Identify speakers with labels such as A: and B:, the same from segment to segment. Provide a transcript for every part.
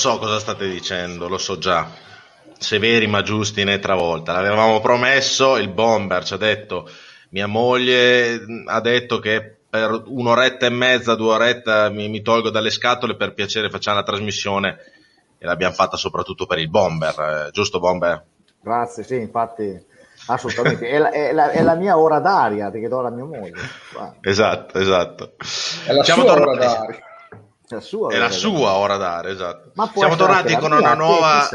A: so cosa state dicendo, lo so già. Severi ma giusti né travolta. L'avevamo promesso, il bomber ci ha detto, mia moglie ha detto che per un'oretta e mezza, due orette mi, mi tolgo dalle scatole, per piacere facciamo la trasmissione e l'abbiamo fatta soprattutto per il bomber, eh, giusto bomber?
B: Grazie, sì, infatti assolutamente. è, la, è, la, è, la, mia ora d'aria che do alla mia moglie.
A: Wow. Esatto, esatto.
C: È la Siamo sua tor- ora d'aria.
A: È la sua, è la sua ora d'aria, esatto. Siamo tornati con una nuova,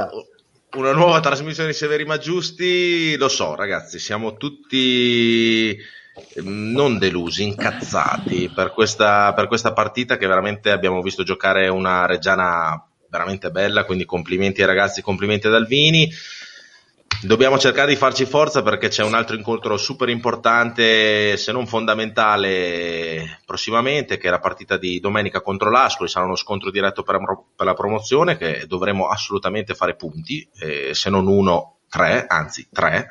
A: una nuova trasmissione di Severi ma Giusti. Lo so, ragazzi, siamo tutti ehm, non delusi, incazzati per questa, per questa partita che veramente abbiamo visto giocare una Reggiana veramente bella, quindi complimenti ai ragazzi, complimenti ad Alvini. Dobbiamo cercare di farci forza perché c'è un altro incontro super importante, se non fondamentale, prossimamente, che è la partita di domenica contro l'Ascoli. Sarà uno scontro diretto per, la promozione che dovremo assolutamente fare punti, eh, se non uno, tre, anzi tre.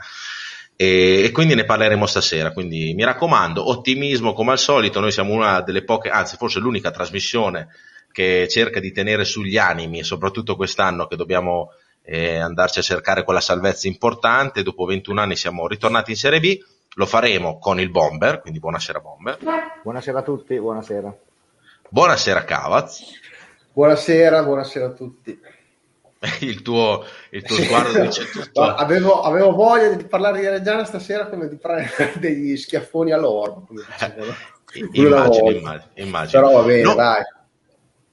A: E, e, quindi ne parleremo stasera. Quindi mi raccomando, ottimismo come al solito. Noi siamo una delle poche, anzi, forse l'unica trasmissione che cerca di tenere sugli animi, soprattutto quest'anno che dobbiamo eh, andarci a cercare quella salvezza importante. Dopo 21 anni siamo ritornati in Serie B, lo faremo con il Bomber, quindi buonasera Bomber.
B: Buonasera a tutti, buonasera.
A: Buonasera Cavaz.
C: Buonasera, buonasera a tutti.
A: Il tuo, il tuo sguardo dice tutto.
C: Avevo, avevo, voglia di parlare di Reggiana stasera come di prendere degli schiaffoni all'orbo.
A: immagino, immagino, immagino.
C: Però va bene, no, dai.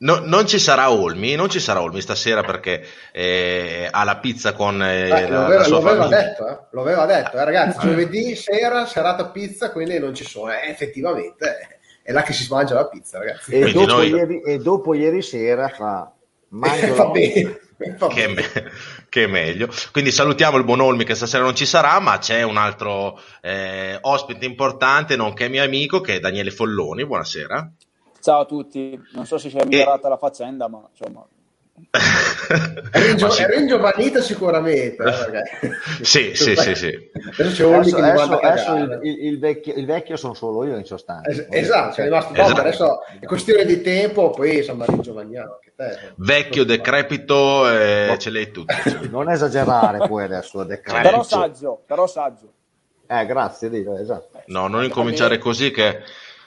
A: No, non ci sarà Olmi, non ci sarà Olmi stasera perché eh, ha la pizza con eh, eh, la,
C: lo aveva, lo aveva detto, eh? lo aveva detto, eh, ragazzi, ah. giovedì sera serata pizza, quindi non ci sono, eh, effettivamente è là che si mangia la pizza, ragazzi.
B: E, dopo, noi... ieri, e dopo, ieri, sera fa mangio
A: fa bene. Che, me- che, meglio. Quindi salutiamo il buon Olmi che stasera non ci sarà, ma c'è un altro eh, ospite importante, nonché mio amico, che è Daniele Folloni. Buonasera.
D: Ciao a tutti, non so se si è migliorata e... la faccenda, ma insomma...
C: è, ringio- è ringiovanito sicuramente. Eh,
A: sì, sì, sì, sì.
B: Adesso, adesso, adesso, adesso il, il, vecchio, il, vecchio, sono solo io in sostanza. Es-
C: esatto, è rimasto esatto. adesso è questione di tempo, poi insomma ringiovaniamo.
A: Vecchio, decrepito, eh, ce l'hai tutti.
B: Non esagerare poi adesso,
D: decrepito. Però saggio, però saggio.
B: Eh, grazie, dico, esatto.
A: No, non incominciare così che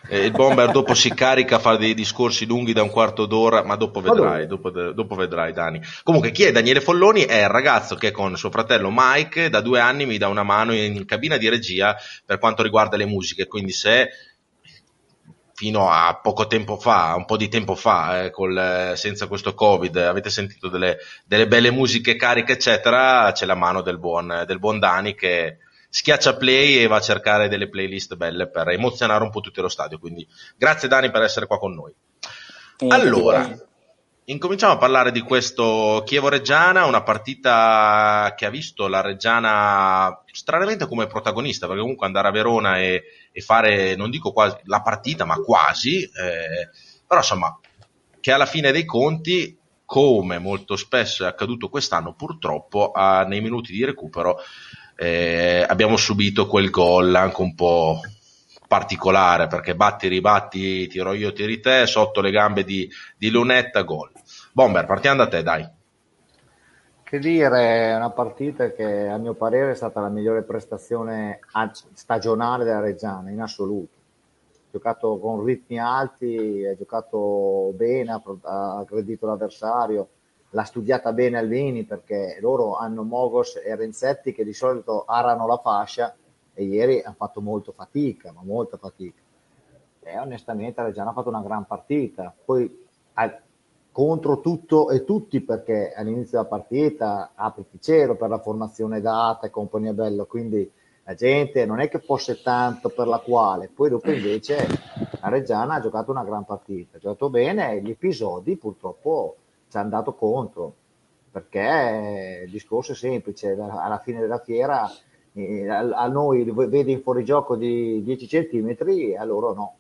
A: eh, il bomber dopo si carica, fa dei discorsi lunghi da un quarto d'ora, ma dopo vedrai, dopo, dopo, vedrai Dani. Comunque, chi è Daniele Folloni? È il ragazzo che con suo fratello Mike da due anni mi dà una mano in cabina di regia per quanto riguarda le musiche, quindi se fino a poco tempo fa, un po' di tempo fa, eh, col, senza questo Covid, avete sentito delle, delle, belle musiche cariche, eccetera, c'è la mano del buon, del buon Dani che schiaccia play e va a cercare delle playlist belle per emozionare un po' tutto lo stadio. Quindi grazie Dani per essere qua con noi. allora, incominciamo a parlare di questo Chievo-Reggiana, una partita che ha visto la Reggiana stranamente come protagonista, perché comunque andare a Verona e, e fare, non dico quasi la partita, ma quasi, eh, però insomma, che alla fine dei conti come molto spesso è accaduto quest'anno, purtroppo a, nei minuti di recupero eh, abbiamo subito quel gol anche un po' particolare perché batti, ribatti, tiro io, tiri te, sotto le gambe di, di Lunetta, gol. Bomber, partiamo da te, dai.
B: Che dire, è una partita che a mio parere è stata la migliore prestazione stagionale della Reggiana, in assoluto. Ha giocato con ritmi alti, ha giocato bene, ha aggredito l'avversario, l'ha studiata bene Alvini perché loro hanno Mogos e Renzetti che di solito arano la fascia e ieri hanno fatto molto fatica, ma molta fatica. E onestamente Reggiano ha fatto una gran partita. Poi a, contro tutto e tutti perché all'inizio della partita apriti cielo per la formazione data e compagnia bella, quindi la gente non è che fosse tanto per la quale, poi dopo invece la Reggiana ha giocato una gran partita, ha giocato bene e gli episodi purtroppo ci hanno dato contro, perché il discorso è semplice, alla fine della fiera eh, a, noi vede in fuorigioco di 10 centimetri e a loro no.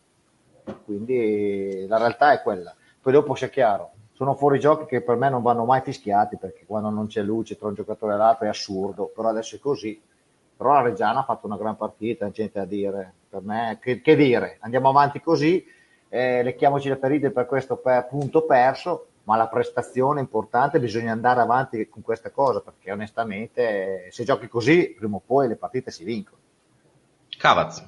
B: Quindi la realtà è quella. Poi dopo sia chiaro, sono fuorigiochi che per me non vanno mai fischiati perché quando non c'è luce tra un giocatore e l'altro è assurdo, però adesso è così. Però la Reggiana ha fatto una gran partita, gente a dire, per me, che, che dire, andiamo avanti così, eh, lecchiamoci le ferite per questo per, punto perso, ma la prestazione importante bisogna andare avanti con questa cosa perché onestamente se giochi così prima o poi le partite si vincono.
A: Cavaz.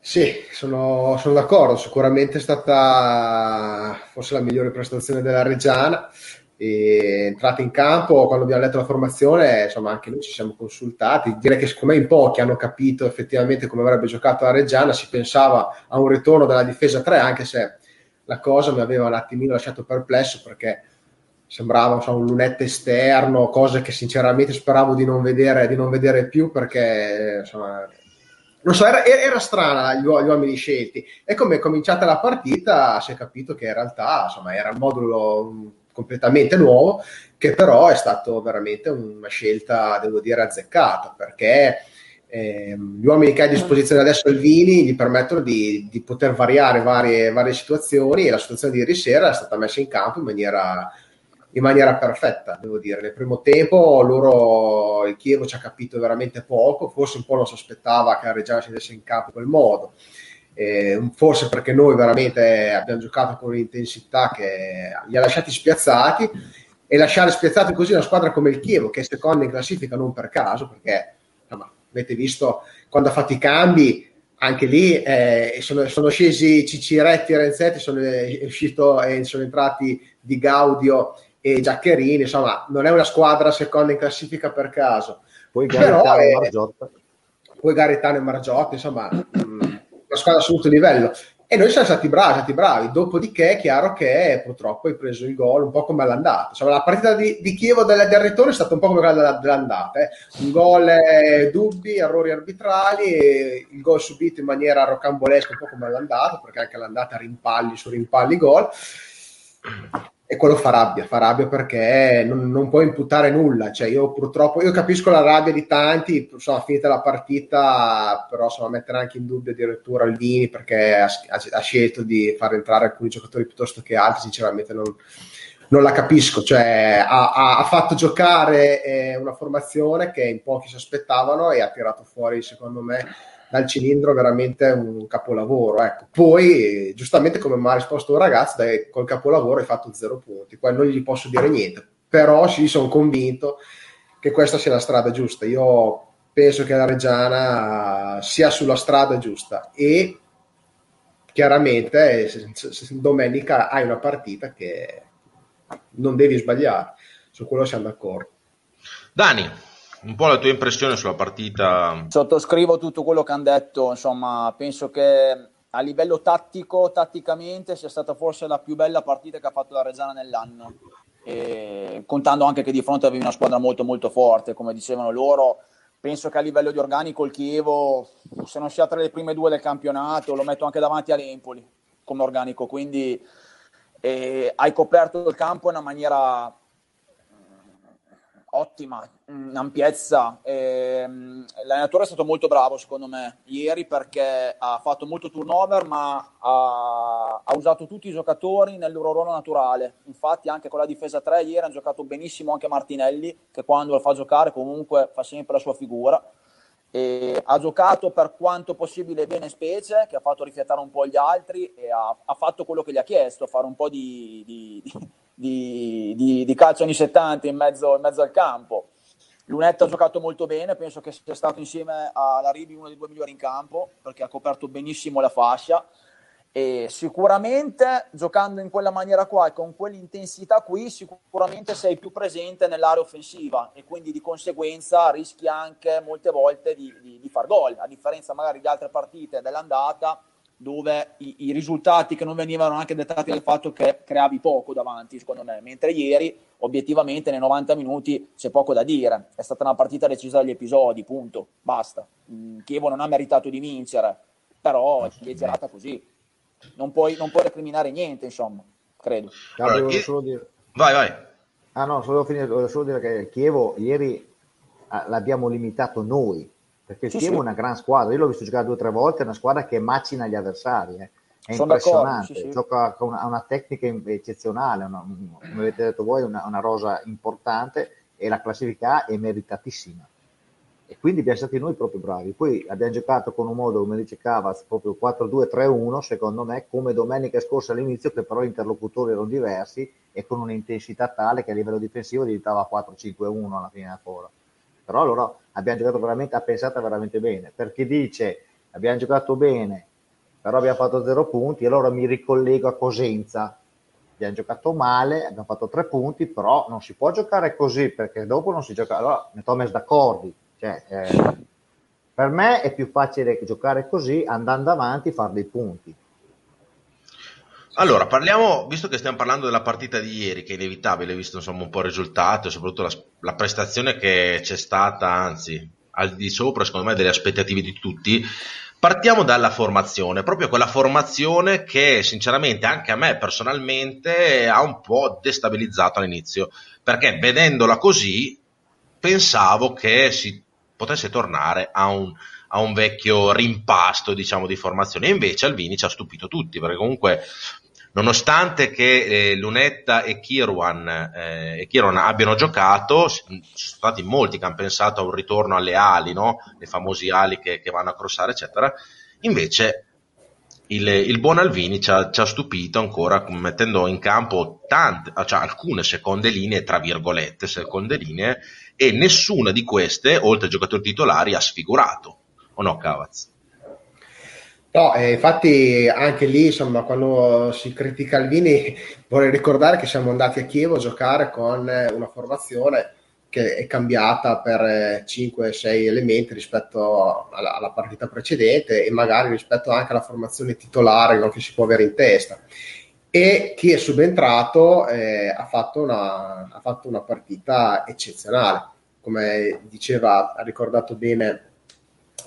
C: Sì, sono, sono d'accordo, sicuramente è stata forse la migliore prestazione della Reggiana. E entrata in campo quando abbiamo letto la formazione, insomma, anche noi ci siamo consultati. Direi che, secondo me, in pochi hanno capito effettivamente come avrebbe giocato la Reggiana. Si pensava a un ritorno della difesa 3, anche se la cosa mi aveva un attimino lasciato perplesso perché sembrava so, un lunetto esterno, cose che sinceramente speravo di non vedere, di non vedere più perché insomma, non so, era, era strana gli, uomini scelti. E come è cominciata la partita si è capito che in realtà insomma, era un modulo completamente nuovo che però è stato veramente una scelta, devo dire, azzeccata perché eh, gli uomini che ha a disposizione adesso Alvini gli permettono di, di poter variare varie, varie, situazioni e la situazione di ieri sera è stata messa in campo in maniera, in maniera perfetta, devo dire. Nel primo tempo loro, il Chievo ci ha capito veramente poco, forse un po' non sospettava che la Reggiana si desse in campo in quel modo. Eh, forse perché noi veramente abbiamo giocato con un'intensità che li ha lasciati spiazzati e lasciare spiazzati così una squadra come il Chievo che è seconda in classifica non per caso perché avete visto quando ha fatto i cambi, anche lì eh, sono, sono, scesi Ciciretti e Renzetti, sono, è uscito e sono entrati Di Gaudio e Giaccherini, insomma non è una squadra seconda in classifica per caso.
B: Poi Garetano e
C: Margiotta. Poi Garetano e Margiotta, insomma una squadra a assoluto livello. E noi siamo stati bravi, stati bravi. Dopodiché è chiaro che purtroppo hai preso il gol un po' come l'andata. Insomma, la partita di, di Chievo del, del, ritorno è stata un po' come quella dell'andata. Eh. Un gol eh, dubbi, errori arbitrali, il gol subito in maniera rocambolesca, un po' come l'andata, perché anche l'andata rimpalli su rimpalli gol e quello fa rabbia, fa rabbia perché non, non puoi imputare nulla. Cioè, io purtroppo io capisco la rabbia di tanti, insomma, finita la partita, però insomma, mettere anche in dubbio addirittura Aldini perché ha, ha, scelto di far entrare alcuni giocatori piuttosto che altri, sinceramente non, non la capisco. Cioè, ha, ha fatto giocare eh, una formazione che in pochi si aspettavano e ha tirato fuori, secondo me, dal cilindro veramente un capolavoro. Ecco. Poi, giustamente come mi ha risposto un ragazzo, dai, col capolavoro hai fatto zero punti, poi non gli posso dire niente, però sì, sono convinto che questa sia la strada giusta. Io penso che la Reggiana sia sulla strada giusta e chiaramente domenica hai una partita che non devi sbagliare, su quello siamo d'accordo.
A: Dani, un po' la tua impressione sulla partita.
D: Sottoscrivo tutto quello che hanno detto, insomma, penso che a livello tattico, tatticamente, sia stata forse la più bella partita che ha fatto la Reggiana nell'anno. E, contando anche che di fronte avevi una squadra molto molto forte, come dicevano loro, penso che a livello di organico il Chievo, se non sia tra le prime due del campionato, lo metto anche davanti all'Empoli come organico, quindi eh, hai coperto il campo in una maniera ottima, ampiezza. Ehm, l'allenatore è stato molto bravo secondo me ieri perché ha fatto molto turnover ma ha, ha, usato tutti i giocatori nel loro ruolo naturale. Infatti anche con la difesa 3 ieri ha giocato benissimo anche Martinelli che quando lo fa giocare comunque fa sempre la sua figura. E ha giocato per quanto possibile bene Specie, che ha fatto rifiatare un po' gli altri e ha, ha fatto quello che gli ha chiesto, fare un po' di, di, di, di, di calcio anni 70 in mezzo, in mezzo, al campo. Lunetta ha giocato molto bene, penso che sia stato insieme alla Ribi uno dei due migliori in campo perché ha coperto benissimo la fascia e sicuramente giocando in quella maniera qua e con quell'intensità qui sicuramente sei più presente nell'area offensiva e quindi di conseguenza rischi anche molte volte di, di, di far gol a differenza magari di altre partite dell'andata dove i, i, risultati che non venivano anche dettati dal fatto che creavi poco davanti, secondo me, mentre ieri obiettivamente nei 90 minuti c'è poco da dire, è stata una partita decisa dagli episodi, punto, basta. Mm, Chievo non ha meritato di vincere, però è girata così, non puoi, non puoi recriminare niente, insomma, credo.
B: Allora, solo dire...
A: Vai, vai.
B: Ah no, solo, finire, volevo solo dire che Chievo ieri ah, l'abbiamo limitato noi, perché il sì, Chievo sì. è una gran squadra, io l'ho visto giocare due o tre volte, è una squadra che macina gli avversari, eh. è Sono impressionante, sì, gioca con una, una, tecnica eccezionale, una, come avete detto voi, una, una, rosa importante e la classifica è meritatissima. e quindi abbiamo stati noi proprio bravi. Poi abbiamo giocato con un modo, come dice Cavaz, proprio 4-2-3-1, secondo me, come domenica scorsa all'inizio, che però gli interlocutori erano diversi e con un'intensità tale che a livello difensivo diventava 4-5-1 alla fine ancora. Però allora abbiamo giocato veramente, ha pensato veramente bene, perché dice abbiamo giocato bene, però abbiamo fatto zero punti, allora mi ricollego a Cosenza. Abbiamo giocato male, abbiamo fatto tre punti, però non si può giocare così perché dopo non si gioca. Allora mi metto d'accordo cioè, eh, per me è più facile giocare così, andando avanti, fare dei punti.
A: Allora, parliamo, visto che stiamo parlando della partita di ieri, che è inevitabile, visto insomma un po' il risultato e soprattutto la, la prestazione che c'è stata, anzi, al di sopra, secondo me, delle aspettative di tutti, partiamo dalla formazione, proprio quella formazione che sinceramente anche a me personalmente ha un po' destabilizzato all'inizio, perché vedendola così pensavo che si potesse tornare a un, a un vecchio rimpasto diciamo, di formazione. E invece Alvini ci ha stupito tutti, perché comunque nonostante che eh, Lunetta e Kirwan, eh, e Kirwan, abbiano giocato, sono stati molti che hanno pensato a un ritorno alle ali, no? le famose ali che, che vanno a crossare, eccetera. Invece il, il buon Alvini ci ha, ci ha, stupito ancora mettendo in campo tante, cioè alcune seconde linee, tra virgolette, seconde linee, e nessuna di queste, oltre ai giocatori titolari, ha sfigurato. O no, Cavaz?
C: No, eh, infatti anche lì, insomma, quando si critica Alvini, vorrei ricordare che siamo andati a Chievo a giocare con eh, una formazione che è cambiata per 5-6 eh, elementi rispetto alla, alla, partita precedente e magari rispetto anche alla formazione titolare no, che si può avere in testa. E chi è subentrato eh, ha, fatto una, ha fatto una partita eccezionale, come diceva, ha ricordato bene,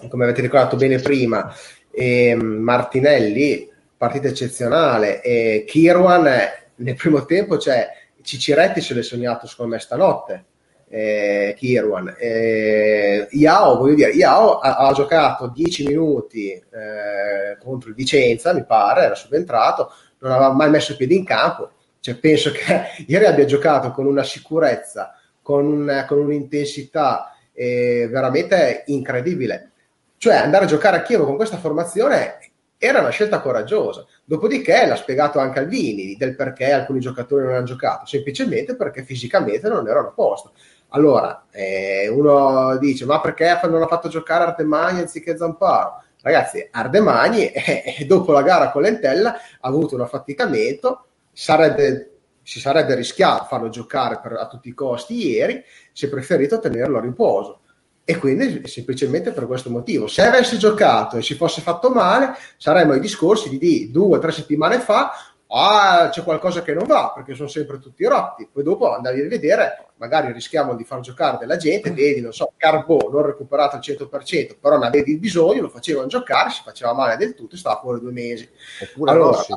C: come avete ricordato bene prima, e Martinelli, partita eccezionale, e Kirwan nel primo tempo, cioè Ciciretti se l'è sognato secondo me stanotte, eh, Kirwan. Eh, Iao, voglio dire, Iao ha, ha giocato 10 minuti eh, contro il Vicenza, mi pare, era subentrato, non aveva mai messo piede in campo. Cioè, penso che ieri abbia giocato con una sicurezza, con, un, con un'intensità eh, veramente incredibile. Cioè andare a giocare a Chievo con questa formazione era una scelta coraggiosa. Dopodiché l'ha spiegato anche Alvini del perché alcuni giocatori non hanno giocato, semplicemente perché fisicamente non erano a posto. Allora, eh, uno dice, ma perché non ha fatto giocare Artemagni anziché Zamparo? Ragazzi, Ardemagni, eh, dopo la gara con l'Entella, ha avuto un affaticamento, sarebbe, si sarebbe rischiato farlo giocare per, a tutti i costi ieri, si è preferito tenerlo a riposo e quindi semplicemente per questo motivo. Se avesse giocato e si fosse fatto male, saremmo ai discorsi di, due o tre settimane fa, ah, c'è qualcosa che non va, perché sono sempre tutti rotti. Poi dopo andavi a vedere, magari rischiamo di far giocare della gente, vedi, non so, Carbò non recuperato al 100%, però ne avevi il bisogno, lo facevano giocare, si faceva male del tutto e stava fuori due mesi.
B: Oppure allora, Rossi.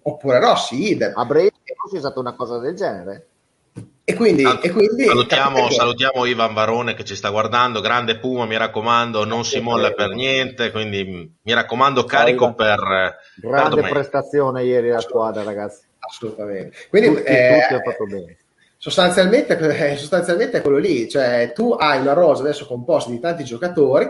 C: Oppure Rossi, idem.
B: A Brescia è stata una cosa del genere.
C: E quindi, e quindi
A: salutiamo, salutiamo, Ivan Varone che ci sta guardando, grande Puma, mi raccomando, non si molla per niente, quindi mi raccomando carico per...
B: Grande per prestazione ieri la squadra ragazzi.
C: Assolutamente. Quindi, tutti, eh, tutti fatto bene. Sostanzialmente, eh, sostanzialmente è quello lì, cioè tu hai una rosa adesso composta di tanti giocatori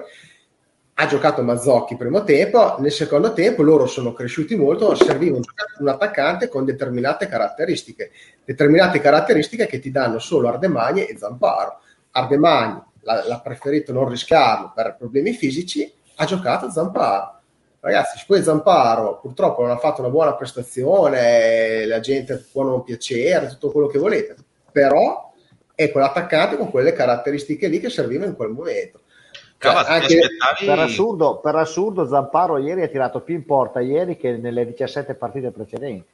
C: ha giocato Mazzocchi primo tempo, nel secondo tempo loro sono cresciuti molto, serviva un, attaccante con determinate caratteristiche, determinate caratteristiche che ti danno solo Ardemagni e Zamparo. Ardemagni l'ha, l'ha preferito non rischiarlo per problemi fisici, ha giocato Zamparo. Ragazzi, poi Zamparo purtroppo non ha fatto una buona prestazione, la gente può non piacere, tutto quello che volete, però è quell'attaccante con quelle caratteristiche lì che serviva in quel momento
B: Cava, cioè, anche per, assurdo, per assurdo Zamparo ieri ha tirato più in porta ieri che nelle 17 partite precedenti.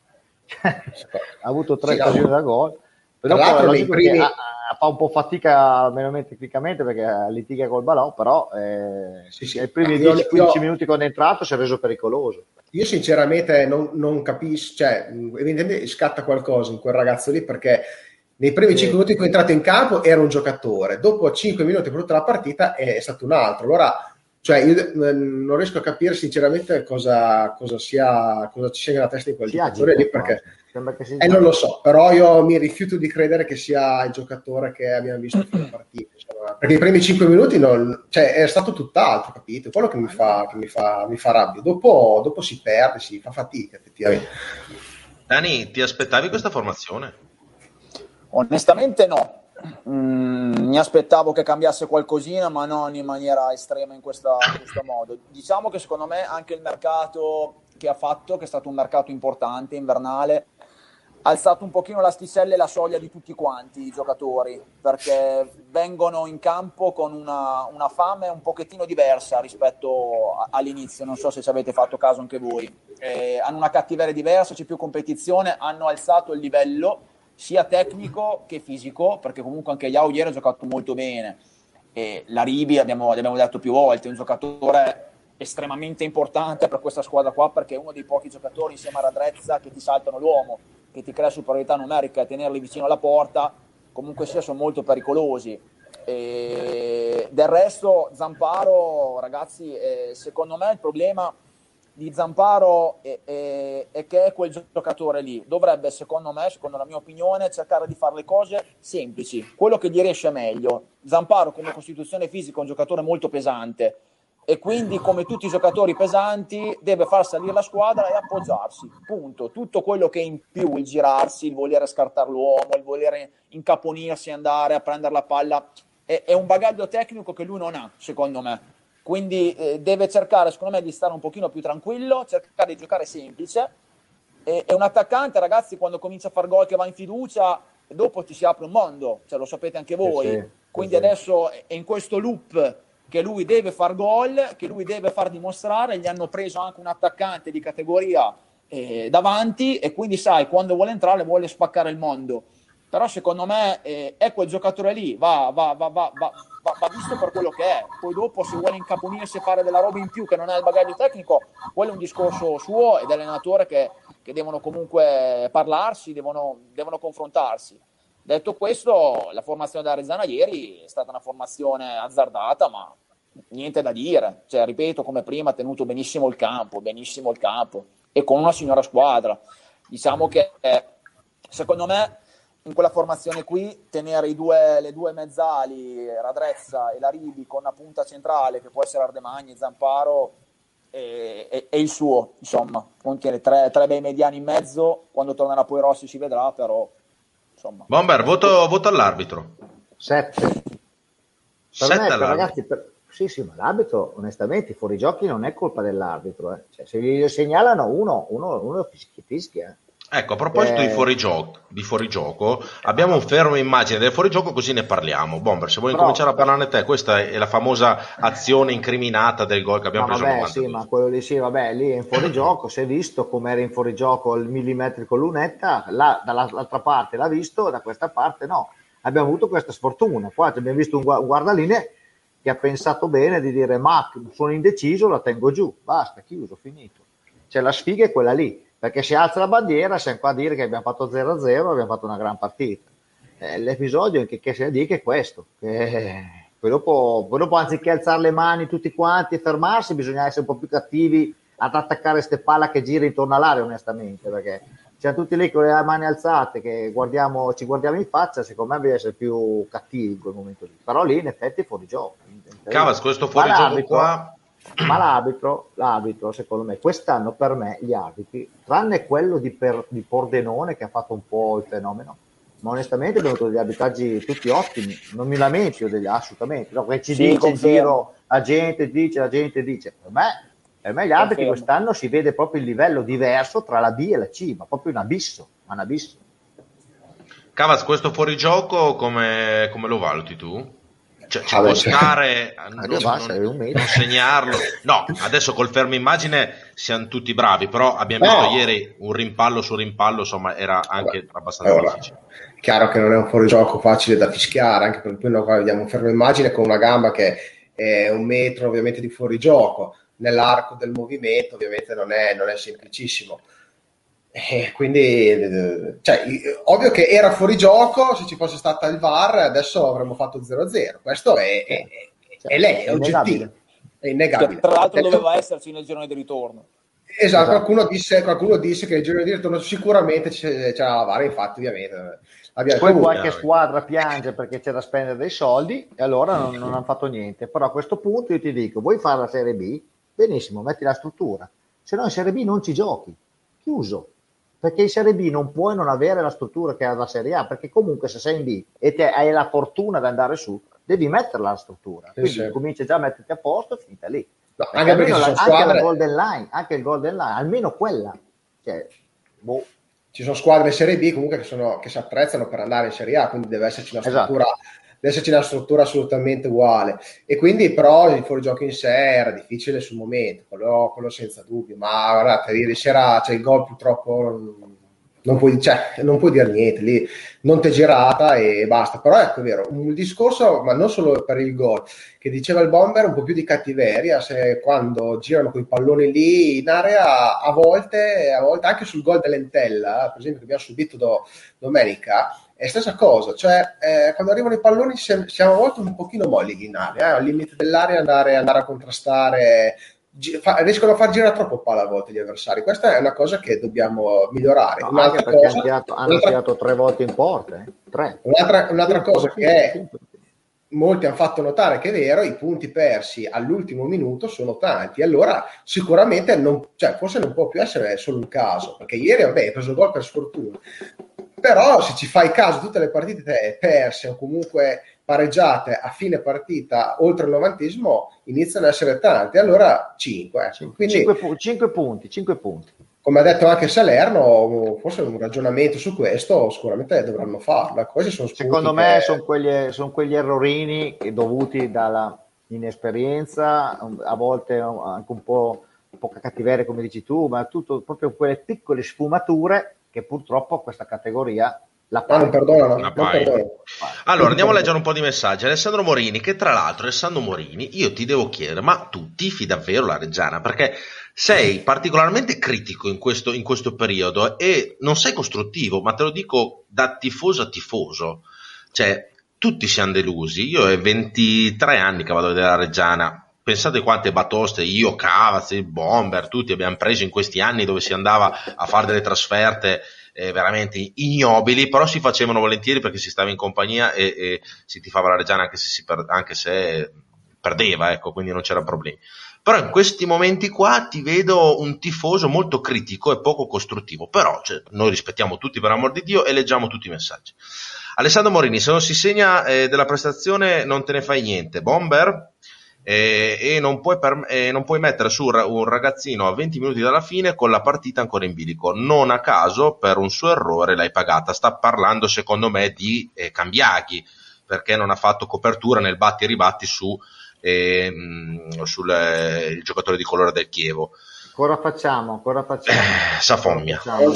B: Ha avuto tre sì, occasioni da gol. Però poi primi... ha, fa un po' fatica almeno tecnicamente perché litiga col balò però eh, sì, sì. nei primi 10-15 io... minuti quando è entrato si è reso pericoloso.
C: Io sinceramente non, non capisco cioè evidentemente scatta qualcosa in quel ragazzo lì perché nei primi 5 minuti in cui è entrato in campo era un giocatore, dopo 5 minuti per tutta la partita è stato un altro. Allora, cioè, io non riesco a capire sinceramente cosa, cosa, sia, cosa ci sia nella testa di quel si giocatore lì perché eh, non lo so, però io mi rifiuto di credere che sia il giocatore che abbiamo visto fino partita. Insomma. Perché i primi 5 minuti non, cioè, è stato tutt'altro, capito? Quello che mi fa, che mi fa, mi fa rabbia. Dopo, dopo si perde, si fa fatica, effettivamente.
A: Dani, ti aspettavi questa formazione?
D: Onestamente no. Mm, mi aspettavo che cambiasse qualcosina, ma non in maniera estrema in, questa, in questo modo. Diciamo che secondo me anche il mercato che ha fatto, che è stato un mercato importante, invernale, ha alzato un pochino l'asticella e la soglia di tutti quanti i giocatori, perché vengono in campo con una, una fame un pochettino diversa rispetto a, all'inizio, non so se ci avete fatto caso anche voi. Eh, hanno una cattiveria diversa, c'è più competizione, hanno alzato il livello sia tecnico che fisico, perché comunque anche Yao ieri ha giocato molto bene. E la Ribi, abbiamo, abbiamo detto più volte, è un giocatore estremamente importante per questa squadra qua perché è uno dei pochi giocatori insieme a Radrezza che ti saltano l'uomo, che ti crea superiorità numerica e tenerli vicino alla porta comunque sia sono molto pericolosi. E del resto Zamparo, ragazzi, eh, secondo me il problema di Zamparo è, è, è, che è quel giocatore lì. Dovrebbe, secondo me, secondo la mia opinione, cercare di fare le cose semplici, quello che gli riesce meglio. Zamparo come costituzione fisica è un giocatore molto pesante e quindi come tutti i giocatori pesanti deve far salire la squadra e appoggiarsi, punto. Tutto quello che è in più, il girarsi, il volere scartare l'uomo, il volere incaponirsi, andare a prendere la palla, è, è un bagaglio tecnico che lui non ha, secondo me. Quindi eh, deve cercare, secondo me, di stare un pochino più tranquillo, cercare di giocare semplice. E, e un attaccante, ragazzi, quando comincia a fare gol che va in fiducia, dopo ti si apre un mondo, cioè, lo sapete anche voi. Sì, sì, Quindi sì. adesso è in questo loop che lui deve far gol, che lui deve far dimostrare, gli hanno preso anche un attaccante di categoria eh, davanti e quindi sai, quando vuole entrare vuole spaccare il mondo. Però secondo me eh, è quel giocatore lì, va, va, va, va, visto per quello che è. Poi dopo se vuole incaponirsi e fare della roba in più che non ha il bagaglio tecnico, quello è un discorso suo e dell'allenatore che, che devono comunque parlarsi, devono, devono confrontarsi. Detto questo, la formazione da Rezzana ieri è stata una formazione azzardata, ma niente da dire. Cioè, ripeto, come prima ha tenuto benissimo il campo, benissimo il campo, e con una signora squadra. Diciamo che, eh, secondo me, in quella formazione qui, tenere due, le due mezzali, Radrezza e la Ribi, con una punta centrale, che può essere Ardemagni, Zamparo, è, è, è il suo, insomma. Contiene tre, tre bei mediani in mezzo, quando tornerà poi Rossi si vedrà, però Insomma.
A: Bomber, voto, voto all'arbitro.
B: 7. Per ragazzi, per... sì, sì, ma l'arbitro, onestamente, i fuorigiochi non è colpa dell'arbitro. Eh. Cioè, se gli segnalano uno, uno, uno fischia. fischia.
A: Ecco, a proposito eh... di, fuorigioco, di fuorigioco, abbiamo un fermo immagine del fuorigioco così ne parliamo. Bomber, se vuoi Però... cominciare a parlarne te, questa è la famosa azione incriminata del gol che abbiamo
B: no,
A: preso.
B: Vabbè, sì, ma quello lì sì, vabbè, lì è in fuorigioco, si è visto come era in fuorigioco il millimetrico lunetta, là, dall'altra parte l'ha visto, da questa parte no. Abbiamo avuto questa sfortuna, qua abbiamo visto un guardaline che ha pensato bene di dire ma sono indeciso, la tengo giù, basta, chiuso, finito. Cioè la sfiga è quella lì perché si alza la bandiera, siamo qua a dire che abbiamo fatto 0-0, abbiamo fatto una gran partita. Eh, l'episodio che, che si è che è questo, che poi dopo, poi dopo, anziché alzare le mani tutti quanti e fermarsi, bisogna essere un po' più cattivi ad attaccare queste palla che gira intorno all'aria, onestamente, perché siamo tutti lì con le mani alzate che guardiamo, ci guardiamo in faccia, secondo me bisogna essere più cattivi in quel momento lì. Però lì in effetti è fuori gioco.
A: Cavas, questo fuori gioco qua
B: ma l'arbitro, l'arbitro, secondo me, quest'anno per me gli arbitri, tranne quello di, per, di Pordenone che ha fatto un po' il fenomeno, ma onestamente abbiamo avuto degli arbitraggi tutti ottimi, non mi lamento degli, assolutamente, no, ci sì, dice in giro, la gente dice, la gente dice, per me, per me gli arbitri confermo. quest'anno si vede proprio il livello diverso tra la B e la C, ma proprio un abisso, un abisso.
A: Cavaz, questo fuorigioco come, come lo valuti tu? Cioè, ci ah, può stare non, basta, non, non, segnarlo. No, adesso col fermo immagine siamo tutti bravi, però abbiamo no. visto ieri un rimpallo su rimpallo, insomma, era anche Vabbè. abbastanza allora, difficile.
C: Chiaro che non è un fuorigioco facile da fischiare, anche perché noi vediamo un fermo immagine con una gamba che è un metro ovviamente di fuorigioco. Nell'arco del movimento ovviamente non è, non è semplicissimo e quindi, cioè, ovvio che era fuori gioco, se ci fosse stata il VAR adesso avremmo fatto 0-0. Questo è, è, è, è lei, è oggettivo, è innegabile.
D: Tra l'altro doveva esserci nel girone di ritorno.
C: Esatto, esatto. Qualcuno, disse, qualcuno, disse, che il giorno di ritorno sicuramente c'era la VAR, infatti ovviamente.
B: Poi qualche squadra piange perché c'è da spendere dei soldi e allora non, non hanno fatto niente. Però a questo punto io ti dico, vuoi fare la Serie B? Benissimo, metti la struttura. Se no in Serie B non ci giochi. Chiuso perché in Serie B non puoi non avere la struttura che ha la Serie A, perché comunque se sei in B e te hai la fortuna di andare su, devi metterla la struttura. Quindi sì, cominci già a metterti a posto e finita lì. No, anche, perché la, squadre... anche la golden line, anche il golden line, almeno quella. Cioè,
C: boh. Ci sono squadre Serie B comunque che, sono, che, si attrezzano per andare in Serie A, quindi deve esserci una esatto. struttura esatto deve esserci una struttura assolutamente uguale. E quindi, però, il fuorigioco in sé era difficile sul momento, quello, quello senza dubbio. Ma guardate, ieri sera c'è il gol purtroppo non puoi, cioè, non puoi dire niente lì, non t'è girata e basta. Però ecco, è vero, un discorso, ma non solo per il gol, che diceva il bomber, un po' più di cattiveria, se quando girano quei palloni lì in area, a volte, a volte anche sul gol dell'Entella, per esempio, che abbiamo subito do, domenica, è stessa cosa, cioè eh, quando arrivano i palloni siamo a volte un pochino molli in area, eh, al limite dell'area andare, andare a contrastare fa, riescono a far girare troppo palla a volte gli avversari. Questa è una cosa che dobbiamo migliorare.
B: No, un'altra cosa, hanno tirato, hanno tirato tre volte in porta. Eh?
C: Un'altra, un'altra cosa che è, molti hanno fatto notare che è vero, i punti persi all'ultimo minuto sono tanti. Allora, sicuramente, non, cioè, forse non può più essere solo un caso, perché ieri, vabbè, hai preso gol per sfortuna. Però se ci fai caso, tutte le partite perse o comunque pareggiate a fine partita oltre il novantesimo iniziano ad essere tante, allora 5.
B: Eh. Quindi, 5, pu- 5 punti, 5 punti.
C: Come ha detto anche Salerno, forse un ragionamento su questo sicuramente dovranno farlo.
B: Sono Secondo me che... sono, quegli, sono quegli errorini dovuti dalla inesperienza, a volte anche un po' poca cattiveria come dici tu, ma tutto proprio quelle piccole sfumature che purtroppo questa categoria
C: la ah, non perdonano. Non perdonano.
A: Allora, andiamo a leggere un po' di messaggi. Alessandro Morini, che tra l'altro, Alessandro Morini, io ti devo chiedere, ma tu tifi davvero la Reggiana? Perché sei particolarmente critico in questo, in questo periodo e non sei costruttivo, ma te lo dico da tifoso a tifoso. Cioè, tutti siamo delusi. Io ho 23 anni che vado a vedere la Reggiana. Pensate quante batoste io, Cavaz, il Bomber, tutti abbiamo preso in questi anni dove si andava a fare delle trasferte eh, veramente ignobili, però si facevano volentieri perché si stava in compagnia e, e si tifava la Reggiana anche se, per, anche se perdeva, ecco, quindi non c'era problemi. Però in questi momenti qua ti vedo un tifoso molto critico e poco costruttivo, però cioè, noi rispettiamo tutti per amor di Dio e leggiamo tutti i messaggi. Alessandro Morini, se non si segna eh, della prestazione non te ne fai niente. Bomber, e, e, non puoi per, e, non puoi mettere su un ragazzino a 20 minuti dalla fine con la partita ancora in bilico. Non a caso, per un suo errore, l'hai pagata. Sta parlando, secondo me, di eh, Cambiaghi, perché non ha fatto copertura nel batti e ribatti su, eh, sul eh, giocatore di colore del Chievo.
B: Ancora facciamo, ancora facciamo.
A: Eh, Safommia.
B: Facciamo,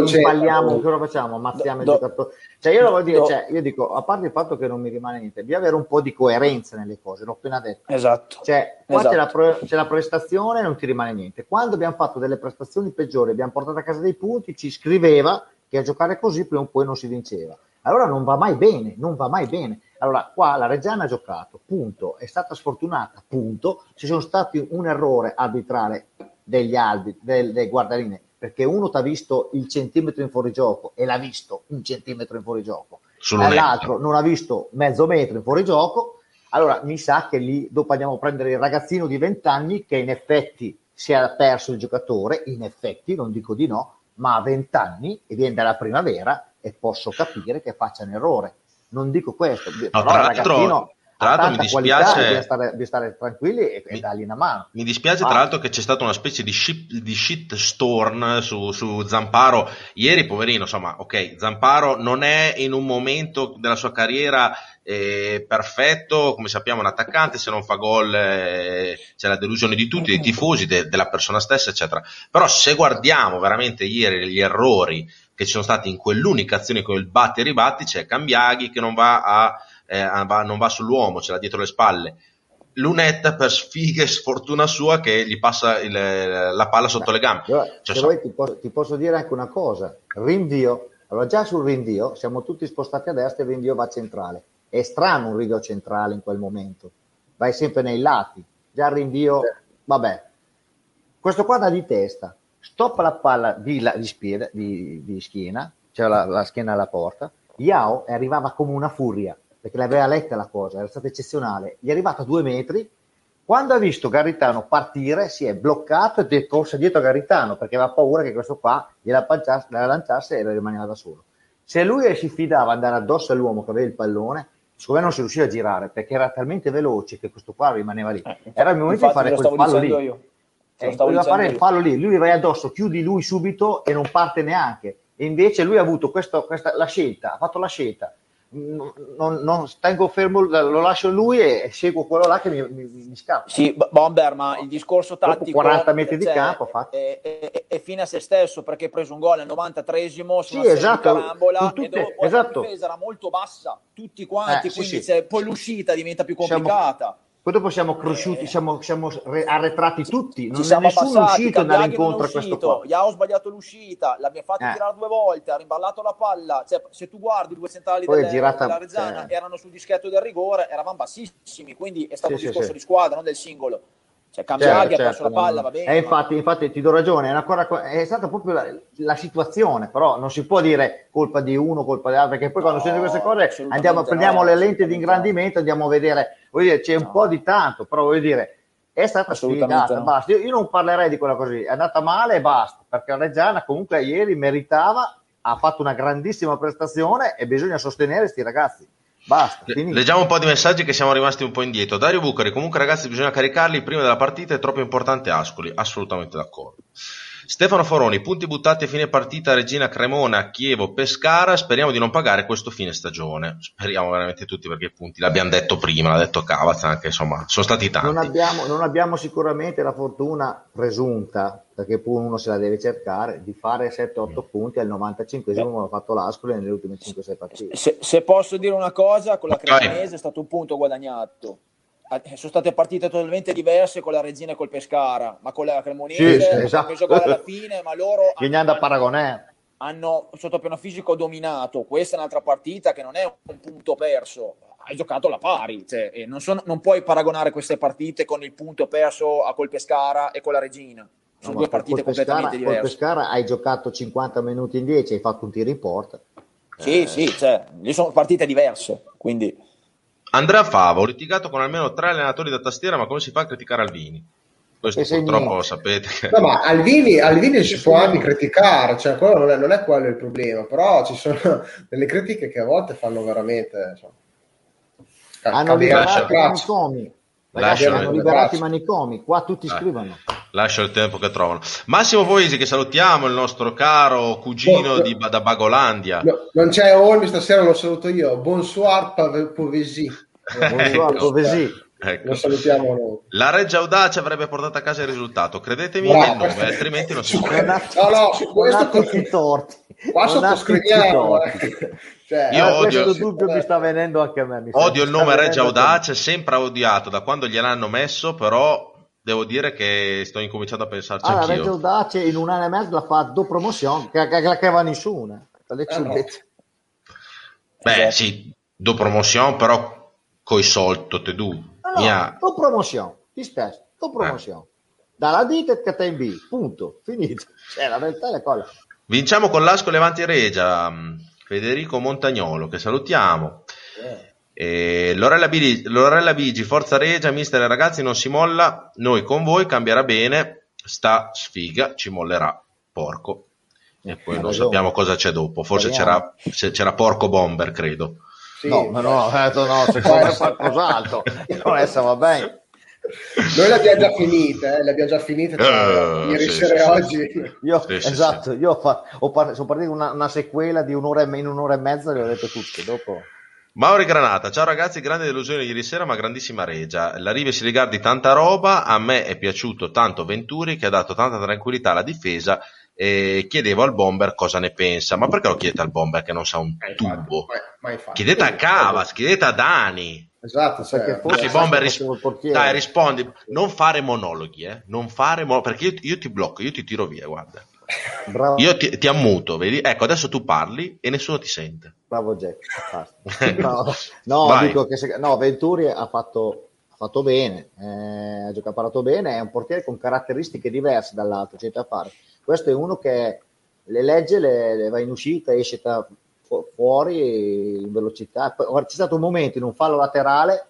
B: impalliamo, ancora facciamo, ammazziamo i giocatori. Cioè io, lo dire, cioè, io dico, a parte il fatto che non mi rimane niente, bisogna avere un po' di coerenza nelle cose, l'ho appena detto.
D: Esatto.
B: Cioè, qua esatto. C'è, la pre- c'è la prestazione e non ti rimane niente. Quando abbiamo fatto delle prestazioni peggiori, abbiamo portato a casa dei punti, ci scriveva che a giocare così prima o poi non si vinceva. Allora non va mai bene, non va mai bene. Allora, qua la Reggiana ha giocato, punto, è stata sfortunata, punto. Ci sono stati un errore arbitrale degli albi, del, dei guardaline, perché uno ti ha visto il centimetro in fuorigioco e l'ha visto un centimetro in fuorigioco, e l'altro non ha visto mezzo metro in fuorigioco. Allora mi sa che lì dopo andiamo a prendere il ragazzino di 20 anni che in effetti si è perso il giocatore, in effetti, non dico di no, ma ha 20 anni e viene dalla primavera e posso capire che faccia un errore. Non dico questo, no,
A: il ragazzino tra l'altro mi dispiace
B: di stare, di stare, tranquilli e, mi, e dargli una mano.
A: Mi dispiace ah. tra l'altro che c'è stata una specie di, ship, di shitstorm su, su Zamparo ieri, poverino, insomma, ok, Zamparo non è in un momento della sua carriera eh, perfetto, come sappiamo un attaccante, se non fa gol eh, c'è la delusione di tutti, dei tifosi, de, della persona stessa, eccetera. Però se guardiamo veramente ieri gli errori che ci sono stati in quell'unica azione con il batti e ribatti, c'è Cambiaghi che non va a eh, va, non va sull'uomo, ce l'ha dietro le spalle. Lunetta per sfighe sfortuna sua che gli passa il, la palla sotto Beh, le gambe.
B: Cioè, so. ti, posso, ti, posso, dire anche una cosa, rinvio, allora già sul rinvio siamo tutti spostati a destra e il rinvio va centrale. È strano un rinvio centrale in quel momento, vai sempre nei lati, già il rinvio, vabbè. questo qua da di testa, stoppa la palla di, la, di, spieda, di, di schiena, cioè la, la, schiena alla porta, Yao arrivava come una furia, perché l'aveva letta la cosa, era stata eccezionale, gli è arrivato a due metri, quando ha visto Garitano partire si è bloccato e è corso dietro a Garitano, perché aveva paura che questo qua gliela, gliela lanciasse e rimaneva da solo. Se lui si fidava andare addosso all'uomo che aveva il pallone, secondo me non si riusciva a girare perché era talmente veloce che questo qua rimaneva lì. Eh, era il momento di fare quel fallo lì. Io. Eh, doveva fare il fallo lì, lui vai addosso, chiudi lui subito e non parte neanche. E invece lui ha avuto questo, questa, la scelta, ha fatto la scelta non, non, tengo fermo, lo lascio lui e seguo quello là che mi, mi, mi scappa.
D: Sì, Bomber, ma il discorso tattico...
B: Dopo 40 metri cioè, di campo fatto.
D: È, è, è, fine a se stesso perché ha preso un gol al 93esimo
B: su sì, esatto,
D: carambola tutte, e dopo esatto. la difesa era molto bassa, tutti quanti, eh, quindi sì, sì. poi l'uscita diventa più complicata.
B: Siamo poi dopo siamo cresciuti, eh, siamo, siamo, arretrati tutti, non è nessuno passati, uscito andare incontro a questo qua.
D: Gli ha sbagliato l'uscita, l'abbiamo fatto eh. tirare due volte, ha rimballato la palla, cioè, se tu guardi i due centrali delle, girata, della Reggiana cioè... erano sul dischetto del rigore, eravamo bassissimi, quindi è stato sì, un discorso sì, di squadra, non del singolo. Cioè, Cambiaghi certo, perso certo, la palla, va bene.
B: Eh, infatti, infatti, ti do ragione, è, ancora, è stata proprio la, la, situazione, però non si può dire colpa di uno, colpa di altro, perché poi quando no, succedono queste cose andiamo, prendiamo no, le lenti di ingrandimento, andiamo a vedere, voglio dire, c'è un po' di tanto, però voglio dire, è stata sfidata, basta. Io, io, non parlerei di quella così, è andata male e basta, perché Reggiana comunque ieri meritava, ha fatto una grandissima prestazione e bisogna sostenere questi ragazzi. Basta,
A: Leggiamo un po' di messaggi che siamo rimasti un po' indietro. Dario Bucari, comunque ragazzi bisogna caricarli prima della partita, è troppo importante Ascoli, assolutamente d'accordo. Stefano Foroni, punti buttati a fine partita Regina Cremona, Chievo, Pescara, speriamo di non pagare questo fine stagione. Speriamo veramente tutti perché i punti l'abbiamo detto prima, l'ha detto Cavaz anche, insomma, sono stati tanti.
B: Non abbiamo, non abbiamo sicuramente la fortuna presunta, perché pure uno se la deve cercare, di fare 7-8 mm. punti al 95esimo come ha fatto l'Ascoli nelle ultime 5-6 partite.
D: Se, se, posso dire una cosa, con la Cremonese è stato un punto guadagnato eh, sono state partite totalmente diverse con la Regina e col Pescara, ma con la Cremonese sì, sì, esatto. hanno giocare alla fine, ma loro
B: hanno, da Paragonè.
D: hanno sotto piano fisico dominato. Questa è un'altra partita che non è un punto perso, hai giocato alla pari, cioè, non, sono, non, puoi paragonare queste partite con il punto perso a col Pescara e con la Regina. Sono no, due partite completamente
B: Pescara,
D: diverse.
B: Col Pescara hai giocato 50 minuti in 10, hai fatto un tiro in porta.
D: Sì, eh. sì, cioè, lì sono partite diverse, quindi
A: Andrea Fava, ho litigato con almeno tre allenatori da tastiera, ma come si fa a criticare Alvini? Questo e purtroppo lo sapete. Che...
C: No, ma Alvini, Alvini si può anche criticare, cioè quello non è, non è, quello il problema, però ci sono delle critiche che a volte fanno veramente... Insomma,
B: hanno liberato i manicomi, Ragazzi, hanno liberato i manicomi, qua tutti ah, scrivono.
A: Lascia il tempo che trovano. Massimo Poesi, che salutiamo, il nostro caro cugino di, da Bagolandia.
C: No, non c'è Olmi, stasera lo saluto io. Bonsoir, Povesi.
B: Bonsoir, Povesi.
C: Ecco. Lo salutiamo noi.
A: La Reggia Audace avrebbe portato a casa il risultato, credetemi nel nome, altrimenti non si può.
C: No, no, su questo tutti torti. Qua sottoscriviamo.
B: Eh. Cioè, io odio, dubbio mi sta venendo anche a me.
A: Odio il nome Reggia Audace, sempre odiato da quando gliel'hanno messo, però devo dire che sto incominciando a pensarci
B: allora,
A: anch'io.
B: Reggio Audace in un anno e mezzo l'ha fatto promozione, che, che, che, che va nessuna. Eh no.
A: Beh, sì, do promotion, però coi soldi te du.
B: No, Mia... do promotion, ti stesso, do promotion. Eh. Dalla ditta che te in B, punto, finito. Cioè, la verità è quella.
A: Vinciamo con l'Asco Levanti Regia, Federico Montagnolo, che salutiamo. Eh. E Lorella, Bigi, Lorella Bigi, Forza Regia, mister e ragazzi, non si molla. Noi con voi cambierà bene. Sta sfiga, ci mollerà. Porco. E poi non sappiamo cosa c'è dopo. Forse c'era, c'era, Porco Bomber, credo.
B: Sì, no, ma no, eh, no, secondo me qualcos'altro. Non è, va bene.
C: Noi l'abbiamo già finita, eh? l'abbiamo già finita uh, ieri sì, sera sì, oggi.
B: Io, sì, esatto, io fa, ho par- sono partito una, una sequela di un'ora e me- in un'ora e mezza, le ho dette tutte. Dopo...
A: Mauri Granata, ciao ragazzi, grande delusione ieri sera, ma grandissima regia. La Rive si rigardi tanta roba, a me è piaciuto tanto Venturi che ha dato tanta tranquillità alla difesa e chiedevo al bomber cosa ne pensa. Ma perché lo chiedete al bomber che non sa un eh, tubo? Ma, ma chiedete a Cavas, chiedete a Dani.
C: Esatto, perché
A: forse bomber ris- dai, rispondi, non fare monologhi, eh? non fare mo- perché io, io ti blocco, io ti tiro via, guarda. Bravo. Io ti, ti, ammuto, vedi? Ecco, adesso tu parli e nessuno ti sente.
B: Bravo Jack. no, no dico che se, no, Venturi ha fatto, ha fatto bene, eh, ha giocato bene, è un portiere con caratteristiche diverse dall'altro, c'è da fare. Questo è uno che le legge, le, le va in uscita, esce da, fu- fuori in velocità. C'è stato un momento in un fallo laterale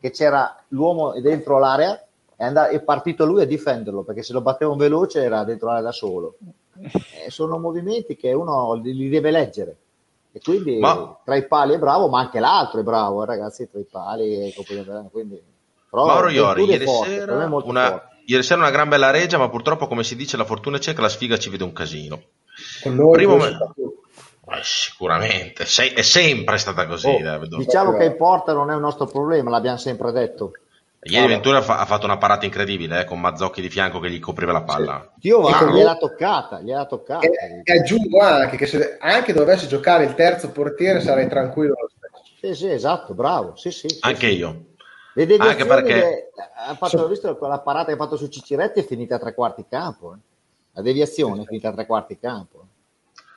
B: che c'era l'uomo dentro l'area è, andato, è partito lui a difenderlo perché se lo batteva un veloce era dentro l'area da solo. Eh, sono movimenti che uno li, deve leggere. E quindi ma... tra i pali è bravo, ma anche l'altro è bravo, eh, ragazzi, tra i pali e quindi,
A: però Mauro Iori, ieri, forte, sera una, ieri sera una gran bella reggia, ma purtroppo, come si dice, la fortuna c'è che la sfiga ci vede un casino.
C: Con noi Primo me...
A: sicuramente, Se- è sempre stata così.
B: Oh, eh, diciamo che in porta non è un nostro problema, l'abbiamo sempre detto.
A: Ieri Ventura ha fatto una parata incredibile eh, con Mazzocchi di fianco che gli copriva la palla.
B: Sì. Dio va, gliel'ha toccata, gliel'ha toccata.
C: E, e aggiungo anche che se anche dovesse giocare il terzo portiere sarei tranquillo lo stesso.
B: Sì, sì, esatto, bravo. Sì, sì,
A: anche
B: sì.
A: io.
B: Le deviazioni anche perché... ha fatto, so... visto quella parata che ha fatto su Ciciretti è finita a tre quarti campo. Eh. La deviazione è finita a tre quarti campo.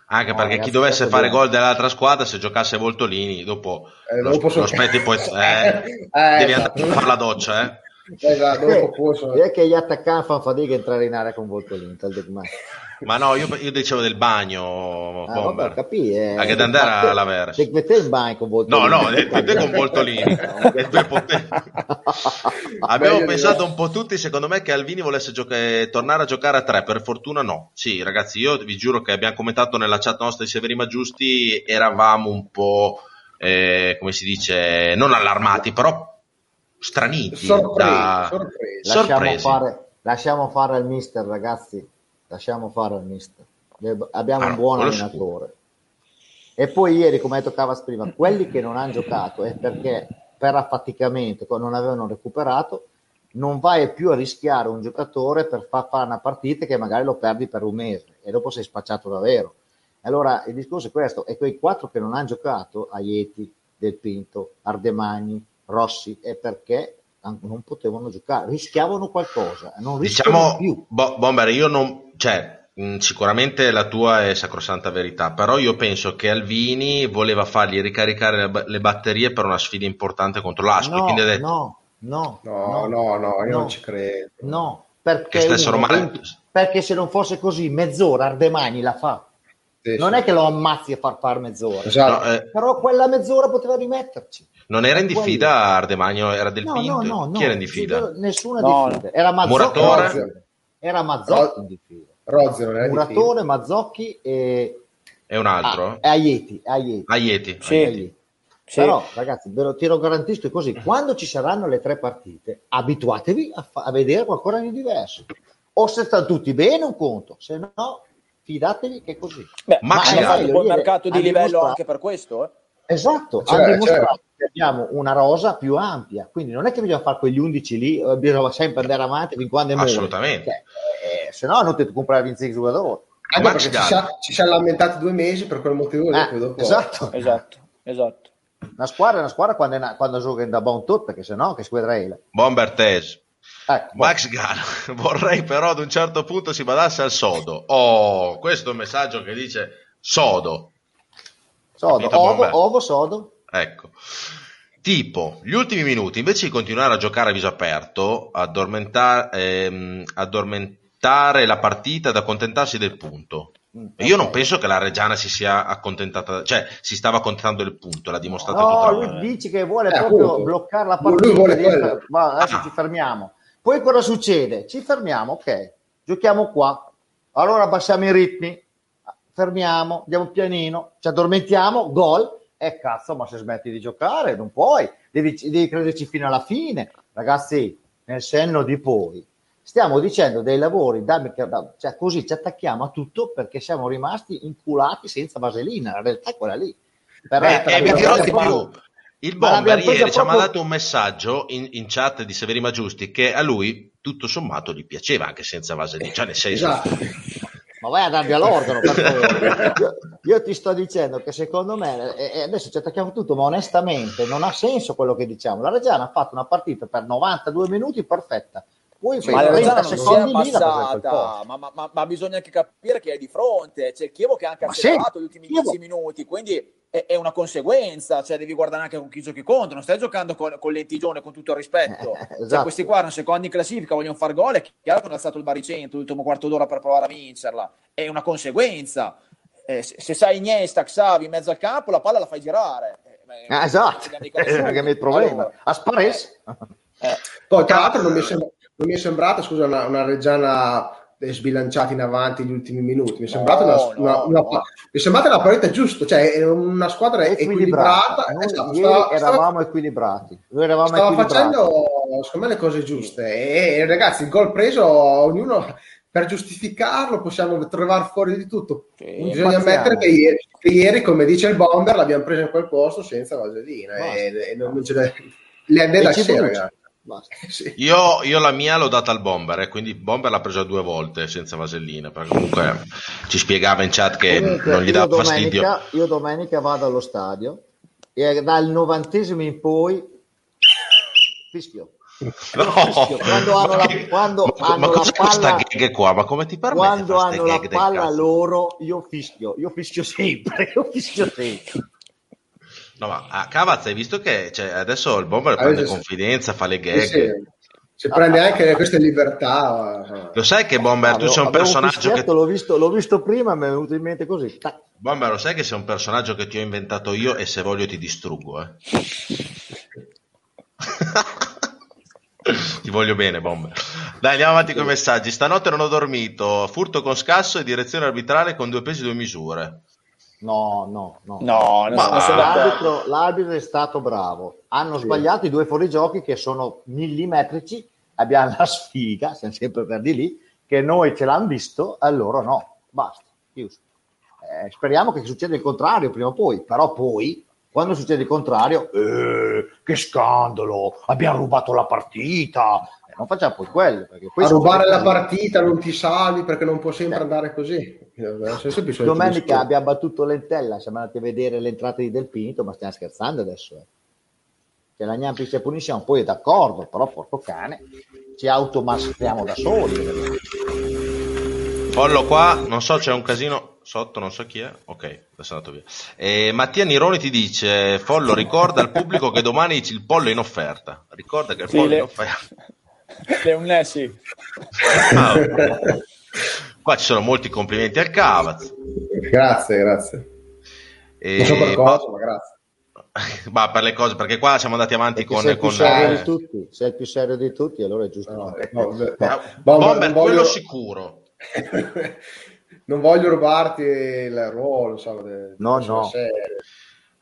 A: Anche no, perché chi dovesse fare gol dell'altra squadra, se giocasse Voltolini, dopo, eh, lo, dopo lo aspetti poi eh, eh, devi andare a fare la doccia. Eh.
B: Esatto, dopo è che gli attaccanti fanno fatica a entrare in area con Voltolini.
A: Ma no, io, io, dicevo del bagno,
B: ah, Bomber. Vabbè, capì, eh,
A: Anche da andare.
B: Te metti in bagno con Voltolini.
A: No, no, te con Voltolini. Abbiamo pensato un po' tutti, secondo me, che Alvini volesse giocare, tornare a giocare a tre. Per fortuna no. Sì, ragazzi, io vi giuro che abbiamo commentato nella chat nostra di Severi Ma Giusti, eravamo un po', eh, come si dice, non allarmati, però straniti.
B: Sorpresi, da... sorpresi. Lasciamo, Fare, lasciamo fare al mister, ragazzi lasciamo fare al mister. Abbiamo ah, un buon allenatore. E poi ieri, come hai detto Cavas prima, quelli che non hanno giocato è perché per affaticamento non avevano recuperato, non vai più a rischiare un giocatore per far fare una partita che magari lo perdi per un mese e dopo sei spacciato davvero. Allora il discorso è questo, e quei quattro che non hanno giocato, Aieti, Del Pinto, Ardemagni, Rossi, è perché non potevano giocare, rischiavano qualcosa, non
A: diciamo,
B: più.
A: Bo- Bomber, io non, cioè, mh, sicuramente la tua è sacrosanta verità, però io penso che Alvini voleva fargli ricaricare le, le batterie per una sfida importante contro l'Aspi.
B: No,
A: detto,
B: no, no,
C: no, no, no, io no, non ci credo.
B: No, perché, uno, male... perché se non fosse così, mezz'ora Ardemagni la fa. Sì, non sì. è che lo ammazzi a far fare mezz'ora, esatto. no, eh... però quella mezz'ora poteva rimetterci.
A: Non era in diffida Ardemagno, era del
B: no,
A: Pinto?
B: No, no,
A: Chi era in diffida?
B: Nessuna no, diffida. Era Mazzocchi. Muratore? Era Mazzocchi in diffida.
C: Rozzi non era
B: Muratore, Mazzocchi e...
A: E un altro?
B: Ah, e Aieti. Aieti.
A: Aieti.
B: Sì. Aieti. Sì. Però, ragazzi, ve lo, te lo garantisco così: quando ci saranno le tre partite, abituatevi a, fa- a vedere qualcosa di diverso. O se stanno tutti bene, un conto, se no, fidatevi che è così.
D: Beh, ma hanno fatto un buon mercato di livello anche per questo, eh?
B: Esatto, cioè, hanno dimostrato cioè... abbiamo una rosa più ampia, quindi non è che bisogna fare quegli 11 lì, eh, bisogna sempre andare avanti fin quando è
A: morto. Assolutamente. Cioè,
B: eh, se no non ti comprare 26 giocatori.
C: Anche perché ci, siamo, ci siamo lamentati due mesi per quel motivo
B: eh, dopo... Esatto.
D: esatto, esatto.
B: Una squadra è una squadra quando, è, quando gioca in da buon tutto, perché se no che squadra è?
A: Bomber Tese. Ecco, Max Gano, vorrei però ad un certo punto si badasse al sodo. Oh, questo è un messaggio che dice sodo.
B: Sodo, ovo, ovo, sodo.
A: Ecco. Tipo, gli ultimi minuti, invece di continuare a giocare a viso aperto, addormentare, ehm, addormentare la partita ed accontentarsi del punto. Okay. Io non penso che la Reggiana si sia accontentata, cioè si stava accontentando del punto, l'ha dimostrato
B: no, tutta lui dice che vuole eh, proprio appunto. bloccare la partita. Lui vuole dire, ma adesso ah. ci fermiamo. Poi cosa succede? Ci fermiamo, ok, giochiamo qua. Allora abbassiamo i ritmi, fermiamo, andiamo pianino, ci addormentiamo, gol, eh, cazzo, ma se smetti di giocare non puoi, devi, devi crederci fino alla fine. Ragazzi, nel senno di poi, stiamo dicendo dei lavori, da, cioè così ci attacchiamo a tutto perché siamo rimasti inculati senza vaselina, la realtà è quella lì.
A: Però, Beh, e vi dirò di più. Il Bomber ieri proprio... ci ha mandato un messaggio in, in, chat di Severi Maggiusti che a lui tutto sommato gli piaceva anche senza vaselina, cioè nel senso...
B: Esatto ma vai a darvi all'organo per favore. Io, io, ti sto dicendo che secondo me, e adesso ci attacchiamo tutto, ma onestamente non ha senso quello che diciamo. La Reggiana ha fatto una partita per 92 minuti perfetta, Poi
D: ma la Reggiana non si è
B: passata,
D: ma, ma, ma, ma, bisogna anche capire che è di fronte. C'è Chievo che ha anche accelerato sì, gli ultimi 10 minuti, quindi è, è, una conseguenza, cioè devi guardare anche con chi giochi contro, non stai giocando con, con l'Entigione con tutto il rispetto. Eh, esatto. cioè, questi qua erano secondi in classifica, vogliono far gol, è chiaro che hanno alzato il baricentro l'ultimo quarto d'ora per provare a vincerla, è una conseguenza. Eh, se, se sai Iniesta, Xavi in mezzo al campo, la palla la fai girare.
B: Eh, ah, esatto, è il problema. Allora, a Spares.
C: Eh, eh. Poi, tra l'altro, non mi, sembra, non mi è sembrata, scusa, una, una Reggiana sbilanciati in avanti gli ultimi minuti. Mi è sembrata no, una, no, una, no. mi è sembrata una partita giusta, cioè una squadra equilibrata.
B: Noi esatto, stava, eravamo stava, equilibrati. Noi eravamo
C: stava
B: equilibrati.
C: facendo, secondo me, le cose giuste. E, e, ragazzi, il gol preso, ognuno per giustificarlo possiamo trovare fuori di tutto. Sì, Bisogna ammettere che ieri, che ieri, come dice il bomber, l'abbiamo preso in quel posto senza vaselina. E, e, non ce l'è. Le ha da
A: Sì. Io, io, la mia l'ho data al bomber, eh, quindi bomber l'ha presa due volte senza vasellina, perché comunque ci spiegava in chat che comunque, non gli dà fastidio.
B: Io domenica vado allo stadio e dal novantesimo in poi fischio.
A: No, fischio. quando hanno la, quando ma, hanno ma la palla che qua, ma come ti permette
B: quando hanno la palla loro io fischio, io fischio sempre, io fischio sempre.
A: No, ma a Cavaz hai visto che cioè, adesso il Bomber prende ah, confidenza, fa le gag. Sì, sì.
C: Si prende anche queste libertà.
A: Lo sai che Bomber, ah, tu sei un personaggio che...
B: L'ho visto, l'ho visto prima mi è venuto in mente così. Tac.
A: Bomber, lo sai che sei un personaggio che ti ho inventato io e se voglio ti distruggo, eh? ti voglio bene, Bomber. Dai, andiamo avanti con i messaggi. Stanotte non ho dormito. Furto con scasso e direzione arbitrale con due pesi e due misure.
B: No, no, no.
D: no,
B: no l'arbitro, l'arbitro, è stato bravo. Hanno sì. sbagliato i due fuorigiochi che sono millimetrici. Abbiamo la sfiga, siamo sempre per di lì, che noi ce l'hanno visto, e loro no. Basta, chiuso. Eh, speriamo che succeda il contrario prima o poi, però poi, quando succede il contrario, eh, che scandalo, abbiamo rubato la partita, non facciamo poi quello.
C: a rubare la partita non ti salvi perché non può sempre eh. andare così.
B: Domenica abbiamo battuto l'entella, siamo andati a vedere l'entrata di Del Pinto, ma stiamo scherzando adesso. Eh. Che la Gnampi ci punisce, poi è d'accordo, però porco cane, ci automastriamo da soli.
A: Pollo qua, non so, c'è un casino sotto, non so chi è. Ok, adesso è andato via. E Mattia Nironi ti dice: Follo, ricorda al pubblico che domani il pollo è in offerta. Ricorda che il sì, pollo le... è in offerta.
D: È un Nessi.
A: Ah, qua ci sono molti complimenti al Cavaz.
C: Grazie, grazie.
A: E... Non so per cosa, ma grazie. Ma per le cose, perché qua siamo andati avanti perché con.
B: Sei il,
A: con...
B: Serio di tutti, sei il più serio di tutti, allora è giusto. No, no, no,
A: no. Bomber, voglio... quello sicuro.
C: non voglio rubarti il ruolo, so,
B: no, no.
A: Serio.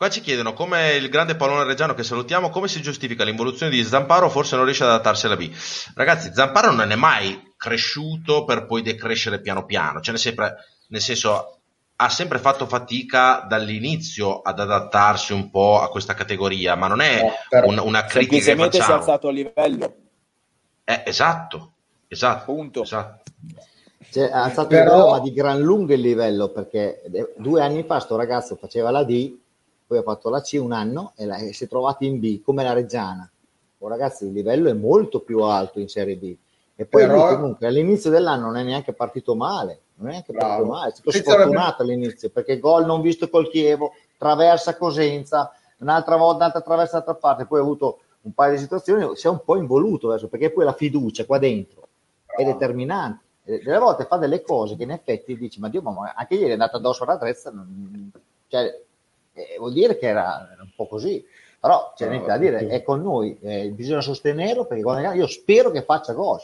A: Qua ci chiedono come il grande Paolone Reggiano che salutiamo, come si giustifica l'involuzione di Zamparo, forse non riesce ad adattarsi alla B. Ragazzi, Zamparo non è mai cresciuto per poi decrescere piano piano, cioè nel, sempre, nel senso ha sempre fatto fatica dall'inizio ad adattarsi un po' a questa categoria, ma non è no, un, una critica che facciamo. si è
D: alzato a livello.
A: Eh, esatto, esatto. Punto. esatto.
B: Cioè, ha alzato Però... il livello, ma di gran lungo il livello, perché due anni fa sto ragazzo faceva la D poi ha fatto la C un anno e, la, e si è trovato in B come la Reggiana. Oh, ragazzi, il livello è molto più alto in Serie B. E poi Però... lui comunque all'inizio dell'anno non è neanche partito male, non è neanche Bravo. partito male, è stato sfortunato all'inizio perché gol non visto col Chievo, traversa Cosenza, un'altra volta, un'altra traversa dall'altra parte, poi ha avuto un paio di situazioni, si è un po' involuto verso, perché poi la fiducia qua dentro è determinante. Delle volte fa delle cose che in effetti dici, ma Dio, ma anche ieri è andata addosso alla trezza, cioè, eh, vuol dire che era, era, un po' così. Però c'è niente da dire, è con noi, eh, bisogna sostenerlo perché io spero che faccia gol.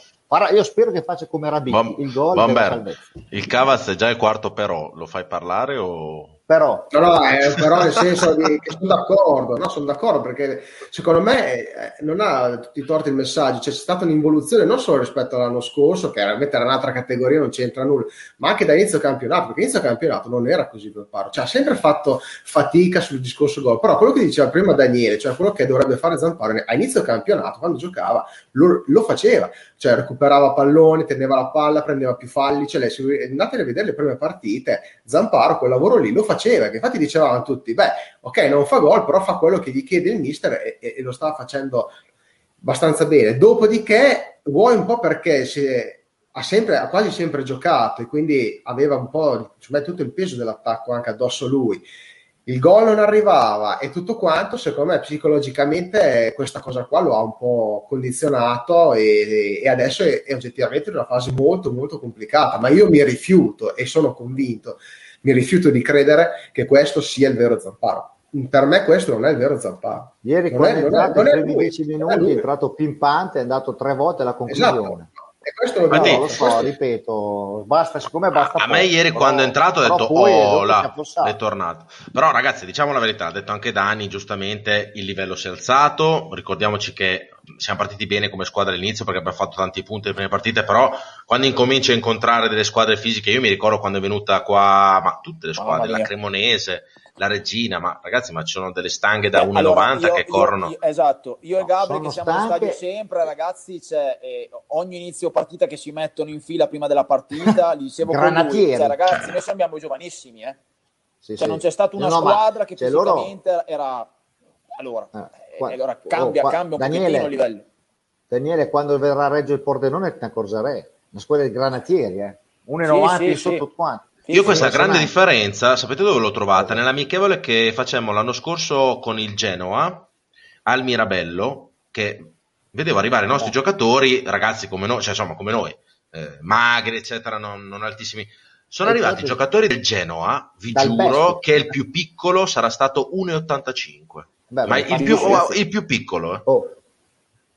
B: Io spero che faccia come Rabini il gol
A: Bomber, Il Cavaz è già il quarto però, lo fai parlare o
C: però, no, no, eh, però nel senso di, che sono d'accordo, no, sono d'accordo perché secondo me eh, non ha tutti i torti il messaggio, c'è stata un'involuzione non solo rispetto all'anno scorso, che chiaramente era un'altra categoria, non c'entra nulla, ma anche da inizio campionato, perché inizio campionato non era così preparato, cioè ha sempre fatto fatica sul discorso gol, però quello che diceva prima Daniele, cioè quello che dovrebbe fare Zamparo a inizio campionato, quando giocava, lo, lo faceva, cioè recuperava palloni, teneva la palla, prendeva più falli, cioè lei, andate a vedere le prime partite, Zamparo quel lavoro lì lo faceva, che infatti dicevano tutti, beh, ok, non fa gol, però fa quello che gli chiede il mister e, e, e lo stava facendo abbastanza bene. Dopodiché, vuoi un po' perché è, ha, sempre, ha quasi sempre giocato e quindi aveva un po' cioè, tutto il peso dell'attacco anche addosso a lui. Il gol non arrivava e tutto quanto, secondo me psicologicamente questa cosa qua lo ha un po' condizionato e, e adesso è, è oggettivamente in una fase molto molto complicata, ma io mi rifiuto e sono convinto, mi rifiuto di credere che questo sia il vero Zamparo per me questo non è il vero Zamparo.
B: Ieri
C: non
B: quando
C: è,
B: è entrato nei primi dieci minuti è entrato pimpante, è andato tre volte alla conclusione.
C: Esatto. E questo lo,
B: no, lo so, questo... ripeto, basta, siccome basta.
A: A, a me ieri
B: però,
A: quando è entrato ho detto, oh là, è tornato. Però ragazzi, diciamo la verità, ha detto anche Dani, giustamente il livello si è alzato, ricordiamoci che siamo partiti bene come squadra all'inizio perché abbiamo fatto tanti punti nelle prime partite, però quando incominci a incontrare delle squadre fisiche, io mi ricordo quando è venuta qua, ma tutte le squadre, la Cremonese, la regina, ma ragazzi, ma ci sono delle stanghe da 1,90 allora, io, che corrono.
D: Io, esatto, io e Gabri no, che siamo stanche... stadio sempre, ragazzi, c'è eh, ogni inizio partita che si mettono in fila prima della partita, li dicevo
B: Granatieri.
D: Cioè, ragazzi, noi siamo giovanissimi, eh. Sì, cioè, sì. non c'è stata una no, squadra che fisicamente loro... era allora, eh, qua... allora cambia, oh, qua... cambia un Daniele, pochettino il livello.
B: Daniele, quando verrà a Reggio il Pordenone te ne accorgerai. Una squadra di granatieri, eh. 1,90 sì, sì, sotto sì. quanto.
A: Io questa grande differenza, sapete dove l'ho trovata? Nell'amichevole che facemmo l'anno scorso con il Genoa al Mirabello, che vedevo arrivare i nostri eh. giocatori, ragazzi come noi, cioè insomma come noi, eh, magri, eccetera, non, non altissimi. Sono e arrivati i giocatori del Genoa, vi giuro che il più piccolo sarà stato 1,85. Beh, ma il più, oh, il più, piccolo. Eh.
B: Oh.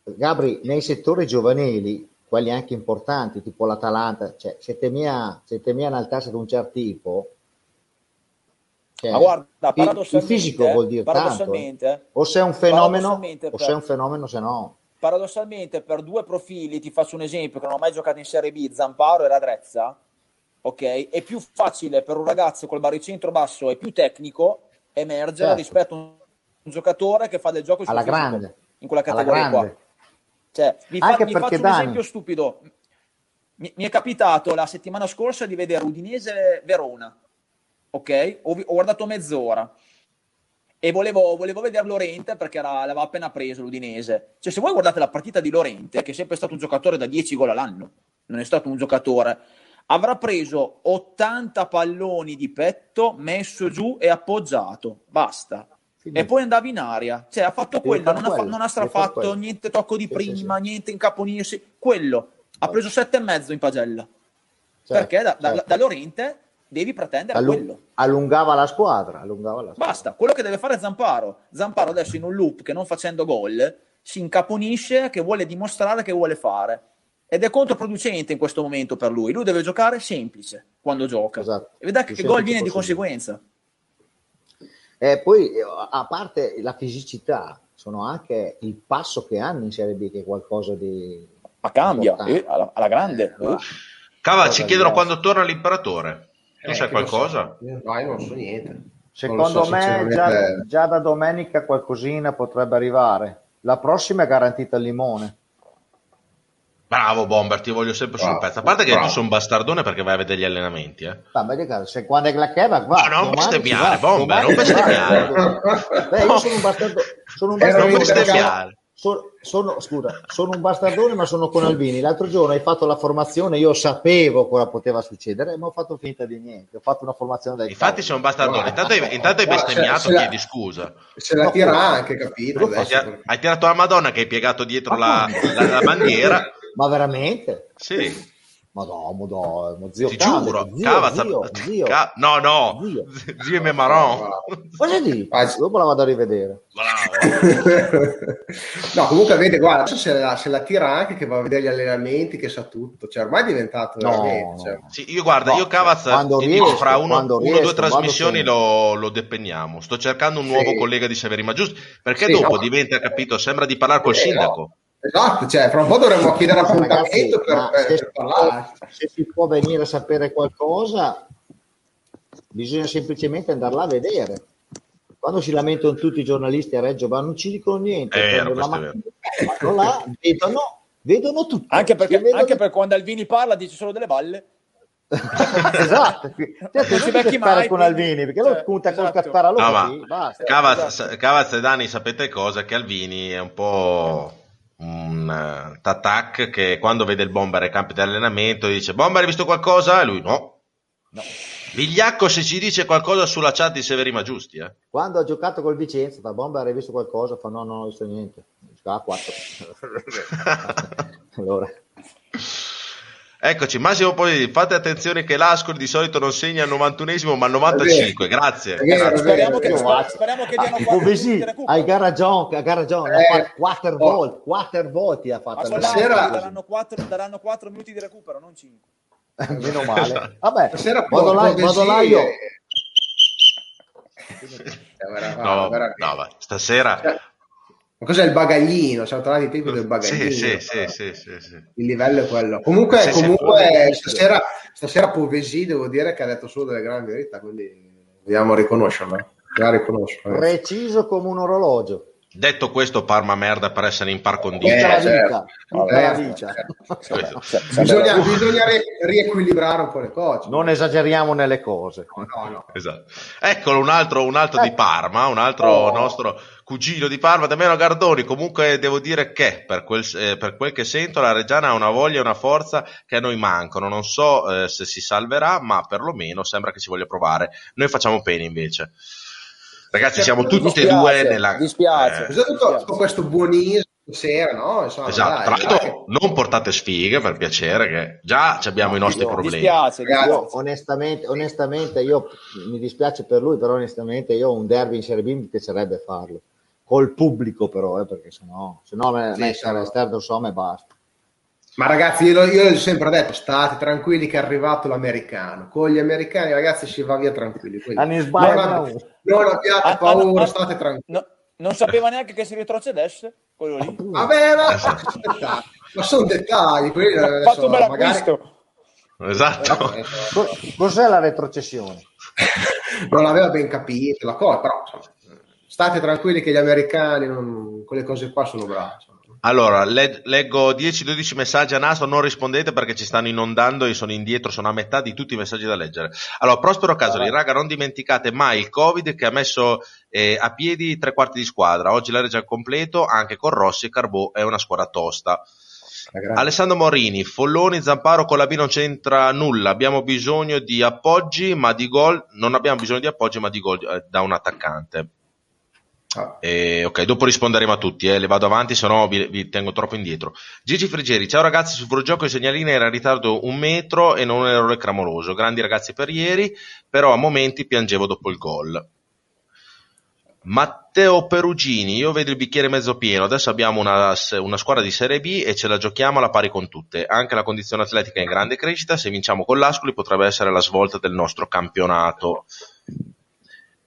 B: Gabri, nei settori giovanili quelli anche importanti, tipo l'Atalanta, cioè se temia, se temia innalzarsi ad un certo tipo,
D: cioè, Ma guarda,
B: il, il fisico vuol dire
D: paradossalmente,
B: tanto, eh. o sei un fenomeno o sei un fenomeno se no.
D: Paradossalmente per due profili, ti faccio un esempio che non ho mai giocato in Serie B, Zamparo e Radrezza, ok? È più facile per un ragazzo col baricentro basso e più tecnico emergere certo. rispetto a un, giocatore che fa del gioco
B: alla grande
D: in quella categoria qua. Cioè, vi, fa, vi faccio un esempio stupido. Mi, mi, è capitato la settimana scorsa di vedere Udinese Verona. Ok? Ho, ho guardato mezz'ora e volevo, volevo vedere Lorente perché era, l'aveva appena preso l'Udinese. Cioè, se voi guardate la partita di Lorente, che è sempre stato un giocatore da 10 gol all'anno, non è stato un giocatore, avrà preso 80 palloni di petto, messo giù e appoggiato. Basta e poi andava in aria, cioè ha fatto quello, non, quello, ha, non ha strafatto niente tocco di prima, niente incaponirsi, quello ha preso sette e mezzo in pagella certo, perché da, certo. da, da, Lorente devi pretendere Allung- quello.
B: Allungava la squadra, allungava la
D: squadra. Basta, quello che deve fare Zamparo. Zamparo adesso in un loop che non facendo gol si incaponisce, che vuole dimostrare che vuole fare. Ed è controproducente in questo momento per lui. Lui deve giocare semplice quando gioca. Esatto. E vedrà che gol viene possibile. di conseguenza.
B: E poi, a parte la fisicità, sono anche il passo che hanno in Serie B che è qualcosa di...
D: Ma cambia, eh, alla, alla, grande.
A: Uh. Cava, ci chiedono quando torna l'imperatore. Non eh, sai qualcosa?
C: So. No, io non so niente.
B: Secondo so, me già, già da domenica qualcosina potrebbe arrivare. La prossima è garantita il limone.
A: Bravo Bomber, ti voglio sempre bravo, sul pezzo. A parte che bravo. tu sei un bastardone perché vai a vedere gli allenamenti. Eh.
B: Vabbè, se quando è la kebab va.
A: No, non bestemmiare, Bomber, non bestemmiare.
B: Beh, io sono un bastardone. Sono un bastardone. Sono, sono, scusa, sono un bastardone, ma sono con Albini. L'altro giorno hai fatto la formazione, io sapevo cosa poteva succedere, ma ho fatto finta di niente. Ho fatto una formazione
A: da Infatti, sei un bastardone. Intanto hai, intanto hai bestemmiato, cioè, chiedi scusa.
C: Se la tira anche, capito?
A: Hai tirato la Madonna che hai piegato dietro la, la, la bandiera.
B: Ma veramente?
A: Sì.
B: Ma no, ma no, ma zio
A: Ti Cave, giuro, zio, Cava, zio, zio. Ca- no, no, zio, zio e Maron.
B: Cosa dici? Dopo la vado a rivedere.
C: no, comunque vede, guarda, se la, se la, tira anche che va a vedere gli allenamenti, che sa tutto. Cioè, ormai è diventato
B: no, veramente... Cioè...
A: Sì, io guarda, no, io Cavaz, riesco, fra uno, uno o due trasmissioni lo, lo, depenniamo. Sto cercando un nuovo sì. collega di Severi, ma giusto perché sì, dopo no. diventa, capito, sembra di parlare col sindaco.
C: Esatto, cioè, fra un po' dovremmo chiedere appuntamento per, per,
B: se, per parlare. Se si può venire a sapere qualcosa, bisogna semplicemente andare là a vedere. Quando si lamentano tutti i giornalisti a Reggio, ma non ci dicono niente,
A: eh,
B: vanno là, vedono, vedono tutto.
D: Anche perché, vedono... anche perché quando Alvini parla dice solo delle balle.
B: esatto, cioè, non si becchi mai con Alvini perché cioè, lo punta esatto. con Casparaloni. No.
A: Cavaz, esatto. Cavaz e Dani sapete cosa? Che Alvini è un po' un uh, Tatak che quando vede il bomber ai campi di allenamento dice bomber hai visto qualcosa? E lui no. no. Vigliacco se ci dice qualcosa sulla chat di Severima Giusti. Eh.
B: Quando ho giocato col Vicenza, da bomber hai visto qualcosa? Fa no, non ho visto niente. Ah, 4. allora.
A: Eccoci, Massimo poi fate attenzione che l'Ascoli di solito non segna al 91esimo ma al 95, grazie.
D: Vero, speriamo, che, speriamo che diano 4
B: ah, sì, hai ragione, hai ragione, eh, 4 oh. volte, 4 volte ha fatto.
D: Ma stasera daranno 4, daranno 4 minuti di recupero, non 5.
B: Eh, meno male. Vabbè, stasera vado là, vado là io.
A: No, no, stasera cioè,
C: ma cos'è il bagaglino? Siamo tornati ai tempi del bagaglino.
A: Sì, sì, sì, sì, sì,
C: Il livello è quello. Comunque, sì, comunque sì, stasera, stasera Povesi devo dire che ha detto solo delle grandi verità, quindi dobbiamo riconoscerlo. riconoscerlo.
B: Preciso come un orologio.
A: Detto questo, Parma merda per essere in par condicio. Eh, certo.
C: certo. bisogna, bisogna riequilibrare un po' le cose.
B: Non esageriamo nelle cose.
C: No, no.
A: Esatto. Eccolo un altro, un altro eh. di Parma, un altro oh. nostro cugino di Parma, Damiano Gardoni. Comunque devo dire che per quel, eh, per quel, che sento la Reggiana ha una voglia e una forza che a noi mancano. Non so eh, se si salverà, ma perlomeno sembra che si voglia provare. Noi facciamo pene invece. Ragazzi, siamo tutti e due nella.
D: Dispiace.
C: Eh... Tutto, questo buonismo sera, no?
A: Insomma, esatto, dai, tra l'altro non portate sfighe per piacere, che già abbiamo no, i nostri problemi.
B: Dispiace, dispiace. Io, onestamente, onestamente, io mi dispiace per lui, però onestamente io un derby in Serie B mi piacerebbe farlo. Col pubblico però, eh, perché sennò, sennò me, sì, me sarà esterno insomma e basta.
C: Ma ragazzi, io, io ho sempre detto, state tranquilli che è arrivato l'americano. Con gli americani, ragazzi, si va via tranquilli.
B: Non, ab-
C: non, abbiate ah, paura, ah, ah, state tranquilli. No,
D: non sapeva neanche che si retrocedesse quello lì.
C: Vabbè, ma, ma sono dettagli. Quelli,
D: ha fatto un bel magari...
A: Esatto.
B: Cos'è la retrocessione?
C: non l'aveva ben capito la cosa, però state tranquilli che gli americani non, quelle cose qua sono bravi.
A: Allora, le- leggo 10-12 messaggi a naso, non rispondete perché ci stanno inondando e sono indietro, sono a metà di tutti i messaggi da leggere. Allora, Prospero Casoli, raga, non dimenticate mai il Covid che ha messo eh, a piedi tre quarti di squadra. Oggi la Regia è completo, anche con Rossi e Carbò è una squadra tosta. Alessandro Morini, Folloni, Zamparo con la B non c'entra nulla, abbiamo bisogno di appoggi, ma di gol, non abbiamo bisogno di appoggi, ma di gol eh, da un attaccante. Ah. Eh, ok, dopo risponderemo a tutti, eh, le vado avanti, se no vi, vi, tengo troppo indietro. Gigi Frigeri, ciao ragazzi, sul fuorigioco il segnalino era in ritardo un metro e non un errore clamoroso. Grandi ragazzi per ieri, però a momenti piangevo dopo il gol. Matteo Perugini, io vedo il bicchiere mezzo pieno, adesso abbiamo una, una, squadra di Serie B e ce la giochiamo alla pari con tutte, anche la condizione atletica è in grande crescita, se vinciamo con l'Ascoli potrebbe essere la svolta del nostro campionato.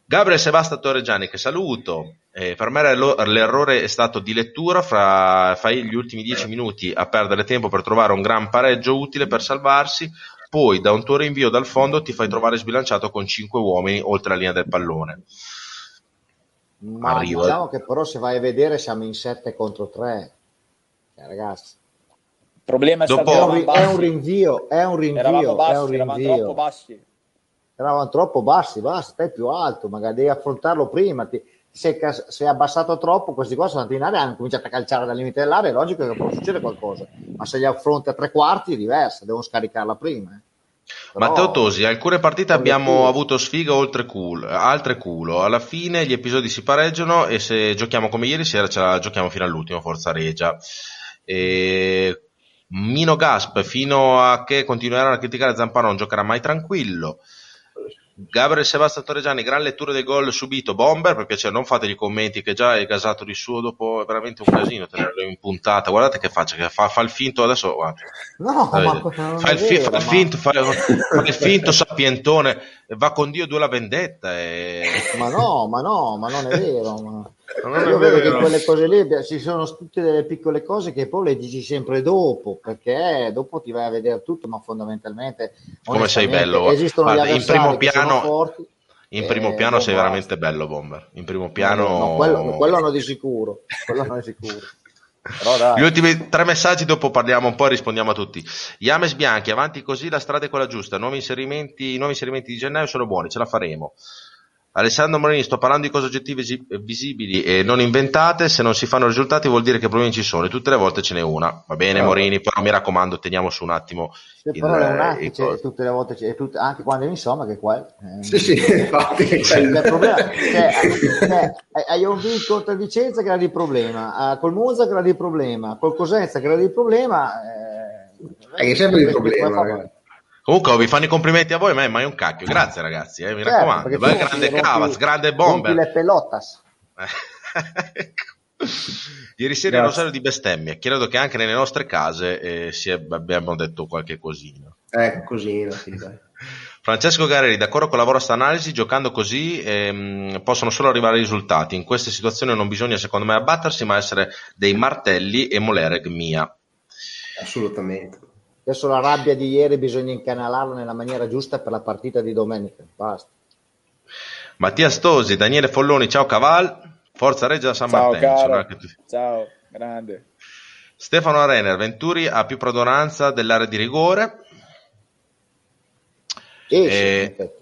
A: Gabriel Sebasta Torreggiani, che saluto. Eh, per me l'errore è stato di lettura, fra, fai gli ultimi dieci minuti a perdere tempo per trovare un gran pareggio utile per salvarsi, poi da un tuo rinvio dal fondo ti fai trovare sbilanciato con cinque uomini oltre la linea del pallone.
B: Ma Arrivo. diciamo che però se vai a vedere siamo in 7 contro 3, eh, ragazzi.
D: Il problema è,
B: Dopo...
D: stato
B: è un rinvio, è un rinvio,
D: bassi,
B: è un rinvio.
D: troppo bassi
B: eravamo troppo bassi, basta, stai più alto, magari devi affrontarlo prima. Ti, se è abbassato troppo, questi qua sono andati in area, hanno cominciato a calciare dal limite dell'area, è logico che può succedere qualcosa, ma se li affronti a tre quarti è diversa, devono scaricarla prima. Eh.
A: Però... Matteo Tosi, alcune partite abbiamo culo. avuto sfiga oltre culo, altre culo, alla fine gli episodi si pareggiano e se giochiamo come ieri sera ce la giochiamo fino all'ultimo, forza Regia. E... Mino Gasp, fino a che continueranno a criticare Zampano non giocherà mai tranquillo. Gabriel Sebastian Torregiani, gran lettura del gol subito. Bomber, per piacere, non fate i commenti che già è gasato di suo dopo, è veramente un casino tenerlo in puntata. Guardate che faccia, che fa, fa il finto adesso. Guarda.
B: No, ma
A: fa il, fi- fa il finto, fa, fa il finto sapientone, va con Dio due la vendetta. E...
B: Ma no, ma no, ma non è vero. Ma... Non Io vedo che quelle cose lì ci sono tutte delle piccole cose che poi le dici sempre dopo, perché dopo ti vai a vedere tutto, ma fondamentalmente
A: come sei bello esistono Guarda, in primo piano forti, in primo piano sei basta. veramente bello Bomber in primo piano
B: no, no, quello, quello no di sicuro quello non è sicuro
A: Gli ultimi tre messaggi, dopo parliamo un po' e rispondiamo a tutti. Yames Bianchi, avanti così, la strada è quella giusta. Nuovi inserimenti, nuovi inserimenti di gennaio sono buoni, ce la faremo. Alessandro Morini, sto parlando di cose oggettive visibili e non inventate, se non si fanno risultati vuol dire che problemi ci sono e tutte le volte ce n'è una. Va bene no. Morini, però mi raccomando, teniamo su un attimo.
B: Sì, il, però è che tutte le volte, c'è, tut- anche quando insomma che qua...
C: Eh, sì, sì, infatti.
B: Cioè, il problema, cioè, cioè, hai un vinto contro il Vicenza che era di problema, uh, col Monza che era di problema, col Cosenza che era di problema...
C: Eh, è sempre di problema,
A: Comunque vi fanno i complimenti a voi, ma è mai un cacchio. Grazie ragazzi, eh, mi certo, raccomando. Bel grande Cavaz, grande bomber.
B: le pelotas.
A: Ieri sera il rosario di bestemmie. Credo che anche nelle nostre case eh, è, abbiamo detto qualche cosina.
C: Ecco, cosina, sì, dai.
A: Francesco Garelli, d'accordo con la vostra analisi, giocando così ehm, possono solo arrivare risultati. In queste situazioni non bisogna, secondo me, abbattersi, ma essere dei martelli e molereg mia.
C: Assolutamente.
B: Adesso la rabbia di ieri bisogna incanalarla nella maniera giusta per la partita di domenica. Basta.
A: Mattia Stosi, Daniele Folloni, ciao Caval, Forza Regia San
D: ciao,
A: Martino.
D: Ciao, grande.
A: Stefano Renner, Venturi ha più prodonanza dell'area di rigore.
B: Eh, eh,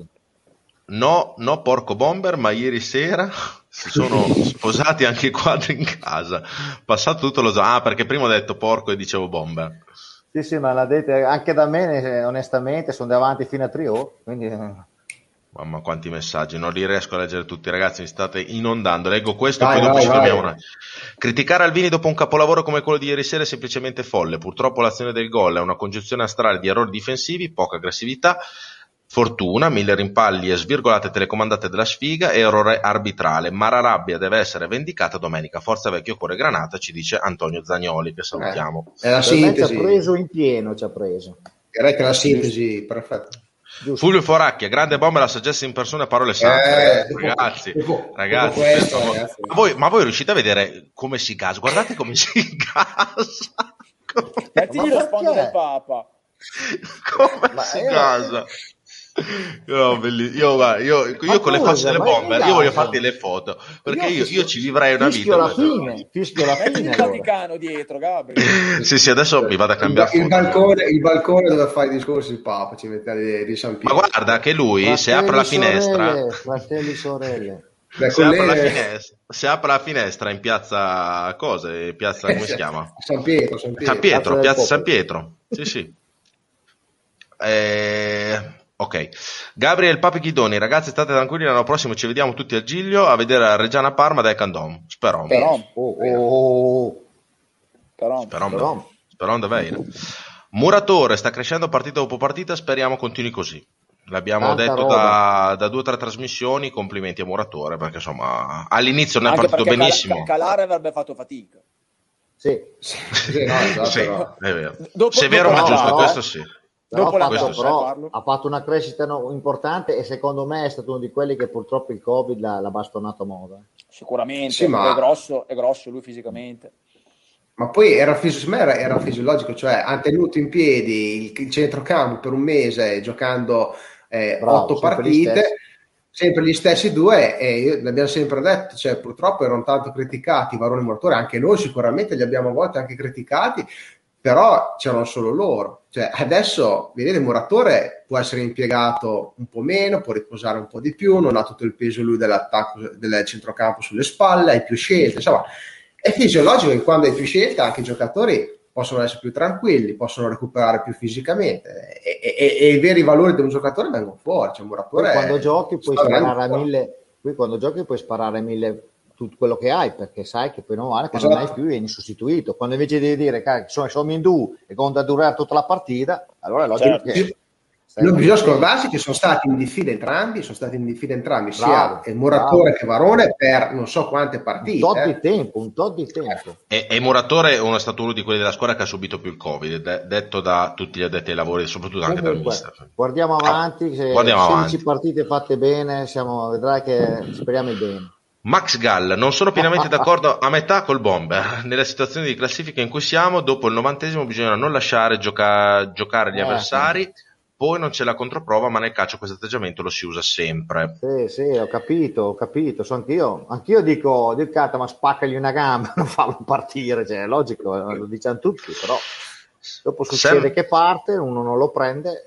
A: no, no, porco bomber, ma ieri sera si sono sposati anche i quadri in casa. Passato tutto lo... Ah, perché prima ho detto porco e dicevo bomber.
B: Sì, sì, ma l'ha detto anche da me, onestamente, sono davanti fino a Trio, quindi... Eh.
A: Mamma quanti messaggi, non li riesco a leggere tutti ragazzi, mi state inondando. Leggo questo e poi dopo ci fermiamo una. Criticare Alvini dopo un capolavoro come quello di ieri sera è semplicemente folle. Purtroppo l'azione del gol è una congiunzione astrale di errori difensivi, poca aggressività Fortuna, mille rimpalli e svirgolate telecomandate della sfiga, errore arbitrale. Mararabbia deve essere vendicata domenica. Forza vecchio cuore granata, ci dice Antonio Zagnoli, che salutiamo.
B: Eh, è la sintesi. Ci ha preso in pieno, ci ha preso.
C: Direi che la sintesi, perfetta.
A: Giusto. Fulvio Foracchia, grande bomba, la saggezza in persona, parole sante. Eh, ragazzi, dopo, ragazzi, dopo questo, ragazzi. Ma, voi, ma, voi, riuscite a vedere come si gasa? Guardate come si gasa.
D: Mettigli lo sfondo del Papa.
A: Come ma si gasa? No, io, io, io, io con le facce delle bombe io voglio farti le foto perché io, io ci vivrei una
B: fischio
A: vita
B: la fine, fischio la fine
D: il Vaticano dietro Gabri.
A: Sì sì adesso mi vado a cambiare
C: il, il, balcone, il balcone dove fai i discorsi il Papa ci mette di San
A: Pietro ma guarda che lui fratelli, se apre la finestra
B: sorelle, fratelli sorelle.
A: Beh, se, apre le... finestra, se, apre la finestra, in piazza cose, piazza come si chiama?
C: San Pietro, San
A: Pietro, San Pietro piazza San Pietro. Sì, sì. Eh, Ok, Gabriel Papi Ghidoni, ragazzi state tranquilli, l'anno prossimo ci vediamo tutti a Giglio a vedere Reggiana Parma dai Candom. Spero.
B: Però, oh, oh,
A: però, Sperom. Sperom davvero. Muratore sta crescendo partita dopo partita, speriamo continui così. L'abbiamo Tanta detto da, da, due o tre trasmissioni, complimenti a Muratore perché insomma all'inizio non è partito benissimo.
D: Calare avrebbe fatto fatica.
B: Sì,
C: sì, no, esatto,
A: sì è vero. Dopo, Severo dopo, ma giusto, no, questo sì.
B: Però, ha fatto, però ha, fatto, una crescita no, importante e secondo me è stato uno di quelli che purtroppo il Covid l'ha, l'ha bastonato a moda.
D: Sicuramente, sì, ma... è, grosso, è grosso lui fisicamente.
C: Ma poi era, era, era, fisiologico, cioè ha tenuto in piedi il, il centrocampo per un mese giocando eh, Bravo, otto partite, sempre gli stessi due e l'abbiamo sempre detto, cioè, purtroppo erano tanto criticati Varone e Mortore, anche noi sicuramente li abbiamo a volte anche criticati però c'erano solo loro. Cioè, adesso, vedete, il muratore può essere impiegato un po' meno, può riposare un po' di più, non ha tutto il peso lui dell'attacco del centrocampo sulle spalle, hai più scelte, insomma, è fisiologico che quando hai più scelte anche i giocatori possono essere più tranquilli, possono recuperare più fisicamente e, e, e i veri valori di un giocatore vengono fuori. Cioè, muratore
B: quando giochi puoi sparare a mille, qui quando giochi puoi sparare a mille tutto quello che hai perché sai che poi non vale quando esatto. non hai più vieni sostituito quando invece devi dire che sono, sono in due e conta durare tutta la partita allora è logico certo. che
C: non bisogna scordarsi che sono stati in diffida entrambi, sono stati in diffida entrambi, bravo, sia il Muratore bravo. che Varone per non so quante partite.
B: Un tot di tempo, un tot di tempo.
A: E, e Muratore è stato uno di quelli della squadra che ha subito più il Covid, de- detto da tutti gli addetti ai lavori, soprattutto anche Comunque, dal mister.
B: Guardiamo avanti, se
A: guardiamo
B: 16
A: avanti.
B: partite fatte bene, siamo, vedrai che speriamo il bene.
A: Max Gall, non sono pienamente d'accordo a metà col Bomber. Nella situazione di classifica in cui siamo, dopo il novantesimo bisogna non lasciare gioca- giocare gli eh, avversari, poi non c'è la controprova, ma nel calcio questo atteggiamento lo si usa sempre.
B: Sì, sì, ho capito, ho capito. So anch'io, anch'io dico, dico carta, ma spaccagli una gamba, non farlo partire, cioè, è logico, lo diciamo tutti, però dopo succede Sam... che parte, uno non lo prende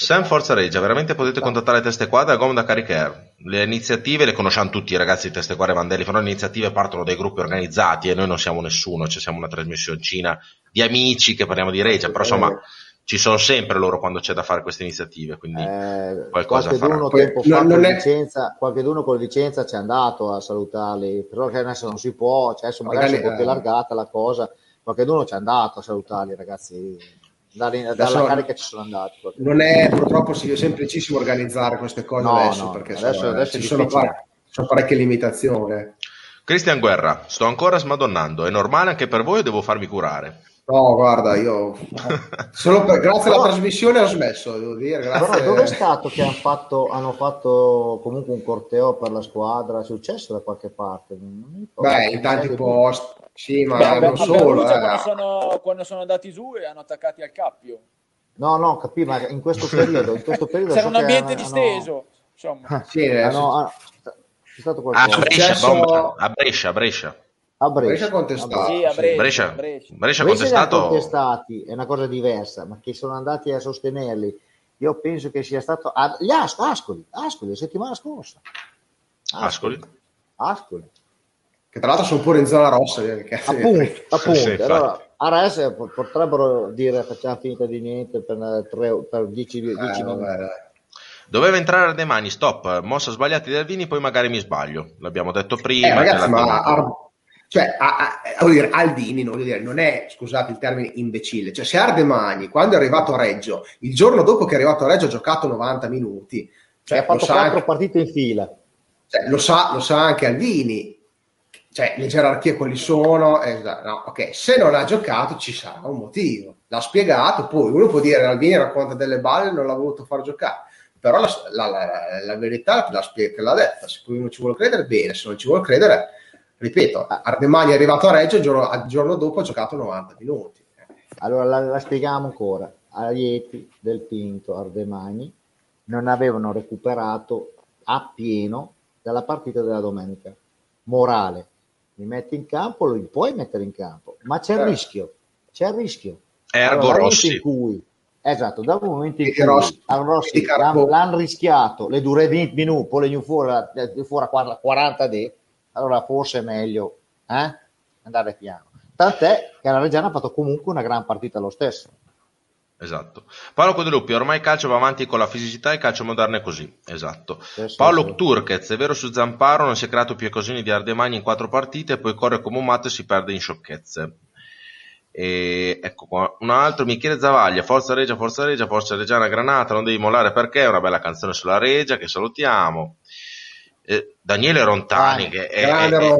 A: Sam Forza Reggia, veramente potete contattare Teste Quadre a Gom da Caricare. Le iniziative le conosciamo tutti i ragazzi di Teste Quadre e Vandelli, però le iniziative partono dai gruppi organizzati e noi non siamo nessuno, cioè siamo una trasmissioncina di amici che parliamo di Reggia, però insomma ci sono sempre loro quando c'è da fare queste iniziative, quindi
B: Eh,
A: qualcosa farà.
B: tempo fa
C: non
B: con
C: è-
B: Vicenza, qualcheduno con Vicenza ci è andato a salutarli, però che adesso non si può, cioè adesso magari,
C: Magari,
B: è un po' più
C: eh.
B: allargata la cosa, qualcheduno ci è andato a salutarli ragazzi, Dalla- dalla
C: Adesso-
B: carica ci sono andati.
C: Non è purtroppo sì, è semplicissimo organizzare queste cose
B: No,
C: adesso
B: no,
C: perché
B: adesso-
C: insomma,
B: adesso
C: ci sono, pare- sono parecchie limitazioni.
A: Cristian Guerra, sto ancora smadonnando, è normale anche per voi o devo farmi curare?
C: No, guarda, io solo per- grazie alla trasmissione ho smesso, devo dire. Grazie.
B: dove è stato che hanno fatto, hanno fatto comunque un corteo per la squadra? È successo da qualche parte?
C: Beh, in tanti posti, sì, ma
D: Beh, a
C: non
D: a
C: solo. Eh.
D: quando, sono, quando sono andati su e hanno attaccati al cappio.
B: No, no, capì, ma in questo periodo, in questo periodo
D: C'era
B: so
D: un ambiente
B: hanno-
D: disteso. Insomma,
C: Sì, eh,
B: hanno- hanno- c'è stato
A: A
B: qualcosa.
A: Brescia,
C: successo-
A: bomba, a Brescia, a Brescia.
B: A Brescia.
C: Brescia contestato.
D: sì, a. Brescia.
A: Brescia,
D: a Brescia.
A: Brescia
B: Brescia
A: contestato.
B: contestati, è una cosa diversa, ma che sono andati a sostenerli. Io penso che sia stato ah, gli As- Ascoli, Ascoli, la settimana scorsa.
A: Ascoli?
B: Ascoli.
C: Che tra l'altro sono pure in zona rossa. eh,
B: Appunto, appunto.
A: Sì,
B: allora, po- potrebbero dire facciamo finta di niente per, tre- per 10,
C: Eh,
B: minuti.
C: vabbè, dai.
A: Doveva entrare a De Mani, stop, mossa sbagliata di Alvini, poi magari mi sbaglio. L'abbiamo detto prima.
C: Eh, ragazzi, ma. Ar- cioè, a- a- dire, Aldini non, voglio dire, non è, scusate il termine, imbecille. Cioè, se Ardemagni, quando è arrivato a Reggio, il giorno dopo che è arrivato a Reggio ha giocato 90 minuti. Cioè,
B: ha fatto quattro
C: anche,
B: partite in fila.
C: cioè, lo, sa, lo sa anche Aldini. Cioè, le gerarchie quali sono? eh, no, ok, se non ha giocato ci sarà un motivo. L'ha spiegato, poi uno può dire Aldini racconta delle balle, non l'ha voluto far giocare. Però la, la- la- la verità la spiega, l'ha detta. Se uno ci vuole credere, bene. Se non ci vuole credere, ripeto, Ardemagni è arrivato a Reggio, il giorno, il giorno dopo ha giocato 90 minuti.
B: Allora la, spieghiamo ancora. Aieti, Del Pinto, Ardemagni non avevano recuperato a pieno dalla partita della domenica. Morale, li metti in campo, lo puoi mettere in campo, ma c'è il
C: Certo.
B: rischio, c'è il rischio.
A: Ergo Rossi.
B: in cui, esatto, dal momento in cui
C: Rossi-
B: al Rossi l'hanno, l'hanno rischiato, le dure 20 minuti, poi le gli fuori, eh, fuori a 40 d, allora forse è meglio eh, andare piano. Tant'è che la Reggiana ha fatto comunque una gran partita lo stesso.
A: Esatto. Paolo Codeluppi, ormai calcio va avanti con la fisicità e il calcio moderno è così. Esatto.
B: Sì, sì,
A: Paolo
B: sì.
A: Turquez, è vero su Zamparo, non si è creato più occasioni di Ardemagni in quattro partite, poi corre come un matto e si perde in sciocchezze. E ecco qua, un altro, Michele Zavaglia, Forza Regia, Forza Regia, Forza Reggiana Granata, non devi mollare perché, è una bella canzone sulla Regia che salutiamo. Eh, Daniele Rontani, che è, è- è-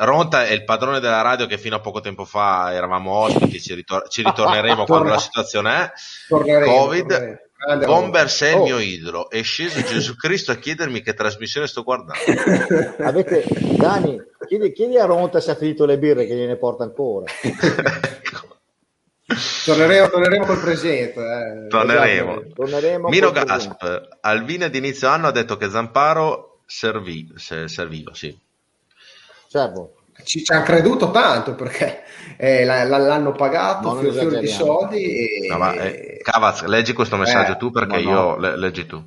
C: Ronta.
A: È il padrone della radio che fino a poco tempo fa eravamo ospiti, ci, ritor- ci ritorneremo quando la situazione è.
C: Torneremo,
A: Covid,
C: torneremo.
A: Bomber sei il
B: Oh.
A: mio idolo, è sceso Gesù Cristo a chiedermi che trasmissione sto guardando.
B: Avete, Dani, chiedi, chiedi a Ronta se ha finito le birre che gliene porta ancora.
C: torneremo, torneremo col presente. eh.
A: Torneremo.
B: Esatto, torneremo
A: Miro Gasp, Alvina di inizio anno ha detto che Zamparo servì, se- serviva, sì.
B: Servo.
C: Ci, ci hanno creduto tanto perché eh, la- la- l'hanno pagato fior fior di soldi. E...
A: No, ma, eh, Cavaz, leggi questo messaggio
C: Eh,
A: tu perché
B: no.
A: io le- leggi tu.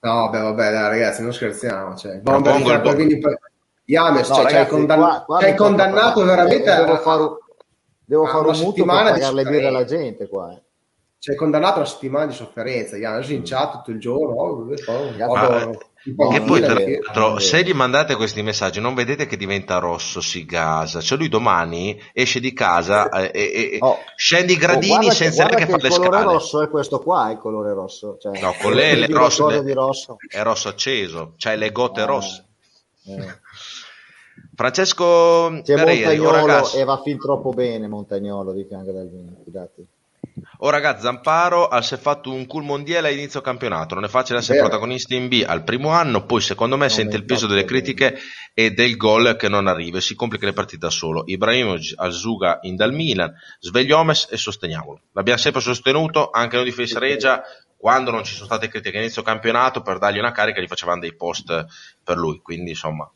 C: No, beh, vabbè, dai, ragazzi, non scherziamo. Cioè,
A: Propongo
C: Bomber,
A: il
C: Riccardo
A: bo-
C: Alvini per- Yames,
B: No,
C: cioè,
B: ragazzi,
C: condann-
B: qua- qua
C: ci hai
B: mi tocca
C: condannato veramente
B: Eh, devo fare, un- devo fare un mutuo per pagare le birre alla gente qua. eh.
C: Ci hai condannato a una settimana di sofferenza. Yames in chat tutto il giorno. oh, oh,
B: no,
A: poi tra
B: è
A: l'altro
B: è
A: se gli mandate questi messaggi non vedete che diventa rosso si gasa cioè lui domani esce di casa eh, e, e- e
B: Oh.
A: scendi i
B: Oh,
A: gradini
B: che-
A: senza neanche
B: che
A: fare le
B: Il colore
A: scale
B: rosso è questo qua, il colore rosso. Cioè,
A: no con lei le
B: direttore
A: le-
B: di rosso.
A: è rosso acceso c'hai le gotte
B: Eh,
A: rosse
B: eh.
A: Francesco
B: C'è
A: Pereira
B: Montagnolo
A: ragazzi,
B: e va fin troppo bene Montagnolo di fianco dal vino.
A: Oh, ragazzi Zamparo ha fatto un cool mondiale a inizio campionato. Non è facile essere
C: Vero.
A: protagonisti in B al primo anno poi secondo me
B: Non
A: sente il peso delle critiche e del gol che non arriva e si complica le partite da solo. Ibrahimovic al Zuga in dal Milan sveglio Omes e sosteniamolo. L'abbiamo sempre sostenuto anche noi di Face Regia quando non ci sono state critiche a inizio campionato per dargli una carica gli facevamo dei post per lui. Quindi insomma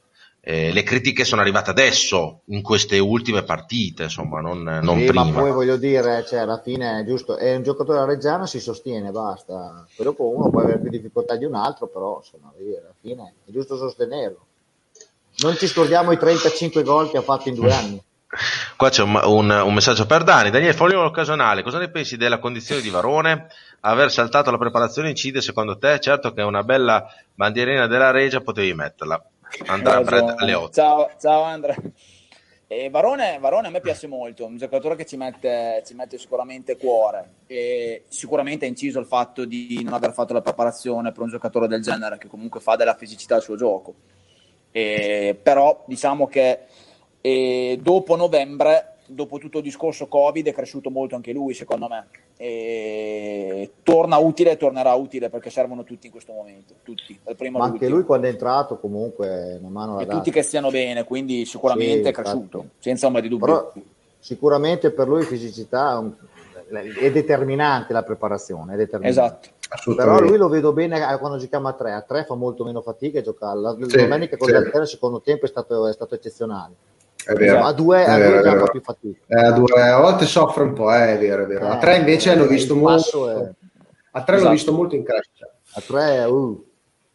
A: eh, le critiche sono arrivate adesso, in queste ultime partite, insomma, non, non
B: Sì,
A: prima.
B: ma poi voglio dire, cioè, alla fine è giusto, è un giocatore della Reggiana, si sostiene, basta. Poi dopo uno può avere più difficoltà di un altro, però insomma, dire, alla fine è giusto sostenerlo. Non ci scordiamo i 35 gol che ha fatto in due anni.
A: Qua c'è un, un- un messaggio per Dani. Daniele Fogliolo occasionale, cosa ne pensi della condizione di Varone? Aver saltato la preparazione incide secondo te? Certo che una bella bandierina della Regia potevi metterla. Andrà Brad
D: ragione.
A: alle 8.
D: Ciao, ciao Andrea. E Varone, Varone a me piace molto, un giocatore che ci mette, ci mette sicuramente cuore e sicuramente ha inciso il fatto di non aver fatto la preparazione per un giocatore del genere che comunque fa della fisicità il suo gioco. E, però diciamo che eh, dopo novembre, dopo tutto il discorso Covid, è cresciuto molto anche lui secondo me. E torna utile e tornerà utile perché servono tutti in questo momento, tutti, dal primo
B: Ma
D: all'ultimo.
B: anche lui quando è entrato comunque una mano l'ha
D: e
B: data.
D: tutti che stiano bene, quindi sicuramente
B: Sì,
D: è cresciuto,
B: infatti.
D: senza ombra di dubbio.
B: Però sicuramente per lui fisicità è un- è determinante la preparazione, è determinante.
D: Esatto.
B: Però lui lo vedo bene quando giochiamo a tre, a tre fa molto meno fatica a giocare. La la
C: Sì,
B: domenica con
C: sì.
B: il secondo tempo è stato, è stato eccezionale.
C: È vero.
B: A due,
C: È
B: a due
C: vero.
B: fa più fatica.
C: Eh, a, due, a volte soffre un po', eh, è vero, è vero. A
B: Eh,
C: tre invece hanno
B: eh,
C: visto molto.
B: è-
C: A tre l'ho
D: Esatto.
C: visto molto in crescita.
B: A tre, uh,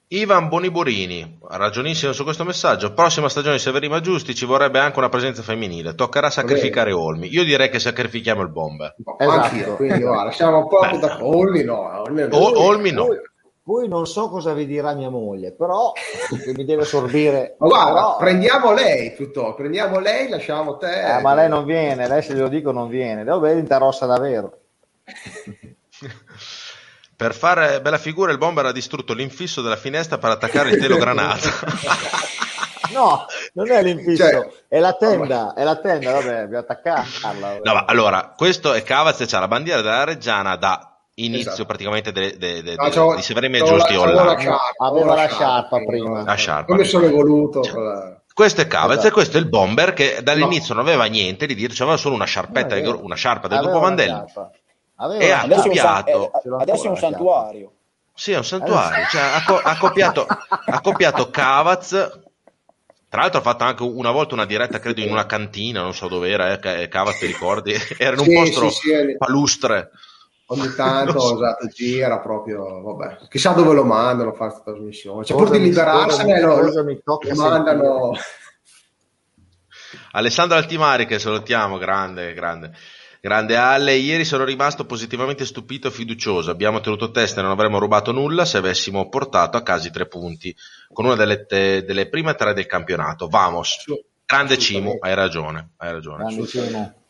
A: Ivan Boniborini, ragionissimo su questo messaggio. Prossima stagione di Severino Giusti ci vorrebbe anche una presenza femminile. Toccherà sacrificare Olmi. Io direi che sacrifichiamo il bomber.
B: Esatto.
C: Anch'io, quindi guarda, siamo proprio da Olmi no, Olmi no.
A: Olmi no.
B: Poi, non so cosa vi dirà mia moglie, però che mi deve sorbire.
C: Ma guarda,
B: Però-
C: prendiamo lei piuttosto, prendiamo lei, lasciamo te.
B: Eh, ma lei non viene, lei se glielo dico non viene. Devo diventa rossa davvero.
A: Per fare bella figura il bomber ha distrutto l'infisso della finestra per attaccare il telo granata.
B: No, non è l'infisso,
C: Cioè-
B: è la tenda, è la tenda, vabbè, bisogna attaccarla.
A: No, ma allora, questo è Cavaz e c'ha la bandiera della Reggiana da inizio
C: Esatto.
A: praticamente de- de- de-
C: No,
A: de-
C: c'avevo-
A: di Severino
C: c'avevo
A: Giusti online.
C: avevo
B: la sciarpa
C: prima.
A: La sciarpa.
C: Come sono evoluto? la-
A: Questo è Cavaz
B: Esatto.
A: e questo è il bomber che dall'inizio non aveva niente di dire, aveva solo una sciarpetta,
B: No,
A: una sciarpa del gruppo Vandelli. E ha
D: Adesso è un, san-
A: copiato.
D: eh, adesso è un
B: ancora,
D: santuario.
A: Sì, è un santuario. Cioè, ha, co- ha copiato, ha copiato Cavaz. Tra l'altro ha fatto anche una volta una diretta, credo, in una cantina, non so dove era, eh, Ca- Cavaz, ti ricordi? Era in un
C: Sì,
A: posto
C: sì, sì, eh.
A: palustre.
C: Ogni tanto,
A: so.
C: esatto, gira proprio, vabbè. Chissà dove lo mandano a fare questa trasmissione. Cioè, pur di liberarsene, lo, lo mandano...
A: Alessandro Altimari, che salutiamo, grande, grande. Grande Ale, ieri sono rimasto positivamente stupito e fiducioso. Abbiamo tenuto testa e non avremmo rubato nulla se avessimo portato a casa i tre punti, con una delle, te- delle prime tre del campionato. Vamos, grande Cimo, hai ragione, hai ragione.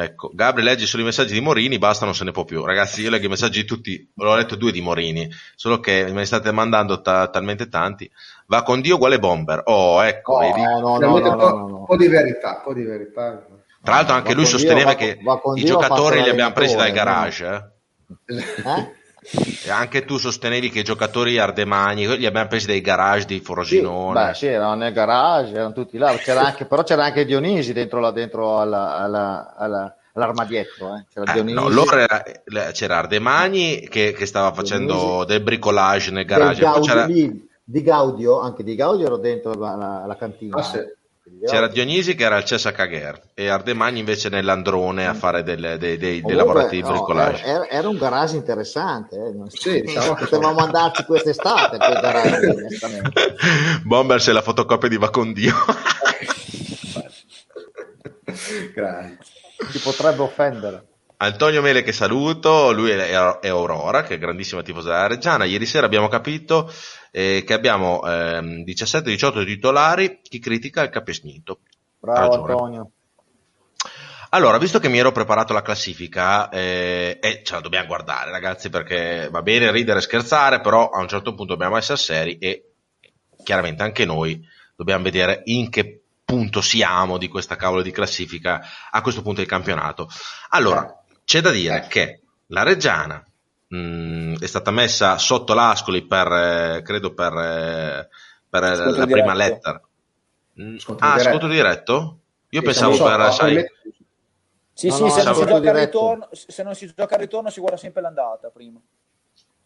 A: Ecco, Gabri leggi solo i messaggi di Morini, basta, non se ne può più. Ragazzi, io leggo i messaggi di tutti, l'ho letto due di Morini, solo che me ne state mandando ta- talmente tanti. Va con Dio uguale bomber. Oh, ecco,
B: Oh,
A: vedi?
B: no, no, no, no,
C: un po',
B: no, no,
C: po' di verità, un po' di verità.
A: Tra l'altro anche
B: Va
A: lui
B: Dio,
A: sosteneva
B: va
A: che
B: va con
A: i
B: Dio,
A: giocatori li abbiamo presi dai
B: l'allenatore,
A: garage. eh.
B: Eh?
A: E anche tu sostenevi che i giocatori ardemani li abbiamo presi dai garage di
B: Sì,
A: Frosinone.
B: beh, sì, erano nel garage, erano tutti là. C'era anche, però c'era anche Dionisi dentro, la, dentro alla, alla, alla, all'armadietro. Eh. C'era
A: Eh, no, loro era- c'era Ardemagni che, che stava facendo
B: Dionisi.
A: del bricolage nel garage.
B: Gaudio, lì, di Gaudio, anche di Gaudio ero dentro la, la- la cantina.
C: Ah, sì.
A: C'era. Dionisi che era al Cessa Cagher e Ardemagni invece nell'androne a fare delle- dei, dei- dei lavorativi
B: no,
A: bricolage.
B: era, era- un garage interessante. Eh. Non-
C: Sì, diciamo
B: Potevamo andarci quest'estate quel garage, onestamente.
A: Bomber c'è la fotocopia di Va con Dio.
C: Grazie.
B: Ti potrebbe offendere.
A: Antonio Mele che saluto, lui è, è Aurora, che è grandissima tifosa della Reggiana. Ieri sera abbiamo capito eh, che abbiamo ehm, 17-18 titolari, chi critica il Capesnito.
B: Bravo
A: ragione.
B: Antonio.
A: Allora, visto che mi ero preparato la classifica, eh, e ce la dobbiamo guardare, ragazzi, perché va bene ridere e scherzare, però a un certo punto dobbiamo essere seri e chiaramente anche noi dobbiamo vedere in che punto siamo di questa cavolo di classifica a questo punto del campionato. Allora, c'è da dire
C: Eh.
A: che la Reggiana mh, è stata messa sotto l'Ascoli per, eh, credo, per, eh, per eh, la prima
D: diretto.
A: lettera. Mm,
C: Scontro
A: ah,
C: diretto.
A: scontro diretto? Io
C: Sì,
A: pensavo
C: so,
A: per, sai,
C: probabilmente-
D: Sì,
B: No,
D: sì,
B: no,
D: se, non si
A: stavo-
D: gioca al
B: diretto.
D: ritorno, se non si gioca al ritorno si guarda sempre l'andata prima.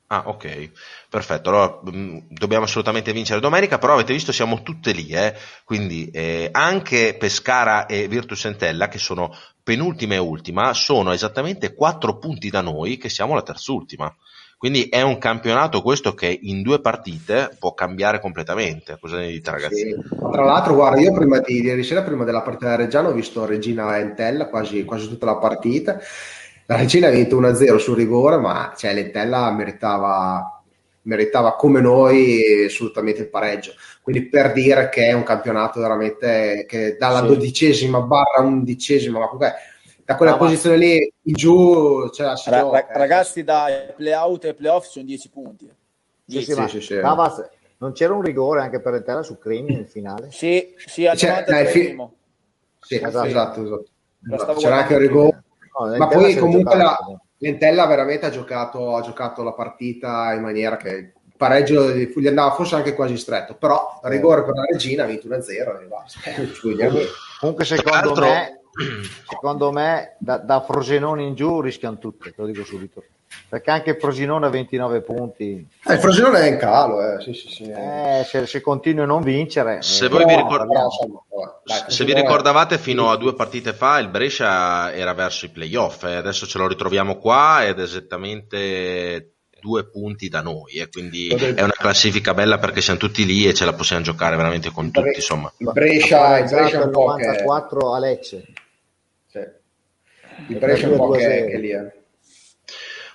A: Ah, ok, perfetto. Allora mh, mm, dobbiamo assolutamente vincere domenica, però avete visto siamo tutte lì, eh? quindi eh, anche Pescara e Virtus Entella, che sono penultima e ultima, sono esattamente quattro punti da noi, che siamo la terzultima. Quindi è un campionato questo che in due partite può cambiare completamente. Cosa ne dite, ragazzi? Sì.
C: Tra l'altro, guarda, io prima di ieri sera, prima della partita da Reggiano, ho visto Regina Entella quasi, quasi tutta la partita la Regina ha vinto 1-0 sul rigore, ma cioè, l'Entella meritava, meritava come noi assolutamente il pareggio. Quindi per dire che è un campionato veramente che dalla sì. dodicesima barra undicesima, ma comunque da quella ah, posizione ma... lì in giù c'è la
D: Ra- ra- Ragazzi, da play-out e play-off sono 10 punti.
B: Sì, sì, sì, sì, Navas, non c'era un rigore anche per l'Entella su Crimi nel finale?
D: Sì, sì, al cioè, dai, fi-
C: sì, esatto, esatto, esatto. C'era anche il rigore No, ma poi comunque la, Lentella veramente ha giocato, ha giocato, la partita in maniera che il pareggio gli andava forse anche quasi stretto, però rigore per la regina ha vinto 1-0 e basta.
B: comunque secondo me, secondo me da, da Frosinone in giù rischiano tutte, te lo dico subito perché anche Frosinone ha 29 punti.
C: Eh, il Frosinone è in calo, eh. Sì, sì, sì.
B: Eh, se, se, continui a non vincere.
A: Se, voi vi, ricord... però, dai, se vi ricordavate, fino a due partite fa il Brescia era verso i playoff, eh. adesso ce lo ritroviamo qua ed è esattamente due punti da noi, e quindi è una classifica bella perché siamo tutti lì e ce la possiamo giocare veramente con tutti. Insomma.
B: Il Brescia, il Brescia è un po' 94 che... a Lecce.
C: Sì. Il Brescia è un po' che, che lì è.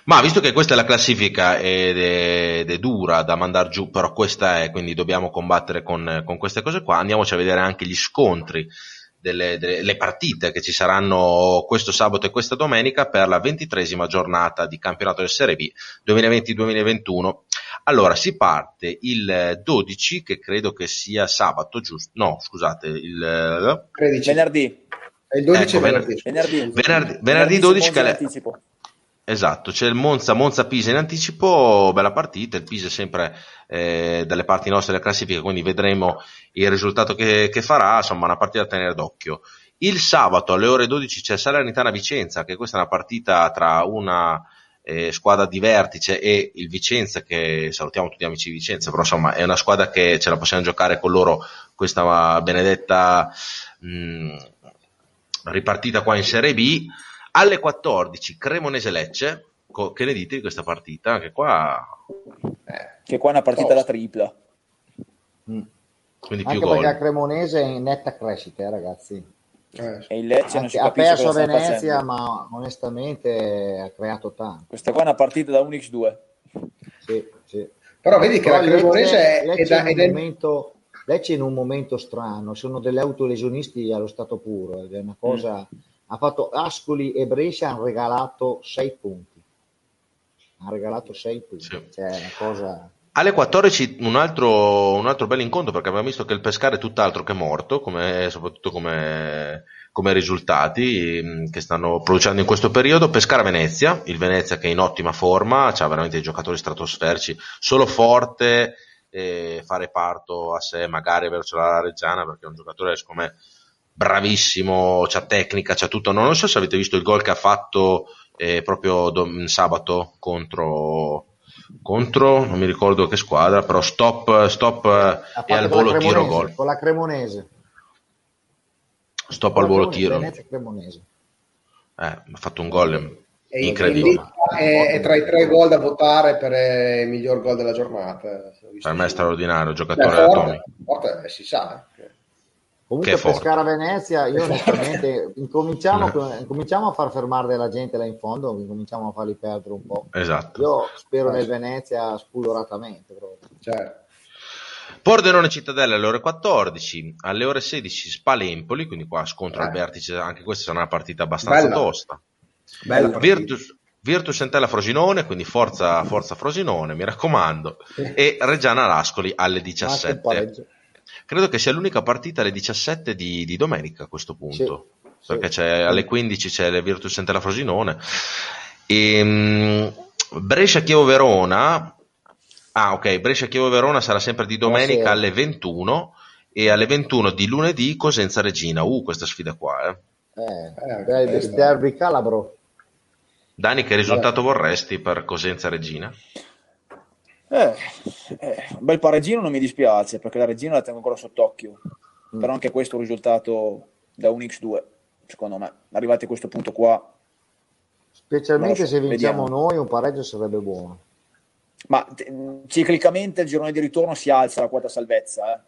A: Ma visto che questa è la classifica ed è, ed è dura da mandare giù, però questa è, quindi dobbiamo combattere con, con queste cose qua, andiamoci a vedere anche gli scontri delle, delle, partite che ci saranno questo sabato e questa domenica per la ventitresima giornata di campionato del Serie B 2020-2021. Allora, si parte il 12, che credo che sia sabato, giusto? No, scusate, il
D: 13. venerdì.
C: È il 12 ecco, venerdì.
A: Venerdì, venerdì, venerdì, venerdì 12 che è Esatto, c'è il Monza, Monza-Pisa in anticipo, bella partita, il Pisa è sempre eh, dalle parti nostre della classifica, quindi vedremo il risultato che, che, farà, insomma una partita da tenere d'occhio. Il sabato alle ore 12 c'è Salernitana-Vicenza, che questa è una partita tra una eh, squadra di vertice e il Vicenza, che salutiamo tutti gli amici di Vicenza, però insomma è una squadra che ce la possiamo giocare con loro questa benedetta mh, ripartita qua in Serie B alle 14 Cremonese Lecce che ne dite di questa partita? Anche qua
D: eh, che qua è una partita da tripla
B: mm. quindi più Anche gol. perché Cremonese è in netta crescita eh, ragazzi
D: eh. e il Lecce non si
B: ha perso Venezia ma onestamente ha creato tanto
D: questa qua è una partita da 11-2
B: sì, sì.
C: però vedi che Però la Cremonese
B: Lecce, è, Lecce è, da, è, momento, Lecce in un momento strano sono delle autolesionisti allo stato puro ed è una cosa mm ha fatto Ascoli e Brescia hanno regalato 6 punti hanno regalato 6 punti sì. cioè una cosa
A: alle 14 un altro, un altro bel incontro perché abbiamo visto che il Pescara è tutt'altro che morto, come, soprattutto come, come, risultati mm, che stanno producendo in questo periodo. Pescara-Venezia, il Venezia che è in ottima forma, ha veramente dei giocatori stratosferici, solo forte e fare parto a sé magari verso la Reggiana perché è un giocatore secondo me bravissimo, c'ha tecnica, c'ha tutto. Non so se avete visto il gol che ha fatto eh, proprio dom- sabato contro, contro, non mi ricordo che squadra, però stop, stop e al volo tiro gol.
B: Con la Cremonese.
A: Stop con al volo tiro. Cremonese. Eh, ha fatto un gol incredibile.
C: È, è, tra i tre gol da votare per eh, il miglior gol della giornata.
A: Per me è straordinario, giocatore Beh, forte,
C: forte, eh, si sa. Eh.
B: Comunque Pescara Venezia, io onestamente incominciamo, incominciamo, a far fermare della gente là in fondo, incominciamo a farli perdere un po'.
A: Esatto.
B: Io spero nel Venezia spudoratamente.
C: Certo.
A: Pordenone Cittadella alle ore 14, alle ore 16 Spal Empoli, quindi qua scontro eh. al vertice, anche questa sarà una partita abbastanza Bella. tosta. Bella partita. Virtus, Virtus Entella Frosinone, quindi forza, forza Frosinone, mi raccomando, e Reggiana Lascoli alle 17 credo che sia l'unica partita alle 17 di, di domenica a questo punto. Sì, perché sì. alle 15 c'è le Virtus Entella Frosinone. E, um, Brescia Chievo Verona. Ah, ok. Brescia Chievo Verona sarà sempre di domenica alle 21 e alle 21 di lunedì Cosenza Regina. Uh, questa sfida qua, eh.
B: Eh, eh, derby calabro.
A: Dani, che risultato vorresti per Cosenza Regina?
D: Eh, eh, un bel pareggino non mi dispiace perché la regina la tengo ancora sott'occhio. Mm. Però anche questo è un risultato da un X2, secondo me. Arrivati a questo punto qua.
B: Specialmente so, se vinciamo vediamo. noi, un pareggio sarebbe buono.
D: Ma t- ciclicamente il girone di ritorno si alza la quota salvezza, eh?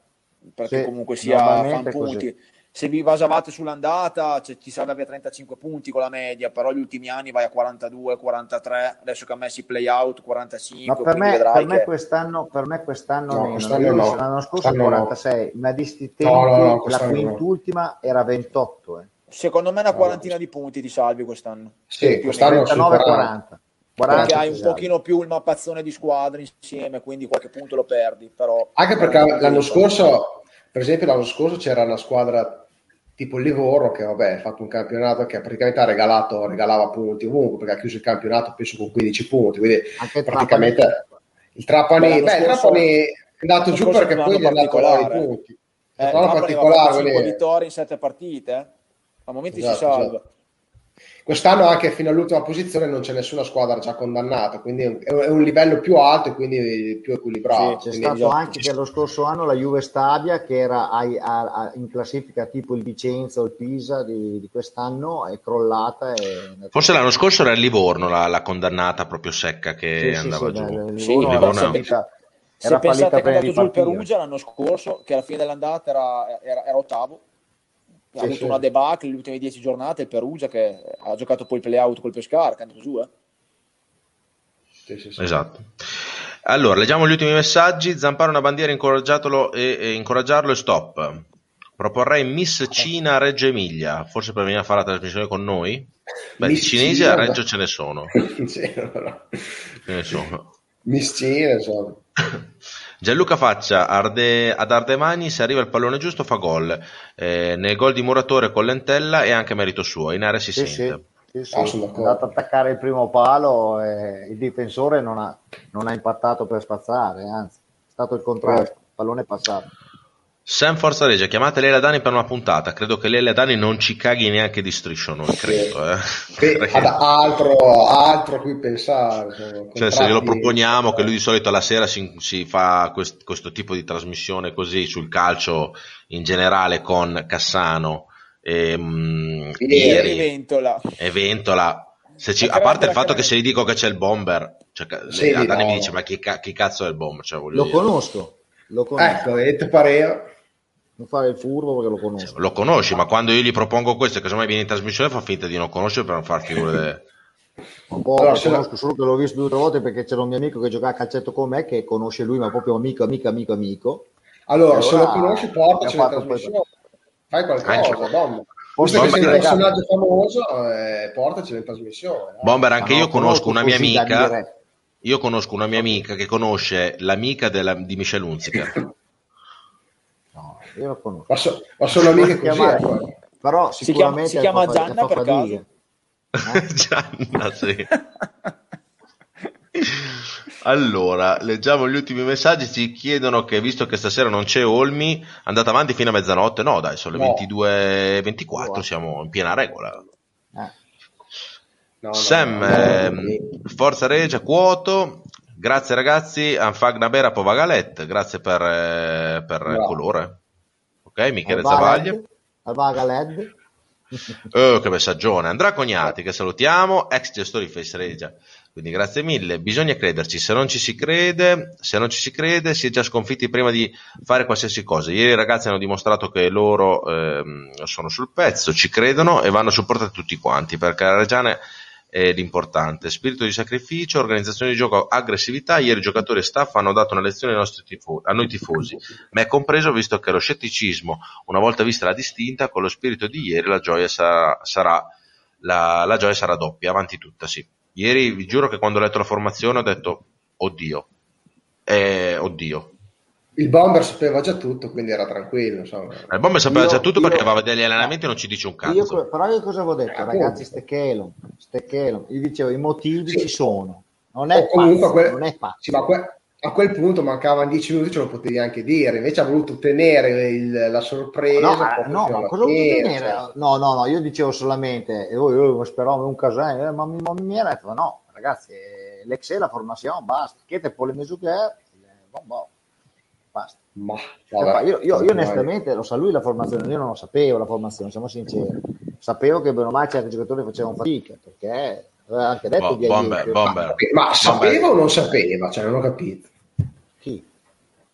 D: perché sì, comunque sia fan punti. Così se vi basavate sull'andata cioè, ti salva via 35 punti con la media, però gli ultimi anni vai a 42, 43, adesso che ha messo i play out 45.
B: Ma per me, per me quest'anno, per me quest'anno, no, quest'anno no. l'anno scorso quest'anno 46, no. ma di sti tempi no, la quintultima era 28. Eh.
D: Secondo me una quarantina di punti ti salvi quest'anno.
C: Sì, quest'anno
B: 39-40.
D: Perché hai un pochino più il mappazzone di squadre insieme, quindi qualche punto lo perdi. Però
C: Anche perché l'anno scorso, per esempio, l'anno scorso c'era una squadra tipo il Livorno che vabbè, ha fatto un campionato che praticamente ha regalato, regalava punti ovunque perché ha chiuso il campionato penso con 15 punti quindi Anche praticamente Trapani. il Trapani, beh, il Trapani è andato giù perché poi gli è andato là i punti
D: eh, è particolare 5 vittorie in 7 partite eh? a momenti esatto, si salva esatto.
C: Quest'anno anche fino all'ultima posizione non c'è nessuna squadra già condannata, quindi è un livello più alto e quindi più equilibrato.
B: Sì, c'è stato anche che lo scorso anno la Juve Stabia, che era a, a, a, in classifica tipo il Vicenza o il Pisa di, di quest'anno, è crollata. E...
A: Forse l'anno scorso era il Livorno la, la condannata proprio secca che sì, andava sì, giù. Beh,
D: sì, Livorno, Livorno era, se pensate che è andato giù il Perugia l'anno scorso, che alla fine dell'andata era, era, era ottavo, ha sì, avuto sì. una debacle le ultime dieci giornate il Perugia che ha giocato poi il play out col Pescara che è andato giù eh?
A: sì, esatto. Allora leggiamo gli ultimi messaggi. Zampare una bandiera incoraggiatelo e, e incoraggiarlo e stop. Proporrei Miss Cina Reggio Emilia. Forse per venire a fare la trasmissione con noi. Beh Miss cinesi a Reggio ce ne sono. Ce ne sono.
C: Miss Cina sono
A: Gianluca Faccia Arde, ad Ardemani se arriva il pallone giusto fa gol. Eh, nel gol di Muratore con Lentella è anche merito suo in area si sì, sente.
B: sì, sì, sì. è andato ad attaccare il primo palo e il difensore non ha, non ha impattato per spazzare anzi è stato il contrario il pallone è passato
A: Sam Forza Regia, chiamate Leila Dani per una puntata. Credo che Leila Dani non ci caghi neanche di striscio, non credo. Eh.
C: credo. Altro, altro a cui pensare.
A: Cioè, se glielo proponiamo, che lui di solito alla sera si, si fa quest, questo tipo di trasmissione così sul calcio in generale con Cassano e,
D: mh, ieri, Ventola.
A: E Ventola. Ci, a parte il fatto che se gli dico che c'è il bomber, cioè, sì, Dani no. mi dice: Ma chi, chi, cazzo è il bomber? Cioè,
B: Lo dire. conosco. Lo conosco.
C: Ecco, e te pareva
B: non fare il furbo perché lo conosco.
A: Lo conosci, ma quando io gli propongo questo, che se mai viene in trasmissione, fa finta di non conoscere per non far figure.
B: Un po' allora, lo conosco solo che l'ho visto due o tre volte perché c'era un mio amico che giocava a calcetto con me che conosce lui, ma proprio amico, amico, amico, amico.
C: Allora, allora se lo conosci, portaci in trasmissione. Fai qualcosa, donna. Visto che sei un personaggio famoso, eh, portaci in trasmissione.
A: Eh. Bomber, anche io conosco una mia amica. Io conosco una mia amica che conosce l'amica della, di Michel Hunziker.
B: io lo conosco.
C: Ma, so, ma sono amiche così, chiamare, ecco.
B: Però si chiama,
D: si chiama Gianna per caso.
A: Eh? Gianna, sì. Allora, leggiamo gli ultimi messaggi. Ci chiedono che, visto che stasera non c'è Olmi, andate avanti fino a mezzanotte. No, dai, sono le no. 22.24, no. siamo in piena regola. Eh. No, Sam, eh, Forza Regia, Quoto. Grazie ragazzi, Anfagnabera Povagalet, grazie per, eh, per il colore. Michele Zavaglia.
B: Alvaga LED.
A: Oh, che messaggione. Andrea Cognati, che salutiamo, ex gestore di Face Regia. Quindi grazie mille. Bisogna crederci. Se non ci si crede, se non ci si crede, si è già sconfitti prima di fare qualsiasi cosa. Ieri i ragazzi hanno dimostrato che loro eh, sono sul pezzo, ci credono e vanno supportati tutti quanti perché la Reggiane è l'importante. Spirito di sacrificio, organizzazione di gioco, aggressività. Ieri giocatori e staff hanno dato una lezione tifo- a noi tifosi, me compreso visto che lo scetticismo, una volta vista la distinta, con lo spirito di ieri la gioia sarà, sarà, la, la gioia sarà doppia, avanti tutta, sì. Ieri vi giuro che quando ho letto la formazione ho detto, oddio, eh, oddio,
C: il bomber sapeva già tutto, quindi era tranquillo. Insomma.
A: Il bomber sapeva io, già tutto io, perché aveva degli allenamenti e non ci dice un cazzo.
B: Io, però io cosa avevo detto, eh, ragazzi, Stechelon, Stechelon, io dicevo i motivi sì. ci sono. Non è, pazzo,
C: quel,
B: non è pazzo.
C: Sì, ma que- a quel punto mancavano 10 minuti, ce lo potevi anche dire. Invece ha voluto tenere il, la sorpresa.
B: No, ma, no, ma cosa voluto tenere? Cioè. No, no, no, io dicevo solamente, io, io speravo un casino, eh, ma, mi, mi era detto, no, ragazzi, l'excel, la formazione, basta. Che te poi le misure, bon, bon, basta.
C: Ma,
B: Cioè,
C: vabbè,
B: io, io- io onestamente lo sa lui la formazione, io non lo sapevo la formazione, siamo sinceri. Sapevo che bene o male certi giocatori facevano fatica, perché aveva anche detto
A: Bo-
B: di
A: bomber, bomber.
C: Ma sapeva o non sapeva? Cioè, non ho capito.
B: Chi?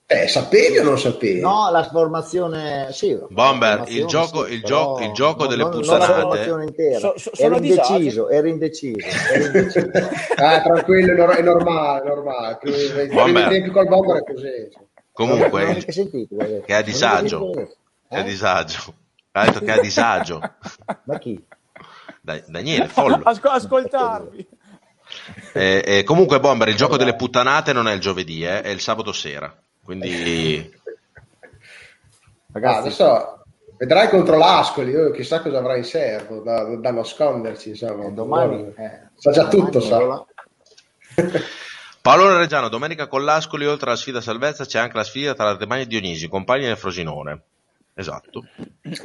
C: Eh, sapevi o non sapevi?
B: No, la formazione, sì.
A: Bomber,
B: formazione,
A: il gioco-
B: sì,
A: il
B: però
A: gio- il gioco
B: non-
A: delle
B: non- Non
A: puttanate-
B: la formazione intera.
D: So- so-
B: ero
D: sono
B: indeciso, ero indeciso.
C: Ah, tranquillo, è nor- è normale, è normale.
A: Bomber.
C: primi tempi col bomber è così.
B: Non ho
A: Comunque,
B: sentito,
A: che è a disagio. Che a
B: eh?
A: disagio. Ha detto che è a disagio.
B: Ma chi?
A: Da- Daniele, follo.
D: Asco- ascoltarvi.
A: Eh, eh, comunque, Bomber, il gioco delle puttanate non è il giovedì, eh, è il sabato sera. Quindi,
C: Ah,
B: Ragazzi,
C: adesso vedrai contro l'Ascoli, io chissà cosa avrà in serbo da, da nasconderci. Insomma.
B: eh, domani... eh,
C: sa già
B: domani
C: tutto, sa.
A: Paolo Reggiano, domenica con l'Ascoli, oltre alla sfida salvezza, c'è anche la sfida tra Ardemagna e Dionisi, compagni nel Frosinone. Esatto.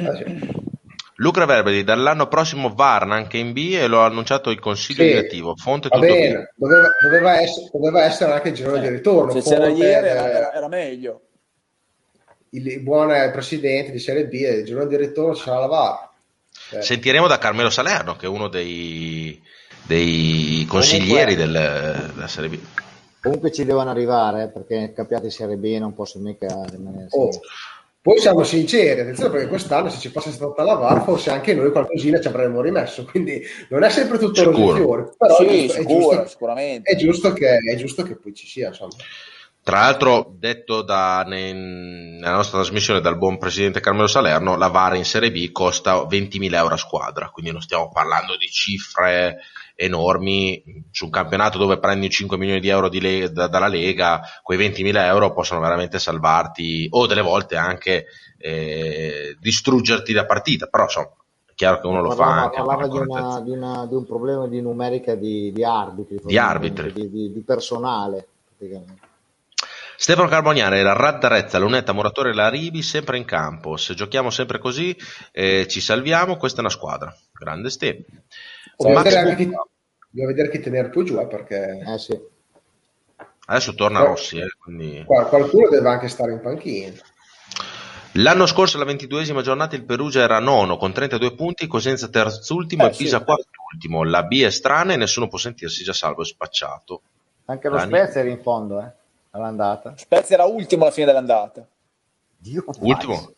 C: Ah, sì.
A: Luca Verberi, dall'anno prossimo Varna anche in B e lo ha annunciato il consiglio
C: Sì.
A: direttivo. Fonte
C: Va
A: tutto
C: bene, doveva, doveva essere, doveva essere anche il girone di ritorno.
D: Se c'era ieri
C: eh,
D: era, era- era meglio.
C: il buon presidente di Serie B, il girone di ritorno sarà la VAR. Eh,
A: Sentiremo da Carmelo Salerno, che è uno dei, dei consiglieri del- della Serie B.
B: Comunque ci devono arrivare, eh, perché capiate Serie B non posso mica rimanere
C: oh. Poi siamo sinceri, attenzione perché quest'anno se ci fosse stata la VAR forse anche noi qualcosina ci avremmo rimesso, quindi non è sempre tutto
A: Sicuro.
C: rose e fiori, però
D: sì,
C: è, giusto, è
D: sicuro,
C: giusto-
D: sicuramente.
C: è giusto che, è giusto che poi ci sia. Insomma.
A: Tra l'altro, detto da, ne- nella nostra trasmissione dal buon presidente Carmelo Salerno, la VAR in Serie B costa 20.000 euro a squadra, quindi non stiamo parlando di cifre enormi su un campionato dove prendi 5 milioni di euro di le- da- dalla Lega, quei 20.000 euro possono veramente salvarti o delle volte anche eh, distruggerti la partita, però insomma, chiaro che uno lo fa
B: parlava,
A: anche
B: parlava di, una- di una- di un problema di numerica di, di arbitri,
A: Di arbitri.
B: di, personale. praticamente.
A: Stefano Carboniare, la Raddarezza, Lunetta, Muratore e la Ribi sempre in campo. Se giochiamo sempre così eh, ci salviamo, questa è una squadra. Grande Ste.
C: Bisogna
A: Max
C: vedere, chi, vedere tenere poi giù, eh, perché
B: Eh sì.
A: Adesso torna
C: Oh.
A: Rossi. eh, quindi-
C: qua- qualcuno deve anche stare in panchina.
A: L'anno scorso, alla ventiduesima giornata, il Perugia era nono con 32 punti, Cosenza terzultimo
D: Eh,
A: e Pisa
D: sì.
A: quartultimo. La B è strana e nessuno può sentirsi già salvo e spacciato.
B: Anche lo
A: Dani?
B: Spezia era in fondo, eh, all'andata.
D: Spezia era ultimo alla fine dell'andata.
B: Dio,
A: Ultimo?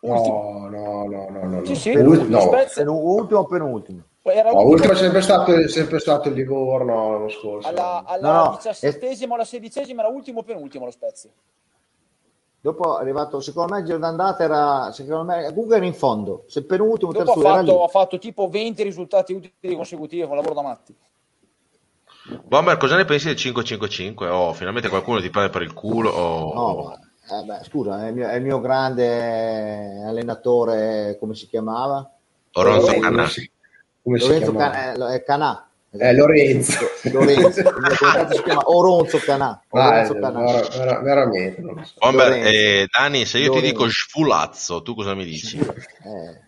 D: Ultimo.
C: No, no, no, no, no.
D: Sì,
C: no.
D: sì,
C: Penultimo, no.
D: Spezia
B: ultimo o penultimo?
D: Era
C: No,
D: ultimo.
C: ultimo è sempre stato, è sempre stato il Livorno l'anno scorso.
D: alla, alla
B: No, no,
D: diciassettesima o alla sedicesima era ultimo penultimo lo Spezia.
B: Dopo è arrivato, secondo me il giro d'andata era, secondo me, comunque era in fondo. Se penultimo,
D: Dopo ha
B: terzo lì.
D: fatto, ha fatto tipo 20 risultati utili consecutivi, con lavoro da matti.
A: Bomber, cosa ne pensi del 5-5-5? Oh, finalmente qualcuno ti prende per il culo. oh.
B: No, eh, beh, scusa, è il, mio, è il mio grande allenatore, come si chiamava?
A: Oronzo Canà.
C: Si, come
B: Lorenzo? Can- eh, lo- è Canà.
C: Eh, Lorenzo.
B: Lorenzo, si chiama Oronzo Canà.
C: Ah,
B: Oronzo
C: eh,
B: Canà.
C: vera- vera- veramente. lo so.
A: Bomber, eh, Dani, se io ti
B: Lorenzo.
A: dico sfulazzo, tu cosa mi dici?
B: Eh,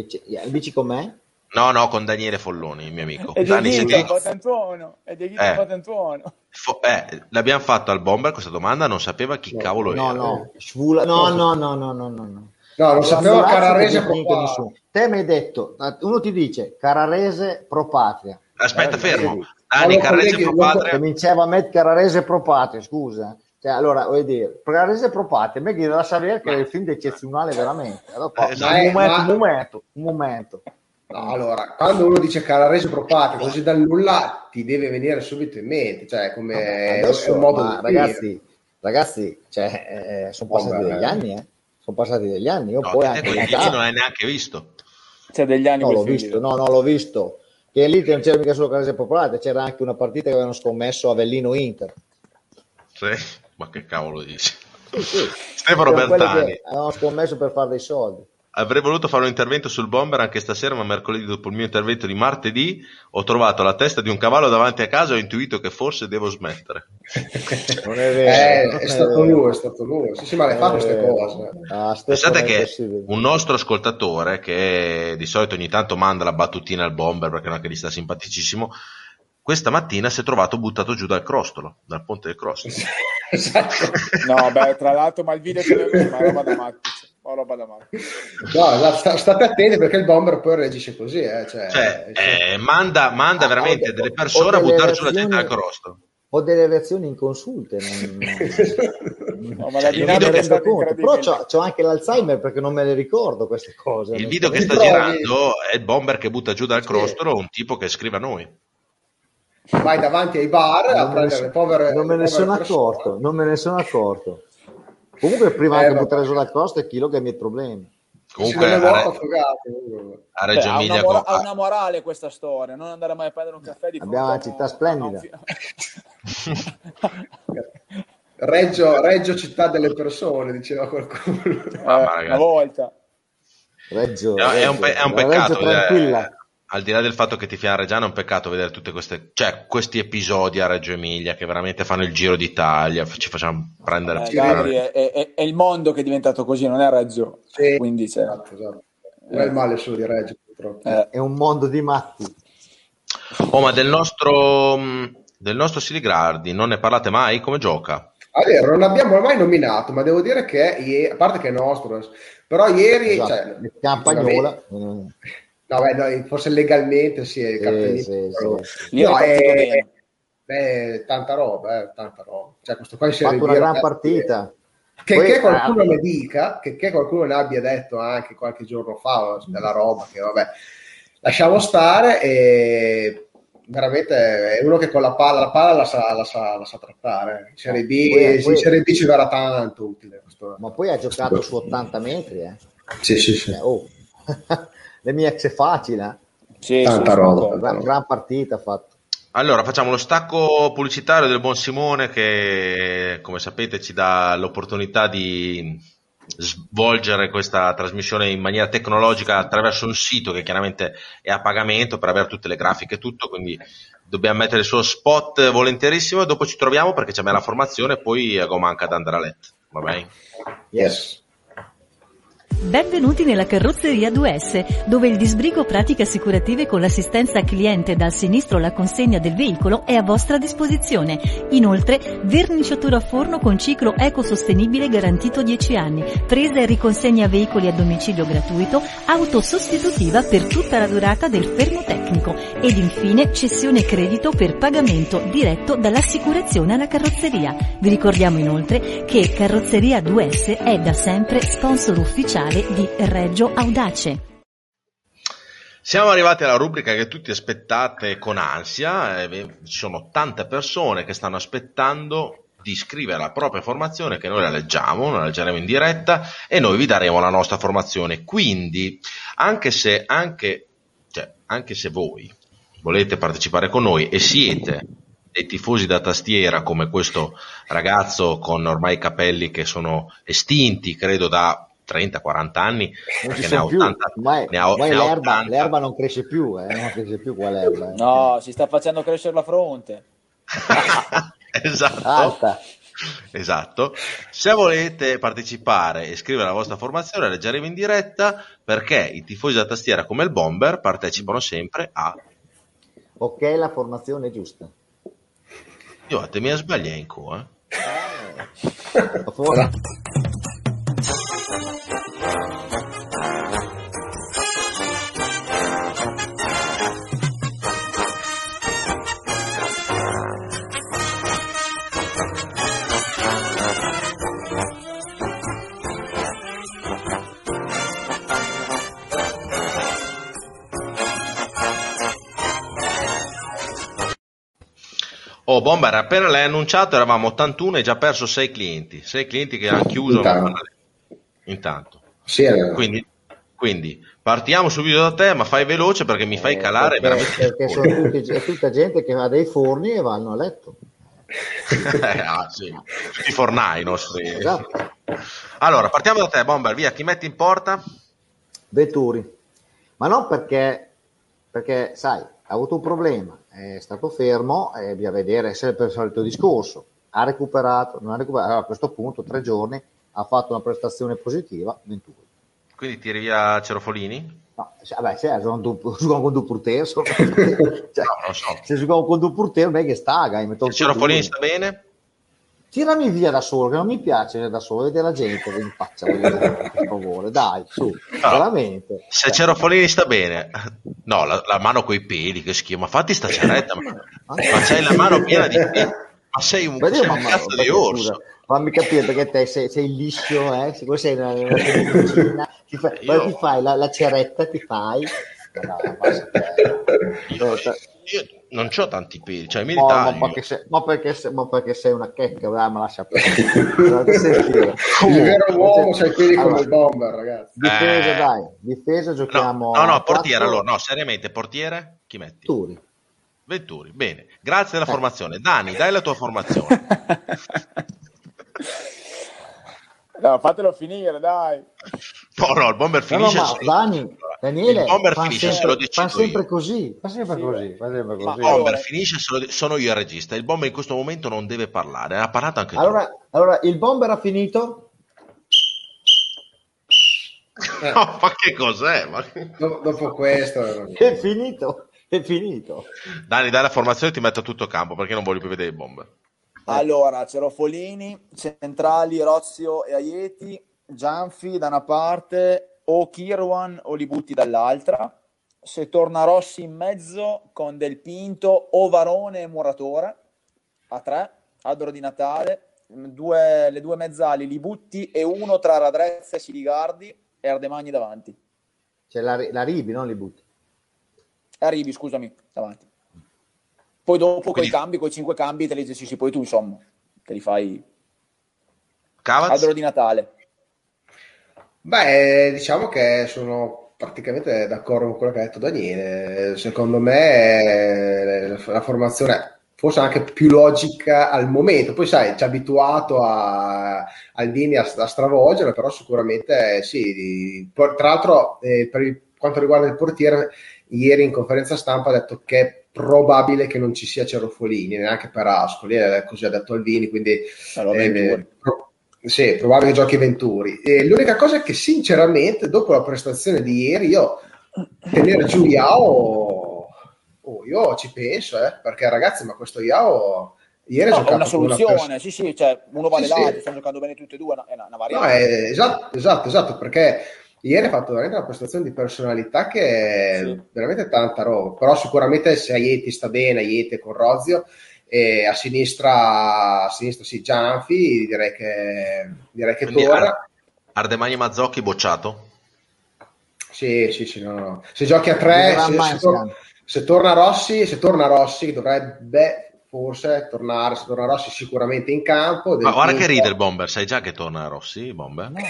B: e c- eh, dici con me?
A: No, no, con Daniele Folloni, il mio amico.
D: E
A: Dani, se ti
D: Patantuono. E Dieguito
A: Eh.
D: Patantuono.
A: fo- eh, l'abbiamo fatto al Bomber questa domanda, non sapeva chi
C: No,
A: cavolo
B: No,
A: era.
B: no, Svula- no, no, no, no, no, no, no.
C: No, non sapevo
B: Svulazzo
C: Cararese.
B: Te mi hai detto, uno ti dice Cararese pro patria.
A: Aspetta,
B: Eh,
A: fermo.
B: vedi,
A: Dani,
C: Allora, colleghi,
A: pro padre.
B: Cominciava a mettere Cararese pro patria, scusa. Cioè, allora, voglio dire, Cararese pro patria, me da sapere che è il film eccezionale veramente. Allora,
A: Eh, esatto.
B: un, momento,
C: Ma-
B: un momento, un momento.
C: No, allora, quando uno dice Cararese Pro Patria, così dal nulla ti deve venire subito in mente, cioè come
B: Adesso,
C: è un modo
B: ma ragazzi, ragazzi, cioè, eh, sono passati degli anni, eh. Sono passati degli anni. Io
A: No,
B: poi anche età-
A: non l'hai neanche visto.
D: C'è degli anni
B: No, l'ho visto, no, no, l'ho visto. Che lì non c'era mica solo Carrese Popolare, c'era anche una partita che avevano scommesso Avellino Inter.
A: Sì? Ma che cavolo dici?
B: Sì, sì.
A: Stefano Bertani.
B: avevano scommesso per fare dei soldi.
A: Avrei voluto fare un intervento sul bomber anche stasera, ma mercoledì dopo il mio intervento di martedì ho trovato la testa di un cavallo davanti a casa e ho intuito che forse devo smettere.
B: Non è vero.
C: Eh,
B: non
C: è stato
B: vero.
C: lui, è stato lui. Sì, sì, ma le fa
B: è
C: queste cose.
B: Ah,
A: Pensate
B: è
A: che un nostro ascoltatore, che di solito ogni tanto manda la battutina al bomber perché non è che gli sta simpaticissimo, questa mattina si è trovato buttato giù dal crostolo, dal ponte del crostolo.
D: esatto. No, beh, tra l'altro, ma il video ce l'è ma roba da matti. Ma roba da matti.
C: No, sta, state attenti perché il bomber poi reagisce così. Eh. Cioè,
A: cioè, eh, manda, manda ah, veramente delle persone a buttare giù la gente dal crostolo
B: ho delle reazioni inconsulte. Non... no, ma la dinamica è conto. Però c'ho, c'ho, anche l'Alzheimer perché non me le ricordo queste cose.
A: Il video che sta girando è il bomber che butta giù dal crostolo un tipo che scrive a noi.
C: Vai davanti ai bar non a prendere le povere.
B: Non me ne sono accorto, non me ne sono accorto. Comunque, prima eh, che buttare dal crostolo è chilo che ha i miei problemi.
A: Comunque, a, a Reggio Beh, Emilia
D: ha una, mora- ha una, morale questa storia, non andare mai a prendere un caffè di
B: Abbiamo una città splendida.
C: Reggio, Reggio, città delle persone, diceva qualcuno.
D: Ah, una volta.
B: Reggio,
A: Reggio, è, un, pe- è un peccato. Reggio al di là del fatto che ti fia Reggiano è un peccato vedere tutti cioè, questi episodi a Reggio Emilia che veramente fanno il giro d'Italia, ci facciamo prendere...
D: Eh, Gabri, è, è, è, il mondo che è diventato così, non è Reggio. Sì, Quindi c'è... esatto,
C: esatto. Non è il male solo di Reggio, purtroppo.
B: Eh. È un mondo di matti.
A: Oh, ma del nostro, del nostro Siligrardi non ne parlate mai? Come gioca?
C: Allora, non l'abbiamo mai nominato, ma devo dire che, a parte che è nostro, però ieri...
B: Esatto,
C: cioè,
B: Campagnola...
C: No, beh, no, forse legalmente sì, è
B: sì, sì, sì,
C: no, è, è, tanta roba, eh, tanta roba. Cioè, questo qua
B: fatto una gran partita.
C: Che, Poi, che qualcuno ah, ne dica, che, che, qualcuno ne abbia detto anche qualche giorno fa della roba, che vabbè, lasciamo stare e veramente è uno che con la palla, la palla la sa, la sa, la sa trattare. In Serie B, poi, poi, in Serie B ci verrà tanto utile. Questo,
B: ma poi ha giocato su 80 metri, eh?
C: Sì, sì, sì.
B: Eh, oh. le mie ex è facile.
C: Sì, Tanta sì, roba.
B: Gran, gran partita fatto.
A: Allora, facciamo lo stacco pubblicitario del buon Simone che, come sapete, ci dà l'opportunità di svolgere questa trasmissione in maniera tecnologica attraverso un sito che chiaramente è a pagamento per avere tutte le grafiche e tutto, quindi dobbiamo mettere il suo spot volentierissimo e dopo ci troviamo perché c'è la formazione e poi a manca ad andare a letto. Va bene?
C: Yes.
E: Benvenuti nella carrozzeria 2S, dove il disbrigo pratiche assicurative con l'assistenza cliente dal sinistro alla consegna del veicolo è a vostra disposizione. Inoltre, verniciatura a forno con ciclo ecosostenibile garantito 10 anni, presa e riconsegna veicoli a domicilio gratuito, auto sostitutiva per tutta la durata del fermo tecnico ed infine cessione credito per pagamento diretto dall'assicurazione alla carrozzeria. Vi ricordiamo inoltre che Carrozzeria 2S è da sempre sponsor ufficiale musicale di Reggio Audace.
A: Siamo arrivati alla rubrica che tutti aspettate con ansia, eh, ci sono tante persone che stanno aspettando di scrivere la propria formazione che noi la leggiamo, la leggeremo in diretta e noi vi daremo la nostra formazione. Quindi, anche se, anche, cioè, anche se voi volete partecipare con noi e siete dei tifosi da tastiera come questo ragazzo con ormai i capelli che sono estinti, credo da 30-40 anni,
B: non ci sono più. 80, mai, ne ha, mai ne l'erba, l'erba, non cresce più, eh, non cresce più qua l'erba.
D: Eh. No, si sta facendo crescere la fronte.
A: esatto.
B: Alta.
A: Esatto. Se volete partecipare e scrivere la vostra formazione, leggeremo in diretta perché i tifosi da tastiera come il Bomber partecipano sempre a.
B: Ok, la formazione è giusta.
A: Io a te mi sbagliato in co, eh.
B: eh.
A: Oh, Bomber, appena l'hai annunciato eravamo 81 e hai già perso 6 clienti. 6 clienti che hanno chiuso intanto. intanto.
C: Sì,
A: quindi, quindi, partiamo subito da te, ma fai veloce perché mi fai eh, calare
B: perché,
A: veramente.
B: Perché sono tutti, è tutta gente che ha dei forni e vanno a letto.
A: ah, sì. Tutti i fornai nostri.
B: Esatto.
A: Allora, partiamo da te, Bomber, via, chi metti in porta?
B: Vetturi. Ma non perché, perché sai, ha avuto un problema, è stato fermo e bisogna vedere se per il solito discorso ha recuperato, non ha recuperato, allora, a questo punto tre giorni ha fatto una prestazione positiva, Venturi.
A: Quindi tiri via Cerofolini?
B: No, vabbè, cioè, giocano con due portieri. Cioè, no, so. Se giocano con due portieri, beh, che staga.
A: Se c'era Folini sta bene?
B: Tirami via da solo, che non mi piace da solo, vedere la gente che mi faccia, per favore, dai, su, no, veramente.
A: Se cioè. Cerofolini sta bene, no, la, la mano coi peli, che schifo, ma fatti sta ceretta, ma, ma c'hai la mano piena di peli, ma sei un, sei un cazzo di orso. Scusa,
B: fammi capire perché te sei, sei liscio, eh? Se sei una, una cucina, ti fai, io... ti fai la, la ceretta, ti fai... No,
A: io, io, non ho tanti peli, cioè militari.
B: Oh, ma, perché sei, ma, perché sei, ma perché sei una checca, dai, ma lascia perdere.
C: il vero uomo c'ha i peli allora, come il bomber, ragazzi.
B: Difesa, eh... dai, difesa giochiamo.
A: No, no, no portiere, allora, no, seriamente, portiere, chi metti?
B: Turi.
A: Venturi, bene, grazie della eh. formazione. Dani, dai la tua formazione.
D: No, fatelo finire, dai.
A: No, no, il bomber finisce. No, no,
B: ma Dani, Daniele, il bomber finisce sempre, se lo decido fa sempre io. così, fa sempre sì, così, fa sempre così.
A: Il bomber finisce se lo, sono io il regista. Il bomber in questo momento non deve parlare, ha parlato anche
B: allora, tu. Allora, il bomber ha finito?
A: Eh. No, ma che cos'è? Ma...
C: dopo questo
B: è finito, è finito.
A: Dani, dai la formazione ti metto a tutto campo perché non voglio più vedere il bomber.
D: Allora, Cerofolini, centrali, Rozio e Aieti, Gianfi da una parte, o Kirwan o li butti dall'altra. Se torna Rossi in mezzo con Del Pinto o Varone e Muratore a tre, albero di Natale, due, le due mezzali li butti e uno tra Radrezza e Siligardi e Ardemagni davanti.
B: C'è la, la Ribi, non li butti?
D: Arrivi, scusami, davanti. Poi dopo con i cambi, con i cinque cambi, te li gestisci poi tu, insomma, te li fai
A: Cavaz?
D: albero di Natale.
C: Beh, diciamo che sono praticamente d'accordo con quello che ha detto Daniele. Secondo me la formazione forse anche più logica al momento. Poi sai, ci ha abituato a Aldini a, a stravolgere, però sicuramente sì. Tra l'altro, eh, per il, quanto riguarda il portiere, ieri in conferenza stampa ha detto che probabile che non ci sia Cerofolini neanche per Ascoli, eh, così ha detto Alvini, quindi
D: allora, eh,
C: pro, sì, probabile che giochi Venturi. E l'unica cosa è che sinceramente dopo la prestazione di ieri io tenere giù Iao, oh, io ci penso, eh, perché ragazzi, ma questo Iao ieri no,
D: è una soluzione, una pers- sì, sì, cioè uno vale sì, l'altro, sì. stanno giocando bene tutti e due, è una, una variante.
C: No, è, esatto, esatto, esatto, perché Ieri ha fatto veramente una prestazione di personalità che è sì. veramente tanta roba. Però sicuramente se Aieti sta bene, Aieti con Rozio, e a sinistra, a sinistra sì, Gianfi, direi che, direi che torna.
A: Ardemagni Mazzocchi bocciato?
C: Sì, sì, sì, no, no. Se giochi a tre, se, se, torna, se, torna Rossi, se torna Rossi, dovrebbe forse tornare, se torna Rossi sicuramente in campo.
A: Ma guarda che ride il Bomber, sai già che torna Rossi, Bomber? No.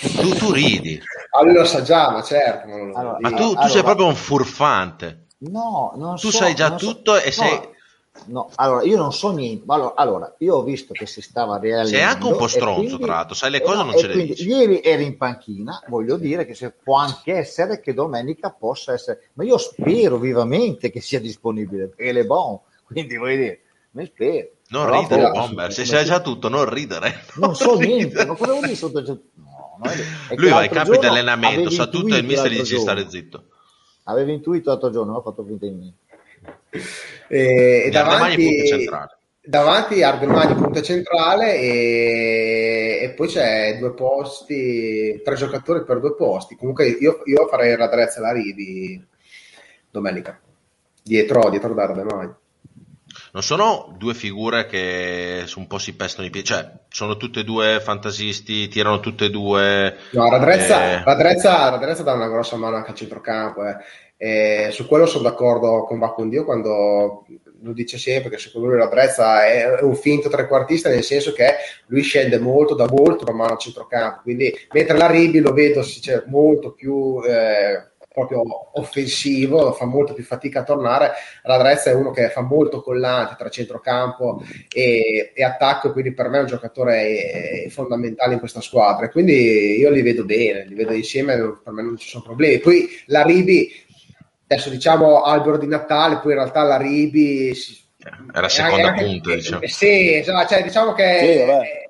A: Tu, tu ridi.
C: Ah, lui lo sa già, ma certo.
A: Allora, ma tu, tu allora, sei proprio un furfante.
B: No, non
A: tu
B: so,
A: sai già tutto
B: so,
A: e sei...
B: No. No, allora io non so niente. Allora, allora, io ho visto che si stava realizzando.
A: Sei anche un po' stronzo, quindi, tra l'altro, sai le cose no, non ce le dici.
B: Ieri eri in panchina, voglio dire che se, può anche essere che domenica possa essere, ma io spero vivamente che sia disponibile perché le bon, quindi voglio dire, mi spero.
A: Non Però ridere, Bomber, se sai già tutto, non ridere.
B: Non, non so ridere. niente, ma cosa vuol dire sotto
A: lui va ai campi di allenamento, sa tutto e il mister gli dice stare zitto.
B: Aveva intuito l'altro giorno, ha fatto finta di me.
C: E, e davanti, davanti Ardelmani punta centrale e, e, poi c'è due posti, tre giocatori per due posti. Comunque io, io farei Radrezza e la Rivi domenica, dietro, dietro da Ardelmani
A: non sono due figure che un po' si pestano i piedi, cioè sono tutte e due fantasisti, tirano tutte e due.
C: No, Radrezza, eh... Radrezza, Radrezza dà una grossa mano anche a centrocampo. Eh. E su quello sono d'accordo con Baccondio quando lo dice sempre che secondo lui Radrezza è un finto trequartista nel senso che lui scende molto da molto da mano a centrocampo quindi mentre la Ribi lo vedo molto più eh, proprio offensivo, fa molto più fatica a tornare. Radrezza è uno che fa molto collante tra centrocampo e, e attacco, quindi per me è un giocatore fondamentale in questa squadra. Quindi io li vedo bene, li vedo insieme, per me non ci sono problemi. Poi la Ribi, adesso diciamo albero di Natale, poi in realtà la Ribi...
A: È la seconda punta, diciamo.
C: Sì, cioè, diciamo che... Sì,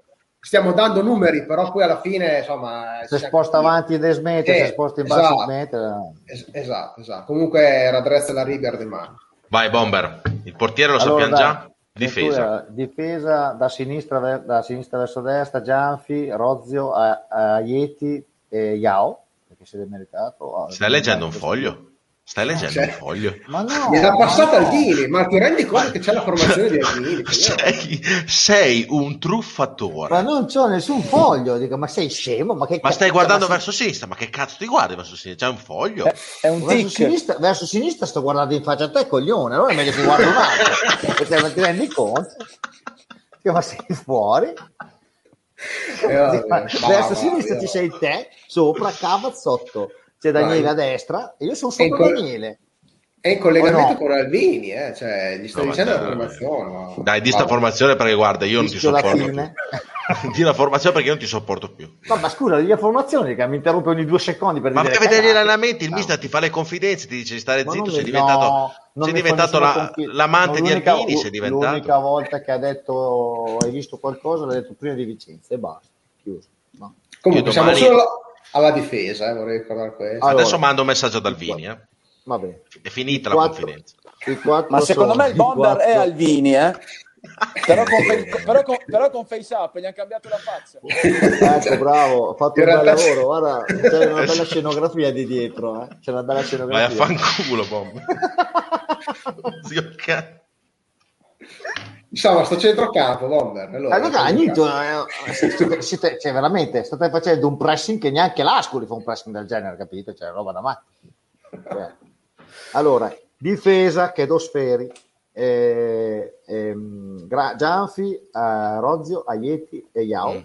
C: stiamo dando numeri, però poi alla fine, insomma...
B: Se sposta capito. avanti De Smete, eh, se sposta in basso esatto, Smete...
C: Es- esatto, esatto. Comunque raddrezza la River di mano.
A: Vai Bomber, il portiere lo allora, sappiamo dai, già? Difesa.
B: Difesa da sinistra, da sinistra verso destra, Gianfi, Rozio, Aieti e Yao, perché si è meritato.
A: Stai leggendo un foglio? Stai leggendo cioè, un foglio?
C: Ma no, mi era passato no. Aldini, ma ti rendi conto che c'è la formazione di Aldini?
A: Sei, sei, un truffatore.
B: Ma non c'ho nessun foglio, dico, ma sei scemo? Ma, che
A: ma stai guardando ma verso sinistra? Ma che cazzo ti guardi verso sinistra? C'è un foglio? È,
B: è un verso, sinistra, verso sinistra sto guardando in faccia a te, coglione. Allora è meglio che guardi un altro. perché non ti rendi conto? Che ma sei fuori? Eh, vabbè, verso sinistra ci sei te, sopra, cava sotto c'è Daniele a destra e io sono sopra co- Daniele.
C: È in collegamento no? con Alvini, eh? cioè, gli sto no, dicendo la formazione.
A: Ma... Dai, di sta formazione perché guarda, io non ti sopporto più. di la formazione perché io non ti sopporto più.
B: No, ma scusa, di la formazione che mi interrompe ogni due secondi per
A: ma dire... Ma vedere gli allenamenti, il no. mister ti fa le confidenze, ti dice di stare zitto, sei diventato, no, sei diventato la, confi... l'amante di Alvini, sei diventato.
B: L'unica volta che ha detto hai visto qualcosa l'ha detto prima di Vicenza e basta, chiuso.
C: No. Comunque, domani... siamo solo alla difesa, eh, vorrei ricordare questo.
A: Allora, Adesso mando un messaggio ad Alvini. Eh. È finita la quattro, confidenza.
D: Ma secondo me il bomber è Alvini, eh? però, con, però, con, però con face up gli hanno cambiato la faccia
B: ecco bravo ha fatto un bel lavoro guarda c'è una bella scenografia di dietro eh? c'è una bella scenografia
A: vai a fanculo bomber
C: zio cazzo Insomma, sto centrocampo, Bomber. Allora,
B: allora Anito, eh, siete, siete, cioè, veramente state facendo un pressing che neanche l'Ascoli fa un pressing del genere, capito? Cioè, roba da matti. Cioè. Allora, difesa, che do sferi, eh, ehm, Gra- Gianfi, eh, Rozio, Aieti e Yao. Mm.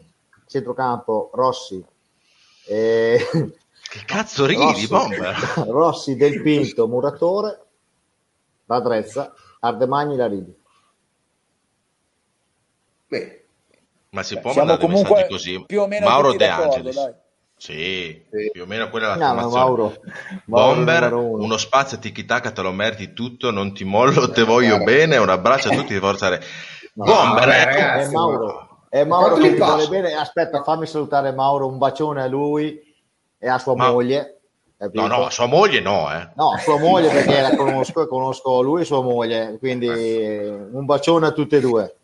B: Centrocampo, Rossi.
A: Eh, che cazzo ridi, Rossi, Bomber?
B: Rossi, Del Pinto, Muratore, Radrezza, Ardemagni, Laridi.
C: Beh.
A: Ma si può Siamo mandare messaggi così?
D: Più o meno
A: Mauro De Angelis. Sì, sì, più o meno quella è la no, Mauro, Bomber, Mauro, uno spazio tiki-taka te lo meriti tutto, non ti mollo, te voglio bene, un abbraccio a tutti di Forza Re. No, Bomber,
B: eh, ragazzi, è Mauro, è Mauro che ti vuole bene. Aspetta, fammi salutare Mauro, un bacione a lui e a sua Ma... moglie.
A: No, no, sua moglie no, eh.
B: No, sua moglie perché la conosco, conosco lui e sua moglie, quindi un bacione a tutte e due.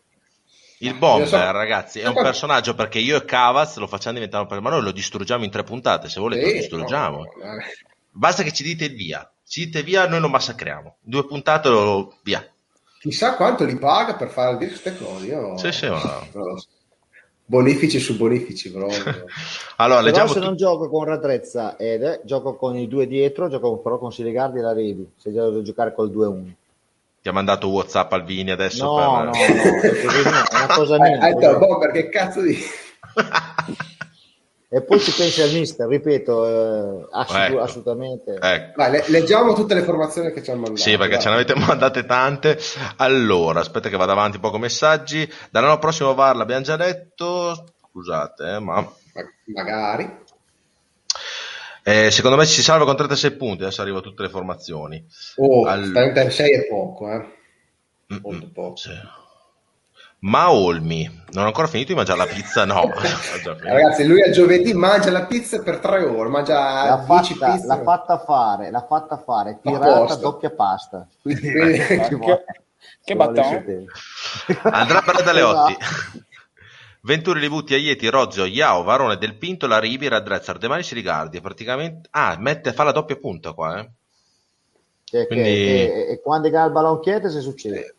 A: Il Bomber, so... ragazzi, è un personaggio perché io e Cavaz lo facciamo diventare un personaggio, ma noi lo distruggiamo in tre puntate. Se volete, sì, lo distruggiamo. No, no, Basta che ci dite via. Ci dite via, noi lo massacriamo. Due puntate, lo via.
C: Chissà quanto li paga per fare queste cose. Io...
A: Sì, sì, ma...
C: Bonifici su bonifici, però.
B: allora, però se tu... non gioco con Radrezza ed eh, gioco con i due dietro, gioco però con Siligardi e la Revi. Se devo giocare col 2-1.
A: Ti ha mandato WhatsApp al Vini adesso?
B: No, per... no, no, è una cosa mia.
C: Hai detto, Bomber, che cazzo di...
B: e poi ci pensi al mister, ripeto, eh, assolut- ecco. assolutamente.
C: Ecco. Vai, le- leggiamo tutte le informazioni che ci hanno mandato.
A: Sì, perché ce ne avete mandate tante. Allora, aspetta che vado avanti poco messaggi. Dall'anno prossimo VAR l'abbiamo già detto. Scusate, eh, ma...
C: Magari.
A: Eh, secondo me si salva con 36 punti, adesso arrivano tutte le formazioni.
C: Oh, All... 36 è poco, eh. Molto poco. Sì.
A: Ma Olmi, non ho ancora finito di mangiare la pizza? No,
C: ragazzi, lui a giovedì mangia la pizza per tre ore, mangia
B: l'ha fatta, l'ha fatta fare, l'ha fatta fare, tirata doppia pasta. Quindi,
D: che, che battone.
A: Andrà per dalle 8. Venturi, Livuti, Aieti, Rozio, Iao, Varone, Del Pinto, la Rivi, Raddrezza, Ardemani, Sirigardi. Praticamente... Ah, mette, fa la doppia punta qua, eh.
B: Cioè, Quindi... che, e, quando galba l'onchiete se succede?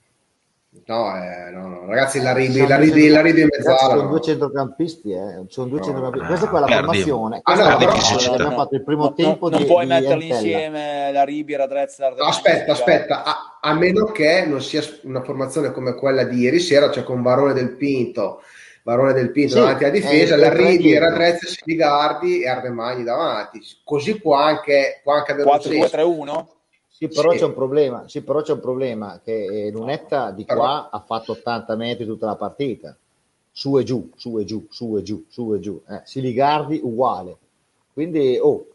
C: No, eh, no, no, ragazzi, la Rivi, la Rivi, la Rivi in mezzala.
B: Sono due centrocampisti, eh. Sono due no, centrocampisti. Questa è quella perdi. formazione. Ah, no, però, abbiamo fatto il primo no, tempo
D: non
B: di,
D: puoi
B: di
D: metterli insieme la Rivi, Radrezza,
C: no, aspetta, aspetta, a, a, meno che non sia una formazione come quella di ieri sera, cioè con Varone del Pinto, Barone del Pinto sì, davanti alla difesa, l'arrivi era Trezza, Siligardi e Ardemagni davanti. Così può anche, può anche avere
D: 4, un 2, 3, 1?
B: Sì, però sì. c'è un problema, sì, però c'è un problema che Lunetta di però... qua ha fatto 80 metri tutta la partita. Su e giù, su e giù, su e giù, su e giù. Eh, Siligardi uguale. Quindi, oh,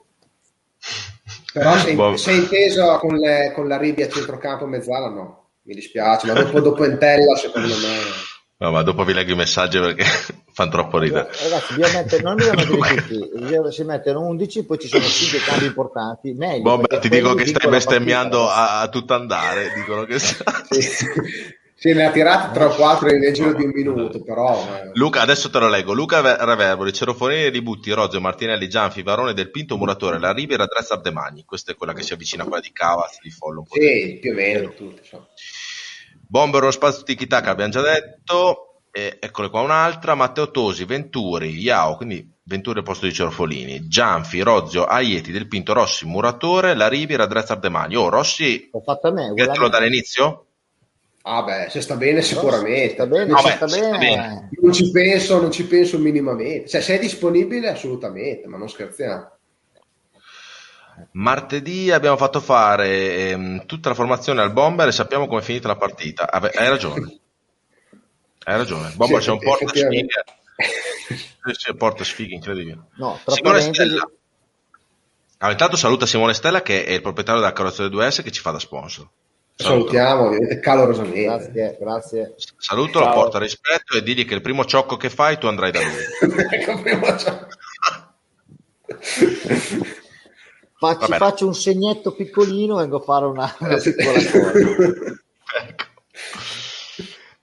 C: però se, boh. se inteso con, le, con la Ribbia a centrocampo mezzala no mi dispiace ma dopo, dopo Entella secondo me
A: No, ma dopo vi leggo i messaggi perché fanno troppo ridere.
B: Ragazzi, bisogna mettere, non bisogna mettere tutti, bisogna, si mettono 11, poi ci sono 5 cambi importanti. Meglio,
A: Bob, ti dico che stai bestemmiando
B: a,
A: a, tutto andare. Dicono che
C: sì. sì, ne ha tirati 3 o 4 nel giro di un minuto, però.
A: Luca, adesso te lo leggo. Luca Reverboli, Cerofonini, Ributti, Rozio, Martinelli, Gianfi, Varone del Pinto, Muratore, La Riviera, Dressa Abdemagni. Questa è quella che si avvicina a quella di Cavaz, di Follo.
C: Sì, più o meno tutti. So.
A: Bombero Spazio Tiki-Taka abbiamo già detto. E eccole qua un'altra, Matteo Tosi, Venturi, Iao, quindi Venturi al posto di Cerfolini, Gianfi, Rozio, Aieti, Del Pinto, Rossi, Muratore, La Riviera, Drezza Ardemagni. Oh, Rossi,
B: L'ho fatta me,
A: lo dall'inizio?
C: Ah beh, se sta bene sicuramente.
B: Sta bene,
A: No,
B: se
A: beh,
B: sta
A: se sta
B: bene.
A: bene.
C: Non ci penso, non ci penso minimamente. Cioè, se è disponibile assolutamente, ma non scherziamo.
A: Martedì abbiamo fatto fare ehm, tutta la formazione al Bomber e sappiamo come è finita la partita. Ave- hai ragione. Hai ragione. Bomber
C: Sì,
A: c'è un porta
C: effettivamente.
A: Sì, porta sfighe incredibile.
B: No,
A: Simone Stella. Ah, intanto saluta Simone Stella che è il proprietario della carrozzeria 2S che ci fa da sponsor. Saluto.
C: Salutiamo calorosamente.
B: grazie, grazie.
A: Saluto, lo
D: Ciao.
A: porta rispetto e digli che il primo ciocco che fai tu andrai da lui.
C: ecco, prima già.
B: Facci, faccio un segnetto piccolino e vengo a fare una, una piccola cosa.
A: Ecco.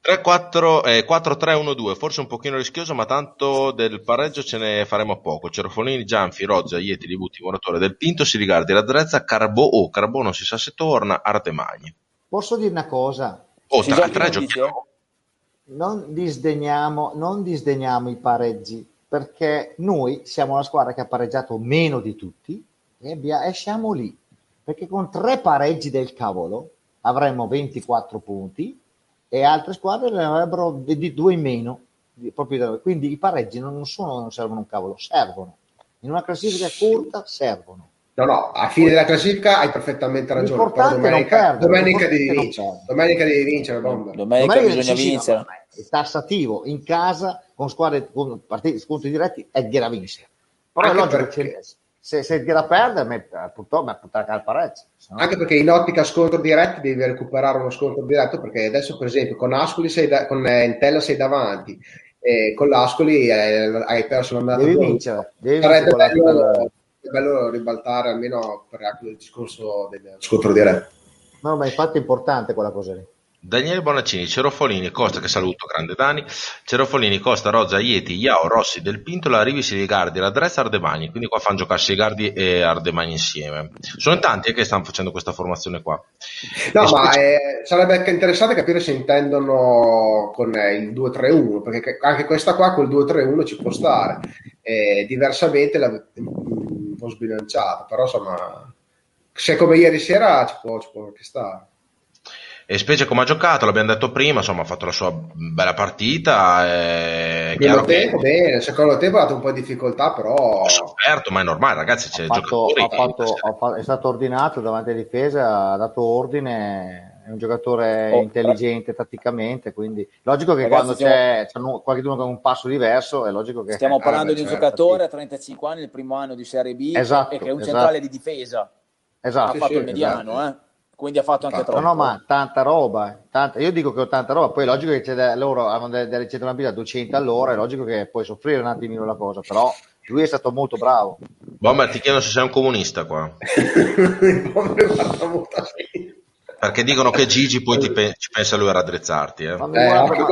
A: 3, 4, eh, 4, 3, 1, 2, forse un pochino rischioso, ma tanto del pareggio ce ne faremo poco. Cerofolini, Gianfi, Rozza, Ieti, Libuti, Moratore del Pinto, si rigardi la Drezza, Carbo, oh, Carbo non si sa se torna, Artemagni.
B: Posso dire una cosa?
A: Oh,
D: Si
A: tra, tre giochiamo.
B: Non disdegniamo, non disdegniamo i pareggi perché noi siamo la squadra che ha pareggiato meno di tutti e, abbia- e siamo lì. Perché con tre pareggi del cavolo avremmo 24 punti e altre squadre ne avrebbero di due in meno. Quindi i pareggi non sono non servono un cavolo, servono. In una classifica corta servono.
C: No, no, a fine della classifica hai perfettamente ragione. Domenica, domenica devi vincere. Domenica devi vincere, Bomber.
D: Domenica
B: Domenica
D: bisogna vincere.
B: È tassativo in casa con squadre con partiti, scontri diretti è vincere. Però
C: Anche
B: è logico
C: perché-
B: che se, se Ghera perde, me- purtroppo mi portare al pareggio. no-
C: Anche perché in ottica scontro diretto devi recuperare uno scontro diretto perché adesso per esempio con Ascoli sei da- con eh, Entella sei davanti e con l'Ascoli eh, hai perso l'andata
B: devi vincere. Devi
C: Sarebbe
B: vincere
C: bello, è bello ribaltare almeno per il discorso del scontro diretto.
B: No, ma infatti è importante quella cosa lì.
A: Daniele Bonaccini, Cerofolini, Costa che saluto, grande Dani, Cerofolini, Costa, Rozza, Ieti, Iao, Rossi, Del Pinto, la Rivi, Siligardi, la Dressa, Ardemagni, quindi qua fanno giocare Siligardi e Ardemagni insieme. Sono tanti eh, che stanno facendo questa formazione qua.
C: No,
A: E
C: ma
A: specie-
C: eh, sarebbe anche interessante capire se intendono con eh, il 2-3-1, perché anche questa qua col 2-3-1 ci può stare. Eh, diversamente la, un po' sbilanciata, però insomma, se come ieri sera ci può, ci può anche stare.
A: E specie come ha giocato, l'abbiamo detto prima, insomma ha fatto la sua bella partita, è
C: Primo
A: chiaro che
C: tempo, bene, il secondo tempo ha dato un po' di difficoltà, però
A: ha sofferto, ma è normale ragazzi, c'è
B: Ha fatto- ha fatto- ha fa- è stato ordinato davanti alla difesa, ha dato ordine, è un giocatore
D: Oh,
B: intelligente tatticamente, quindi logico che
D: Ragazzi,
B: quando
D: stiamo-
B: c'è, c'è un- qualcuno con un passo diverso è logico che...
D: Stiamo
C: Eh,
D: parlando
C: beh,
D: di un
C: certo,
D: giocatore
B: sì.
D: a 35 anni, il primo anno di Serie B,
B: Esatto,
D: e che è un
B: esatto.
D: centrale di difesa.
B: Esatto.
D: ha
C: Sì,
D: fatto
C: sì,
D: il mediano,
C: esatto.
D: eh. Quindi ha fatto anche
C: Infatti.
B: No,
D: troppo.
B: no, ma tanta roba, eh, tanta- io dico che ho tanta roba, poi è logico che c'è da- loro hanno delle, delle centralabili da 200 all'ora, è logico che puoi soffrire un attimino la cosa, però lui è stato molto bravo.
A: Bomber ti chiedo se sei un comunista qua, perché dicono che Gigi poi ti pe- ci pensa lui a raddrizzarti, eh.
C: Eh,
B: guarda,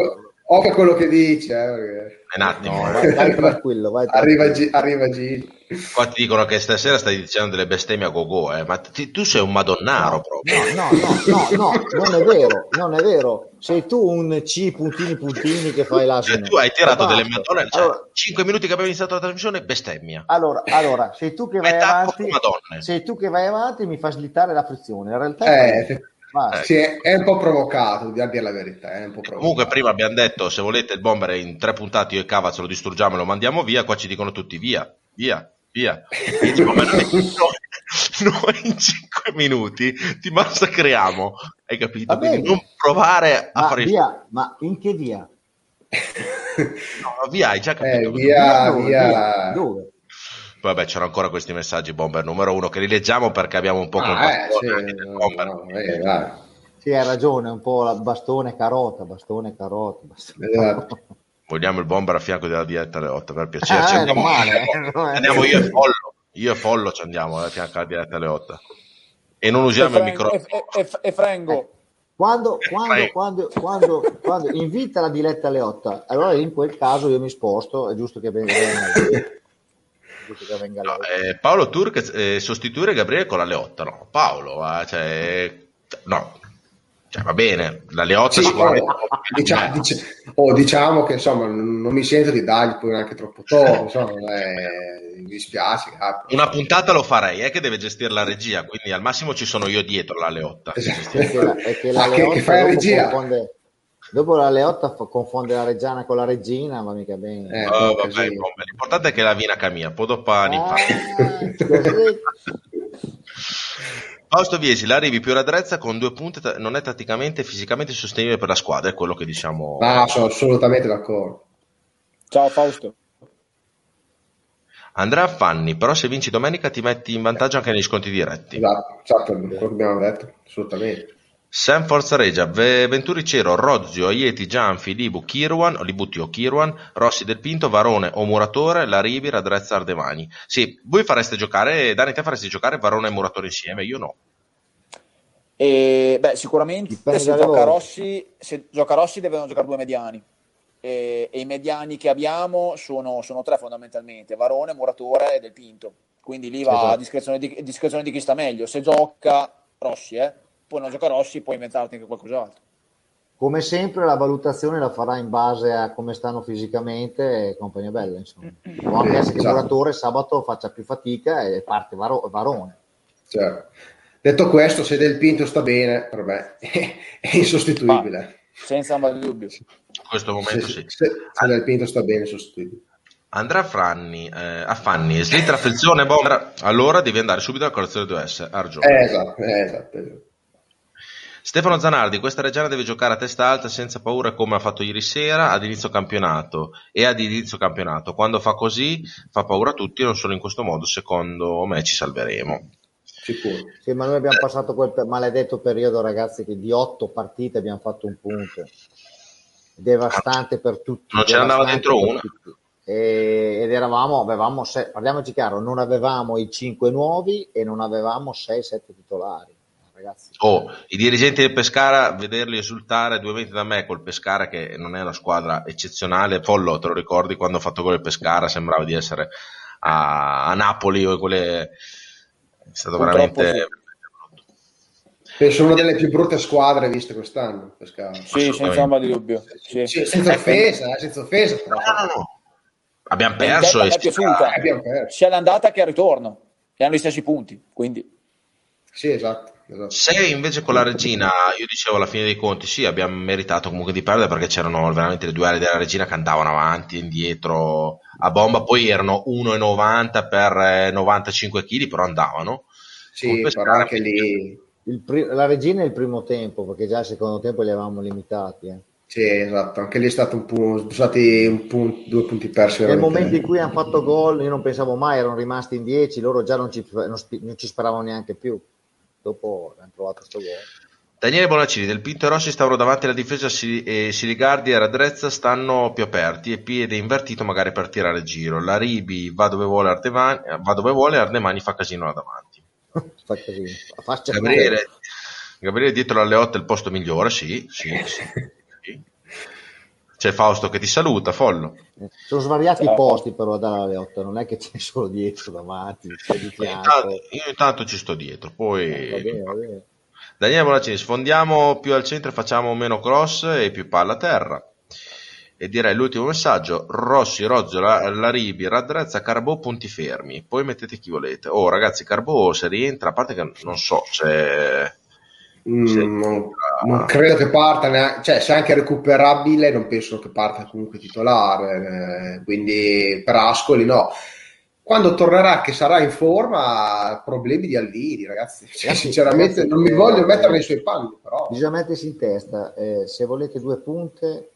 C: occhio, a quello che dici, eh, perché-
A: un attimo.
B: No,
A: eh.
B: vai, vai tranquillo, vai
C: arriva,
B: tranquillo.
C: G- arriva G.
A: Qua ti dicono che stasera stai dicendo delle bestemmie a go-go, eh, ma ti- tu sei un madonnaro proprio.
B: No, no, no, no, no, non è vero, non è vero. Sei tu un C puntini puntini che fai
A: Cioè,
B: l'asino.
A: tu hai tirato delle madonne, cioè,
B: Allora,
A: 5 minuti che abbiamo iniziato la trasmissione, bestemmia.
B: allora, allora, sei tu che vai
A: Metafora
B: avanti, sei tu che vai avanti e mi fa slittare la frizione. In realtà
C: Eh,
B: basta.
C: sì, è, è un po' provocato, a dire la verità. È un po' provocato.
A: Comunque prima abbiamo detto se volete il bomber in tre puntate io e Cavaz lo distruggiamo e lo mandiamo via, qua ci dicono tutti via, via, via. E dico, ma noi, in 5 minuti ti massacriamo, hai capito? Quindi non provare a
B: Ma
A: fare il
B: via, ma in che via?
A: no, via, hai già capito.
C: Eh, via,
B: Dove?
C: via.
B: Dove?
A: Vabbè, c'erano ancora questi messaggi bomber numero uno che li leggiamo perché abbiamo un po'
C: Ah, eh, sì, no,
A: bomber.
C: no, eh, dai.
B: Sì, hai ragione, un po' la bastone carota, bastone carota. Bastone
C: Esatto.
A: Vogliamo il bomber a fianco della diretta alle 8 per piacere.
B: Ah, eh,
A: andiamo,
B: non male, eh.
A: andiamo io e Follo. Io e Follo ci andiamo a fianco alla diretta alle 8. E non usiamo il
D: e,
A: microfono.
D: e, e, e Frengo.
B: Quando,
A: Eh,
B: quando, quando, quando, quando invita la diletta alle 8, allora in quel caso io mi sposto, è giusto che venga,
A: No, eh, Paolo Turk eh, sostituire Gabriele con la Leotta, no? Paolo, eh, cioè, no, cioè, va bene, la Leotta
C: Sì,
A: sicuramente...
C: oh, dicia- dice- oh, diciamo che insomma non, non mi sento di dargli poi neanche troppo tono, insomma, è- mi dispiace. capo.
A: Una puntata lo farei, è che deve gestire la regia, quindi al massimo ci sono io dietro la Leotta.
C: Esatto.
B: È che la, che la
C: Ah, che-
B: Leotta
C: che fai la regia?
B: confonde, dopo la Leotta confonde la Reggiana con la Regina, va mica bene.
C: Eh,
A: Oh, vabbè. L'importante è che la vina cammina, podopani.
B: Ah, così.
A: Fausto Viesi, l'arrivi più raddrezza con due punte non è tatticamente e fisicamente sostenibile per la squadra, è quello che diciamo.
C: No, sono assolutamente d'accordo.
D: Ciao Fausto.
A: Andrea Fanni, però se vinci domenica ti metti in vantaggio anche negli sconti diretti.
C: Esatto, esatto, quello che abbiamo detto, assolutamente.
A: Sam Forza Regia, Ve- Venturicero, Rozio, Aieti, Gianfi, Libu, Kirwan, o Libutti o Kirwan, Rossi del Pinto, Varone o Muratore, Laribi, Raddrezza, Ardemani. Sì, voi fareste giocare, Dani, te faresti giocare Varone e Muratore insieme, io no.
D: E, beh, sicuramente se gioca. Rossi, se gioca Rossi devono giocare due mediani. E, e i mediani che abbiamo sono, sono tre fondamentalmente, Varone, Muratore e Del Pinto. Quindi lì va
B: Esatto.
D: a discrezione di, discrezione di chi sta meglio. Se gioca Rossi, eh, poi non gioca Rossi, puoi inventarti anche qualcos'altro.
B: Come sempre la valutazione la farà in base a come stanno fisicamente e compagnia bella, insomma. Può anche essere che il
C: esatto.
B: muratore sabato faccia più fatica e parte Varo- Varone.
C: Certo. Detto questo, se Del Pinto sta bene, per me è insostituibile.
D: Senza ombra di dubbio.
A: In questo momento
C: se-
A: sì.
C: se- se Del Pinto sta bene, è insostituibile.
A: Andrea Franni, eh, a Fanni, slitta affezione, bomber, allora devi andare subito alla colazione 2S, ha ragione.
C: Eh, esatto, eh, esatto, esatto.
A: Stefano Zanardi, questa Reggiana deve giocare a testa alta senza paura come ha fatto ieri sera ad inizio campionato e ad inizio campionato. Quando fa così fa paura a tutti e non solo in questo modo, secondo me ci salveremo.
C: Sicuro.
B: Sì, ma noi abbiamo passato quel maledetto periodo, ragazzi, che di otto partite abbiamo fatto un punto. Devastante per tutti.
A: Non ce andava dentro una.
B: tutti. Ed eravamo, avevamo, parliamoci chiaro, non avevamo i cinque nuovi e non avevamo 6-7 titolari. Ragazzi,
A: Oh, i dirigenti del Pescara, vederli esultare due metri da me col Pescara, che non è una squadra eccezionale. Follo, te lo ricordi quando ho fatto gol il Pescara? Sembrava di essere a, a Napoli o quelle. È stato
D: Purtroppo
A: veramente.
C: Penso una delle più brutte squadre viste quest'anno. Pescara.
D: Sì, senza ombra di dubbio. Sì.
C: Sì, senza offesa, eh, senza offesa. però.
A: No, no, no. Abbiamo
D: L'intesa
A: perso e
D: è piaciuta.
C: Eh, abbiamo perso.
D: sia l'andata che il ritorno. E hanno gli stessi punti. Quindi
C: Sì, esatto. Esatto.
A: Se invece con la regina, io dicevo alla fine dei conti, sì, abbiamo meritato comunque di perdere perché c'erano veramente le due aree della regina che andavano avanti e indietro a bomba, poi erano 1,90 per eh, 95 kg, però andavano.
C: Sì, però anche lì...
B: il pri- la regina è il primo tempo, perché già il secondo tempo li avevamo limitati. eh.
C: Sì, esatto. Anche lì è stato un punto, sono stati un punto, due punti persi.
B: Nel momento in cui hanno fatto gol, io non pensavo mai, erano rimasti in 10, loro già non ci, non non ci speravano neanche più. Dopo hanno trovato sto gol.
A: Daniele Bonaccini, del Pinto e Rossi stavano davanti alla difesa, e Siligardi e Radrezza stanno più aperti e piede invertito magari per tirare giro. La Ribi va dove vuole Ardemani, va dove vuole Ardemani fa casino là davanti.
B: Fa casino.
A: Gabriele, Gabriele dietro alle 8 è il posto migliore, sì, sì, sì. C'è Fausto che ti saluta, Follo.
B: Sono svariati i posti però dalla Leotta, non è che c'è solo dietro, davanti, c'è di fianco.
A: Intanto- io intanto ci sto dietro, poi...
B: Va bene, va bene.
A: Daniele Bonaccini, sfondiamo più al centro e facciamo meno cross e più palla a terra. E direi l'ultimo messaggio, Rossi, Rozzo, La- Laribi, Raddrezza, Carbò, punti fermi. Poi mettete chi volete. Oh ragazzi, Carbò se rientra, a parte che non so se...
C: Mm,
A: Sì.
C: non, non credo che parta, neanche- cioè se è anche recuperabile non penso che parta comunque titolare, eh, quindi per Ascoli no. Quando tornerà che sarà in forma, problemi di Alvini, ragazzi. Cioè, sinceramente
B: ragazzi,
C: non mi
B: eh,
C: voglio mettere
B: eh,
C: nei suoi panni, però.
B: Bisogna mettersi in testa, eh, se volete due punte,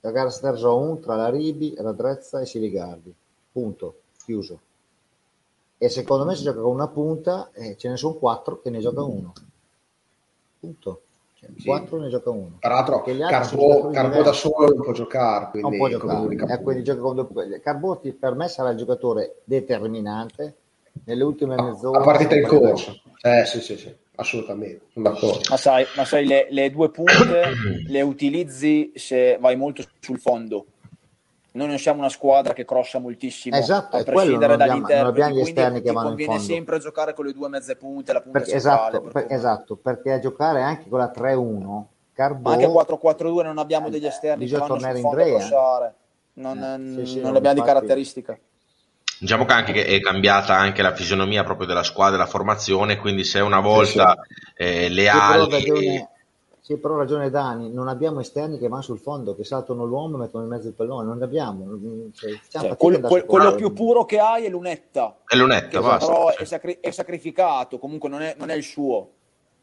B: la gara sterza 1 tra la Ribi, Radrezza e Siligardi. Punto, chiuso. E secondo me si gioca con una punta e ce ne sono quattro che ne gioca uno. Punto. Sì. 4 ne gioca uno.
C: Tra l'altro, Carbo, Carbo da solo non può giocare. Quindi
B: non può giocare. Eh, quindi gioca con due... Carbo per me sarà il giocatore determinante nelle ultime mezz'ore.
C: A partita in corso. Eh, sì, sì, sì, assolutamente.
D: Ma sai, ma sai le, le due punte le utilizzi se vai molto sul fondo noi non siamo una squadra che crossa moltissimo
B: esatto, a prescindere dagli interni non abbiamo gli esterni che vanno
D: conviene sempre giocare con le due mezze punte la punta
B: perché, esatto, per, esatto, perché a giocare anche con la 3-1
D: Carbo, anche 4-4-2 non abbiamo degli esterni
B: bisogna
D: che
B: tornare in Drea
D: non, eh, sì, sì, non abbiamo di caratteristica.
A: Diciamo che anche è cambiata anche la fisionomia proprio della squadra, la formazione, quindi se una volta sì, eh, le ali
B: sì, però ragione Dani, non abbiamo esterni che vanno sul fondo, che saltano l'uomo e mettono in mezzo il pallone, non ne abbiamo.
D: Cioè, cioè, quello, quel, quello più puro che hai è Lunetta.
A: È Lunetta, basta.
D: Però è, sacri- è, sacrificato, comunque non è, non è il suo.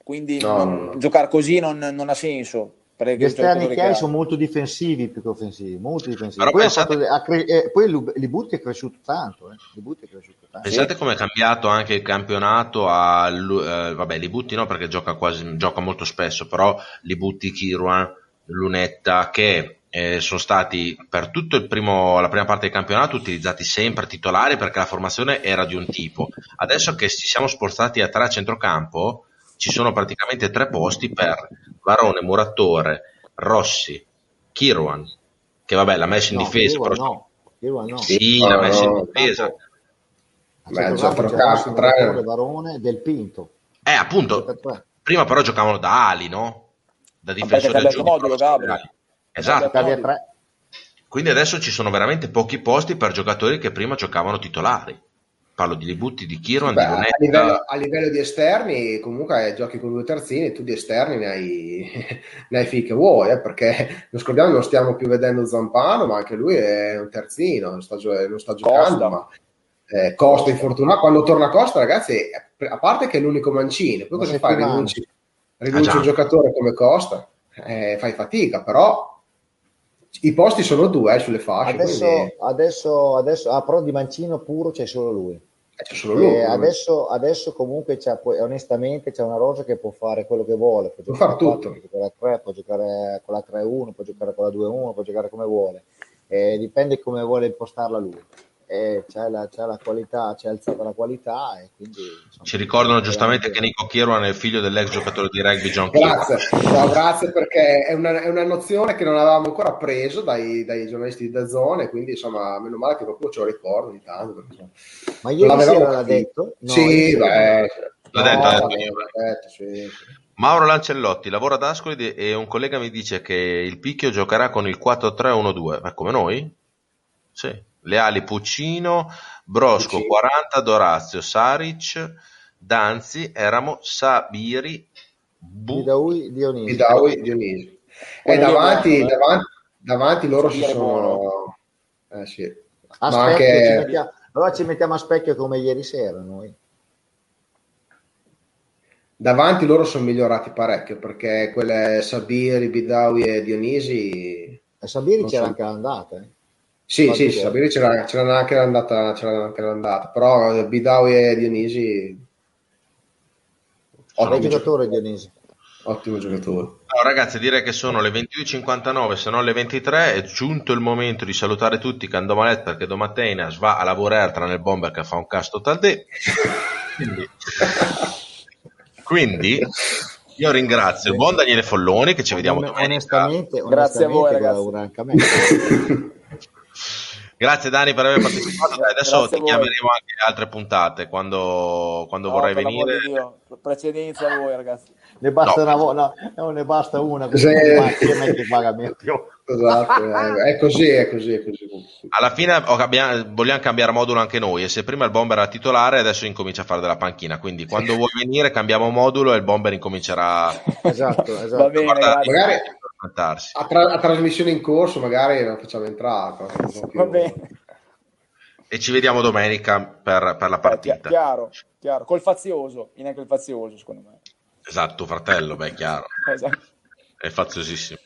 D: Quindi no, non, no. giocare così non, non ha senso.
B: Gli esterni che hai sono molto difensivi più che offensivi, molto difensivi. Poi, pensate... cre- eh, poi Libutti è cresciuto tanto. Eh. È cresciuto tanto.
A: Pensate come è cambiato anche il campionato a eh, vabbè, Libutti no perché gioca, quasi, gioca molto spesso, però Libutti, Kiruan, Lunetta che eh, sono stati per tutta la prima parte del campionato utilizzati sempre titolari perché la formazione era di un tipo. Adesso che ci siamo spostati a tre a centrocampo, ci sono praticamente tre posti per Varone, Muratore, Rossi, Kirwan, che vabbè l'ha messo in no, difesa.
B: Kirwan però... no. Kirwan no.
A: Sì, no, l'ha messo in difesa.
B: Beh, centrocampo, tre... Varone del Pinto.
A: Eh, appunto, prima però giocavano da ali, no? Da difensore giù. Modulo, esatto. Quindi adesso ci sono veramente pochi posti per giocatori che prima giocavano titolari parlo di Libutti, di Kiron,
C: Beh, di Lunetta. A livello, a livello, di esterni, comunque giochi con due terzini, tu di esterni ne hai, ne hai finché vuoi, eh, perché non scordiamo non stiamo più vedendo Zampano, ma anche lui è un terzino, non sta, non sta giocando, ma eh, Costa infortunato. Quando torna Costa, ragazzi, a parte che è l'unico mancino, poi cosa fai? Rinunci, rinunci ah, un giocatore come Costa, eh, fai fatica, però i posti sono due eh, sulle fasce.
B: Adesso, quindi... adesso, adesso ah, però di mancino puro c'è solo lui.
C: Eh, c'è solo lui.
B: Adesso, adesso, comunque c'è, onestamente c'è una rosa che può fare quello che vuole.
C: Può, può fare tutto.
B: Può giocare a 3, può giocare con la 3-1, può giocare con la 2-1, può giocare come vuole. Eh, dipende come vuole impostarla lui eh, c'è, la, c'è, la, qualità, c'è alzata la qualità e quindi...
A: Insomma, Ci ricordano giustamente che Nico Kieran è il figlio dell'ex giocatore di rugby John
C: Grazie, no, grazie perché è una, è una, nozione che non avevamo ancora preso dai, dai giornalisti di Dazzone, quindi insomma meno male che qualcuno ce lo ricorda ogni tanto. Perché,
B: Ma ieri sera l'ha detto?
C: No, sì, beh,
A: l'ha detto, no, l'ha detto, detto sì. Mauro Lancellotti lavora ad Ascoli e un collega mi dice che il Picchio giocherà con il 4-3-1-2, ma come noi? Sì. Leali Puccino, Brosco Puccino. 40, Dorazio, Saric, Danzi, Eramo, Sabiri,
B: Bu- Bidaui, Dionisi.
C: Bidaui, Dionisi. E davanti, eh. davanti, davanti, loro ci sono... Eh, sì.
B: Ma anche... ci mettiamo... Allora ci mettiamo a specchio come ieri sera noi.
C: Davanti loro sono migliorati parecchio perché quelle Sabiri, Bidawi e Dionisi...
B: A Sabiri c'era so. anche l'andata, eh?
C: Sì, sì, Sabiri c'era, c'era, anche l'andata, c'era anche l'andata, però Bidawi e Dionisi...
B: Ottimo giocatore Dionisi.
C: Ottimo giocatore.
A: Allora, ragazzi, direi che sono le 22.59, se non le 23. È giunto il momento di salutare tutti Candomalet perché domattina va a lavorare tra nel bomber che fa un cast total day. Quindi, quindi io ringrazio il buon Daniele Folloni che ci vediamo.
B: Onestamente, onestamente grazie a voi, ragazzi.
A: Grazie Dani per aver partecipato. Dai, adesso Grazie ti chiameremo anche altre puntate quando, quando no, vorrai venire.
D: Precedenza a voi, ragazzi.
B: Ne basta no. una, no, ne basta una sì. che paga
C: Esatto, è così, è così, è così.
A: Alla fine abbiamo, vogliamo cambiare modulo anche noi e se prima il bomber era titolare adesso incomincia a fare della panchina, quindi quando vuoi venire cambiamo modulo e il bomber incomincerà
B: esatto, esatto. Va bene,
C: magari a, tra- a, trasmissione in corso magari la facciamo entrare.
D: Va bene.
A: E ci vediamo domenica per, per la partita. Eh,
D: chiaro, chiaro, col fazioso, in anche il fazioso secondo me.
A: Esatto, fratello, beh, chiaro. esatto. È faziosissimo.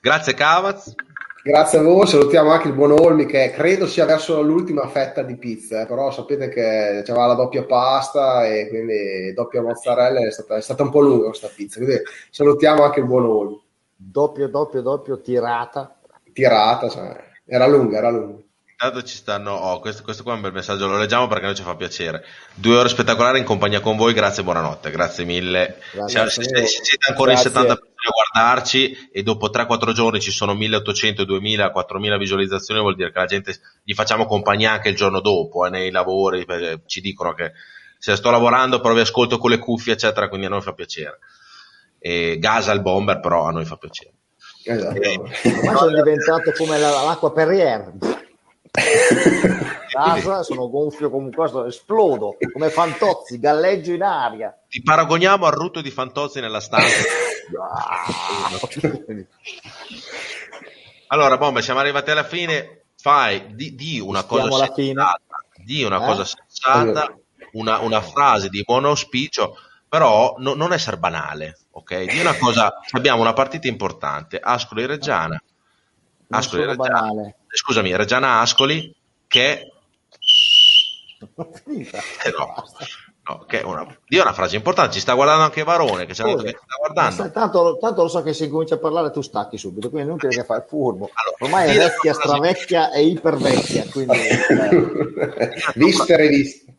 A: Grazie Cavaz.
C: Grazie a voi, salutiamo anche il buon Olmi che credo sia verso l'ultima fetta di pizza, eh, però sapete che c'era la doppia pasta e quindi doppia mozzarella, è stata, è stata un po' lunga questa pizza, quindi salutiamo anche il buon Olmi.
B: Doppio, doppio, doppio, tirata.
C: Tirata, cioè, era lunga, era lunga.
A: Intanto ci stanno, oh, questo, questo qua è un bel messaggio, lo leggiamo perché noi ci fa piacere. Due ore spettacolari in compagnia con voi, grazie e buonanotte, grazie mille.
B: Grazie
A: se,
B: a
A: se- se siete ancora
D: Grazie.
A: in 70 persone a guardarci e dopo 3-4 giorni ci sono 1800, 2000, 4000 visualizzazioni, vuol dire che la gente gli facciamo compagnia anche il giorno dopo, eh, nei lavori, perché ci dicono che se sto lavorando però vi ascolto con le cuffie, eccetera, quindi a noi fa piacere. E gasa il bomber, però a noi fa piacere.
C: Esatto.
B: Ormai sono diventato come la- l'acqua Perrier. Casa, sono gonfio come esplodo come Fantozzi, galleggio in aria.
A: Ti paragoniamo al rutto di Fantozzi nella stanza. Allora, Bombe, siamo arrivati alla fine. Fai, di, di una
B: Stiamo
A: cosa sensata, di una
B: Eh?
A: cosa sensata, una, una frase di buon auspicio, però no- non essere banale, ok? Di una cosa, abbiamo una partita importante, Ascoli Reggiana.
B: Non
A: Ascoli Reggiana.
B: banale.
A: Scusami, Reggiana Ascoli che eh, no, no, che è una, di una frase importante, ci sta guardando anche Varone che ci ha detto che sta guardando.
B: Sai, Tanto, tanto lo so che se incomincia a parlare tu stacchi subito, quindi è inutile che fai il furbo.
A: Allora,
B: Ormai è vecchia,
A: frase-
B: stravecchia e ipervecchia, quindi eh,
C: Viste e riviste.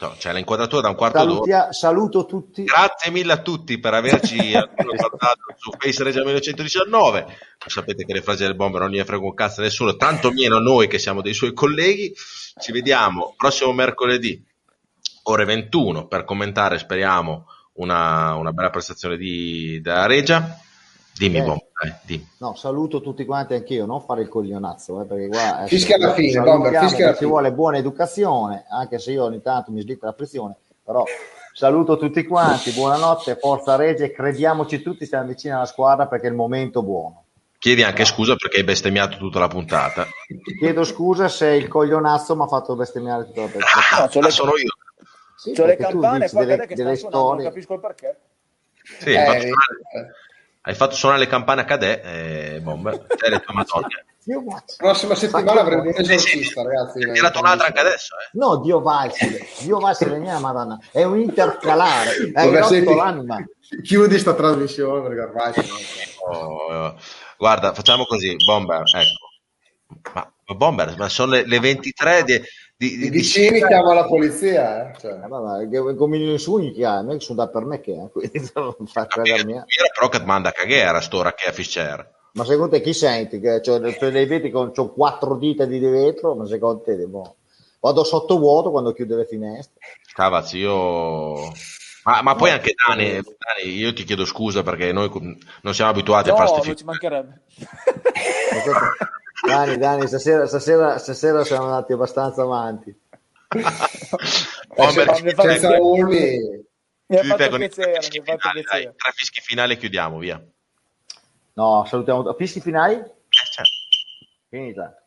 A: No, c'è l'inquadratura da un quarto d'ora.
B: salutia- saluto tutti.
A: Grazie mille a tutti per averci guardato su Face Regia 1919. Sapete che le frasi del bomber non ne frega un cazzo a nessuno, tanto meno a noi che siamo dei suoi colleghi. Ci vediamo prossimo mercoledì, ore 21, per commentare, speriamo, una, una bella prestazione di, della Regia. Dimmi,
B: Eh.
A: bomber, dai.
B: No, saluto tutti quanti anch'io, non fare il coglionazzo, eh, perché qua eh,
C: Fischia alla fine, Bomber, fischia alla
B: perché ci
C: fine.
B: vuole buona educazione, anche se io ogni tanto mi slitta la pressione, però saluto tutti quanti, buonanotte, forza Regia, crediamoci tutti, stiamo vicini alla squadra perché è il momento buono.
A: Chiedi anche scusa perché hai bestemmiato tutta la puntata.
B: Chiedo scusa se il coglionazzo mi ha fatto bestemmiare tutta la puntata.
D: No, c'ho le,
A: Ah, sono io.
B: Sì,
D: c'ho le campane qua
B: delle,
D: che
B: delle
D: stanno suonando, non
B: storie.
D: capisco il perché.
A: Sì,
C: Eh,
A: hai fatto suonare le campane a Cadè, eh, bomber. Cioè, hai detto, Madonna.
B: Dio guarda.
C: Prossima settimana avremo un esorcista, ragazzi.
A: Hai tirato un'altra anche adesso, eh.
B: No, Dio valsile, Dio valsile mia madonna, è un intercalare, hai rotto
C: senti,
B: l'anima.
C: Chiudi sta trasmissione perché ormai
A: Oh, eh, guarda, facciamo così, Bomber, ecco. Ma, ma Bomber, ma sono le, le 23 di, di,
C: i
A: di-
C: vicini
A: di-
C: chiamano la polizia. Eh? Cioè,
B: Eh, vabbè, che- come i sogni che ha, non è che sono da per me che ha, quindi non fa credere mia.
A: Era però che manda a cagare a stora che a Fischer.
B: Ma secondo te chi senti? Che c'ho, c'ho dei veti con c'ho quattro dita di vetro, ma secondo te boh, vado sotto vuoto quando chiude le finestre.
A: Cavazzi, io... Ma, ma poi anche Dani, Dani, io ti chiedo scusa perché noi non siamo abituati a
D: No,
A: fare
D: non
A: queste
D: ci mancherebbe.
B: Dani, Dani, stasera, stasera, stasera siamo andati abbastanza avanti.
A: Bomber,
D: Eh,
A: ci
D: mi fa-
C: senza urli,
D: Mi ha fatto
A: i tre
D: piacere,
A: fischi
D: mi ha fatto piacere.
A: tre fischi finali e chiudiamo, via.
B: No, salutiamo. Fischi finali?
A: Eh, cioè,
B: Finita.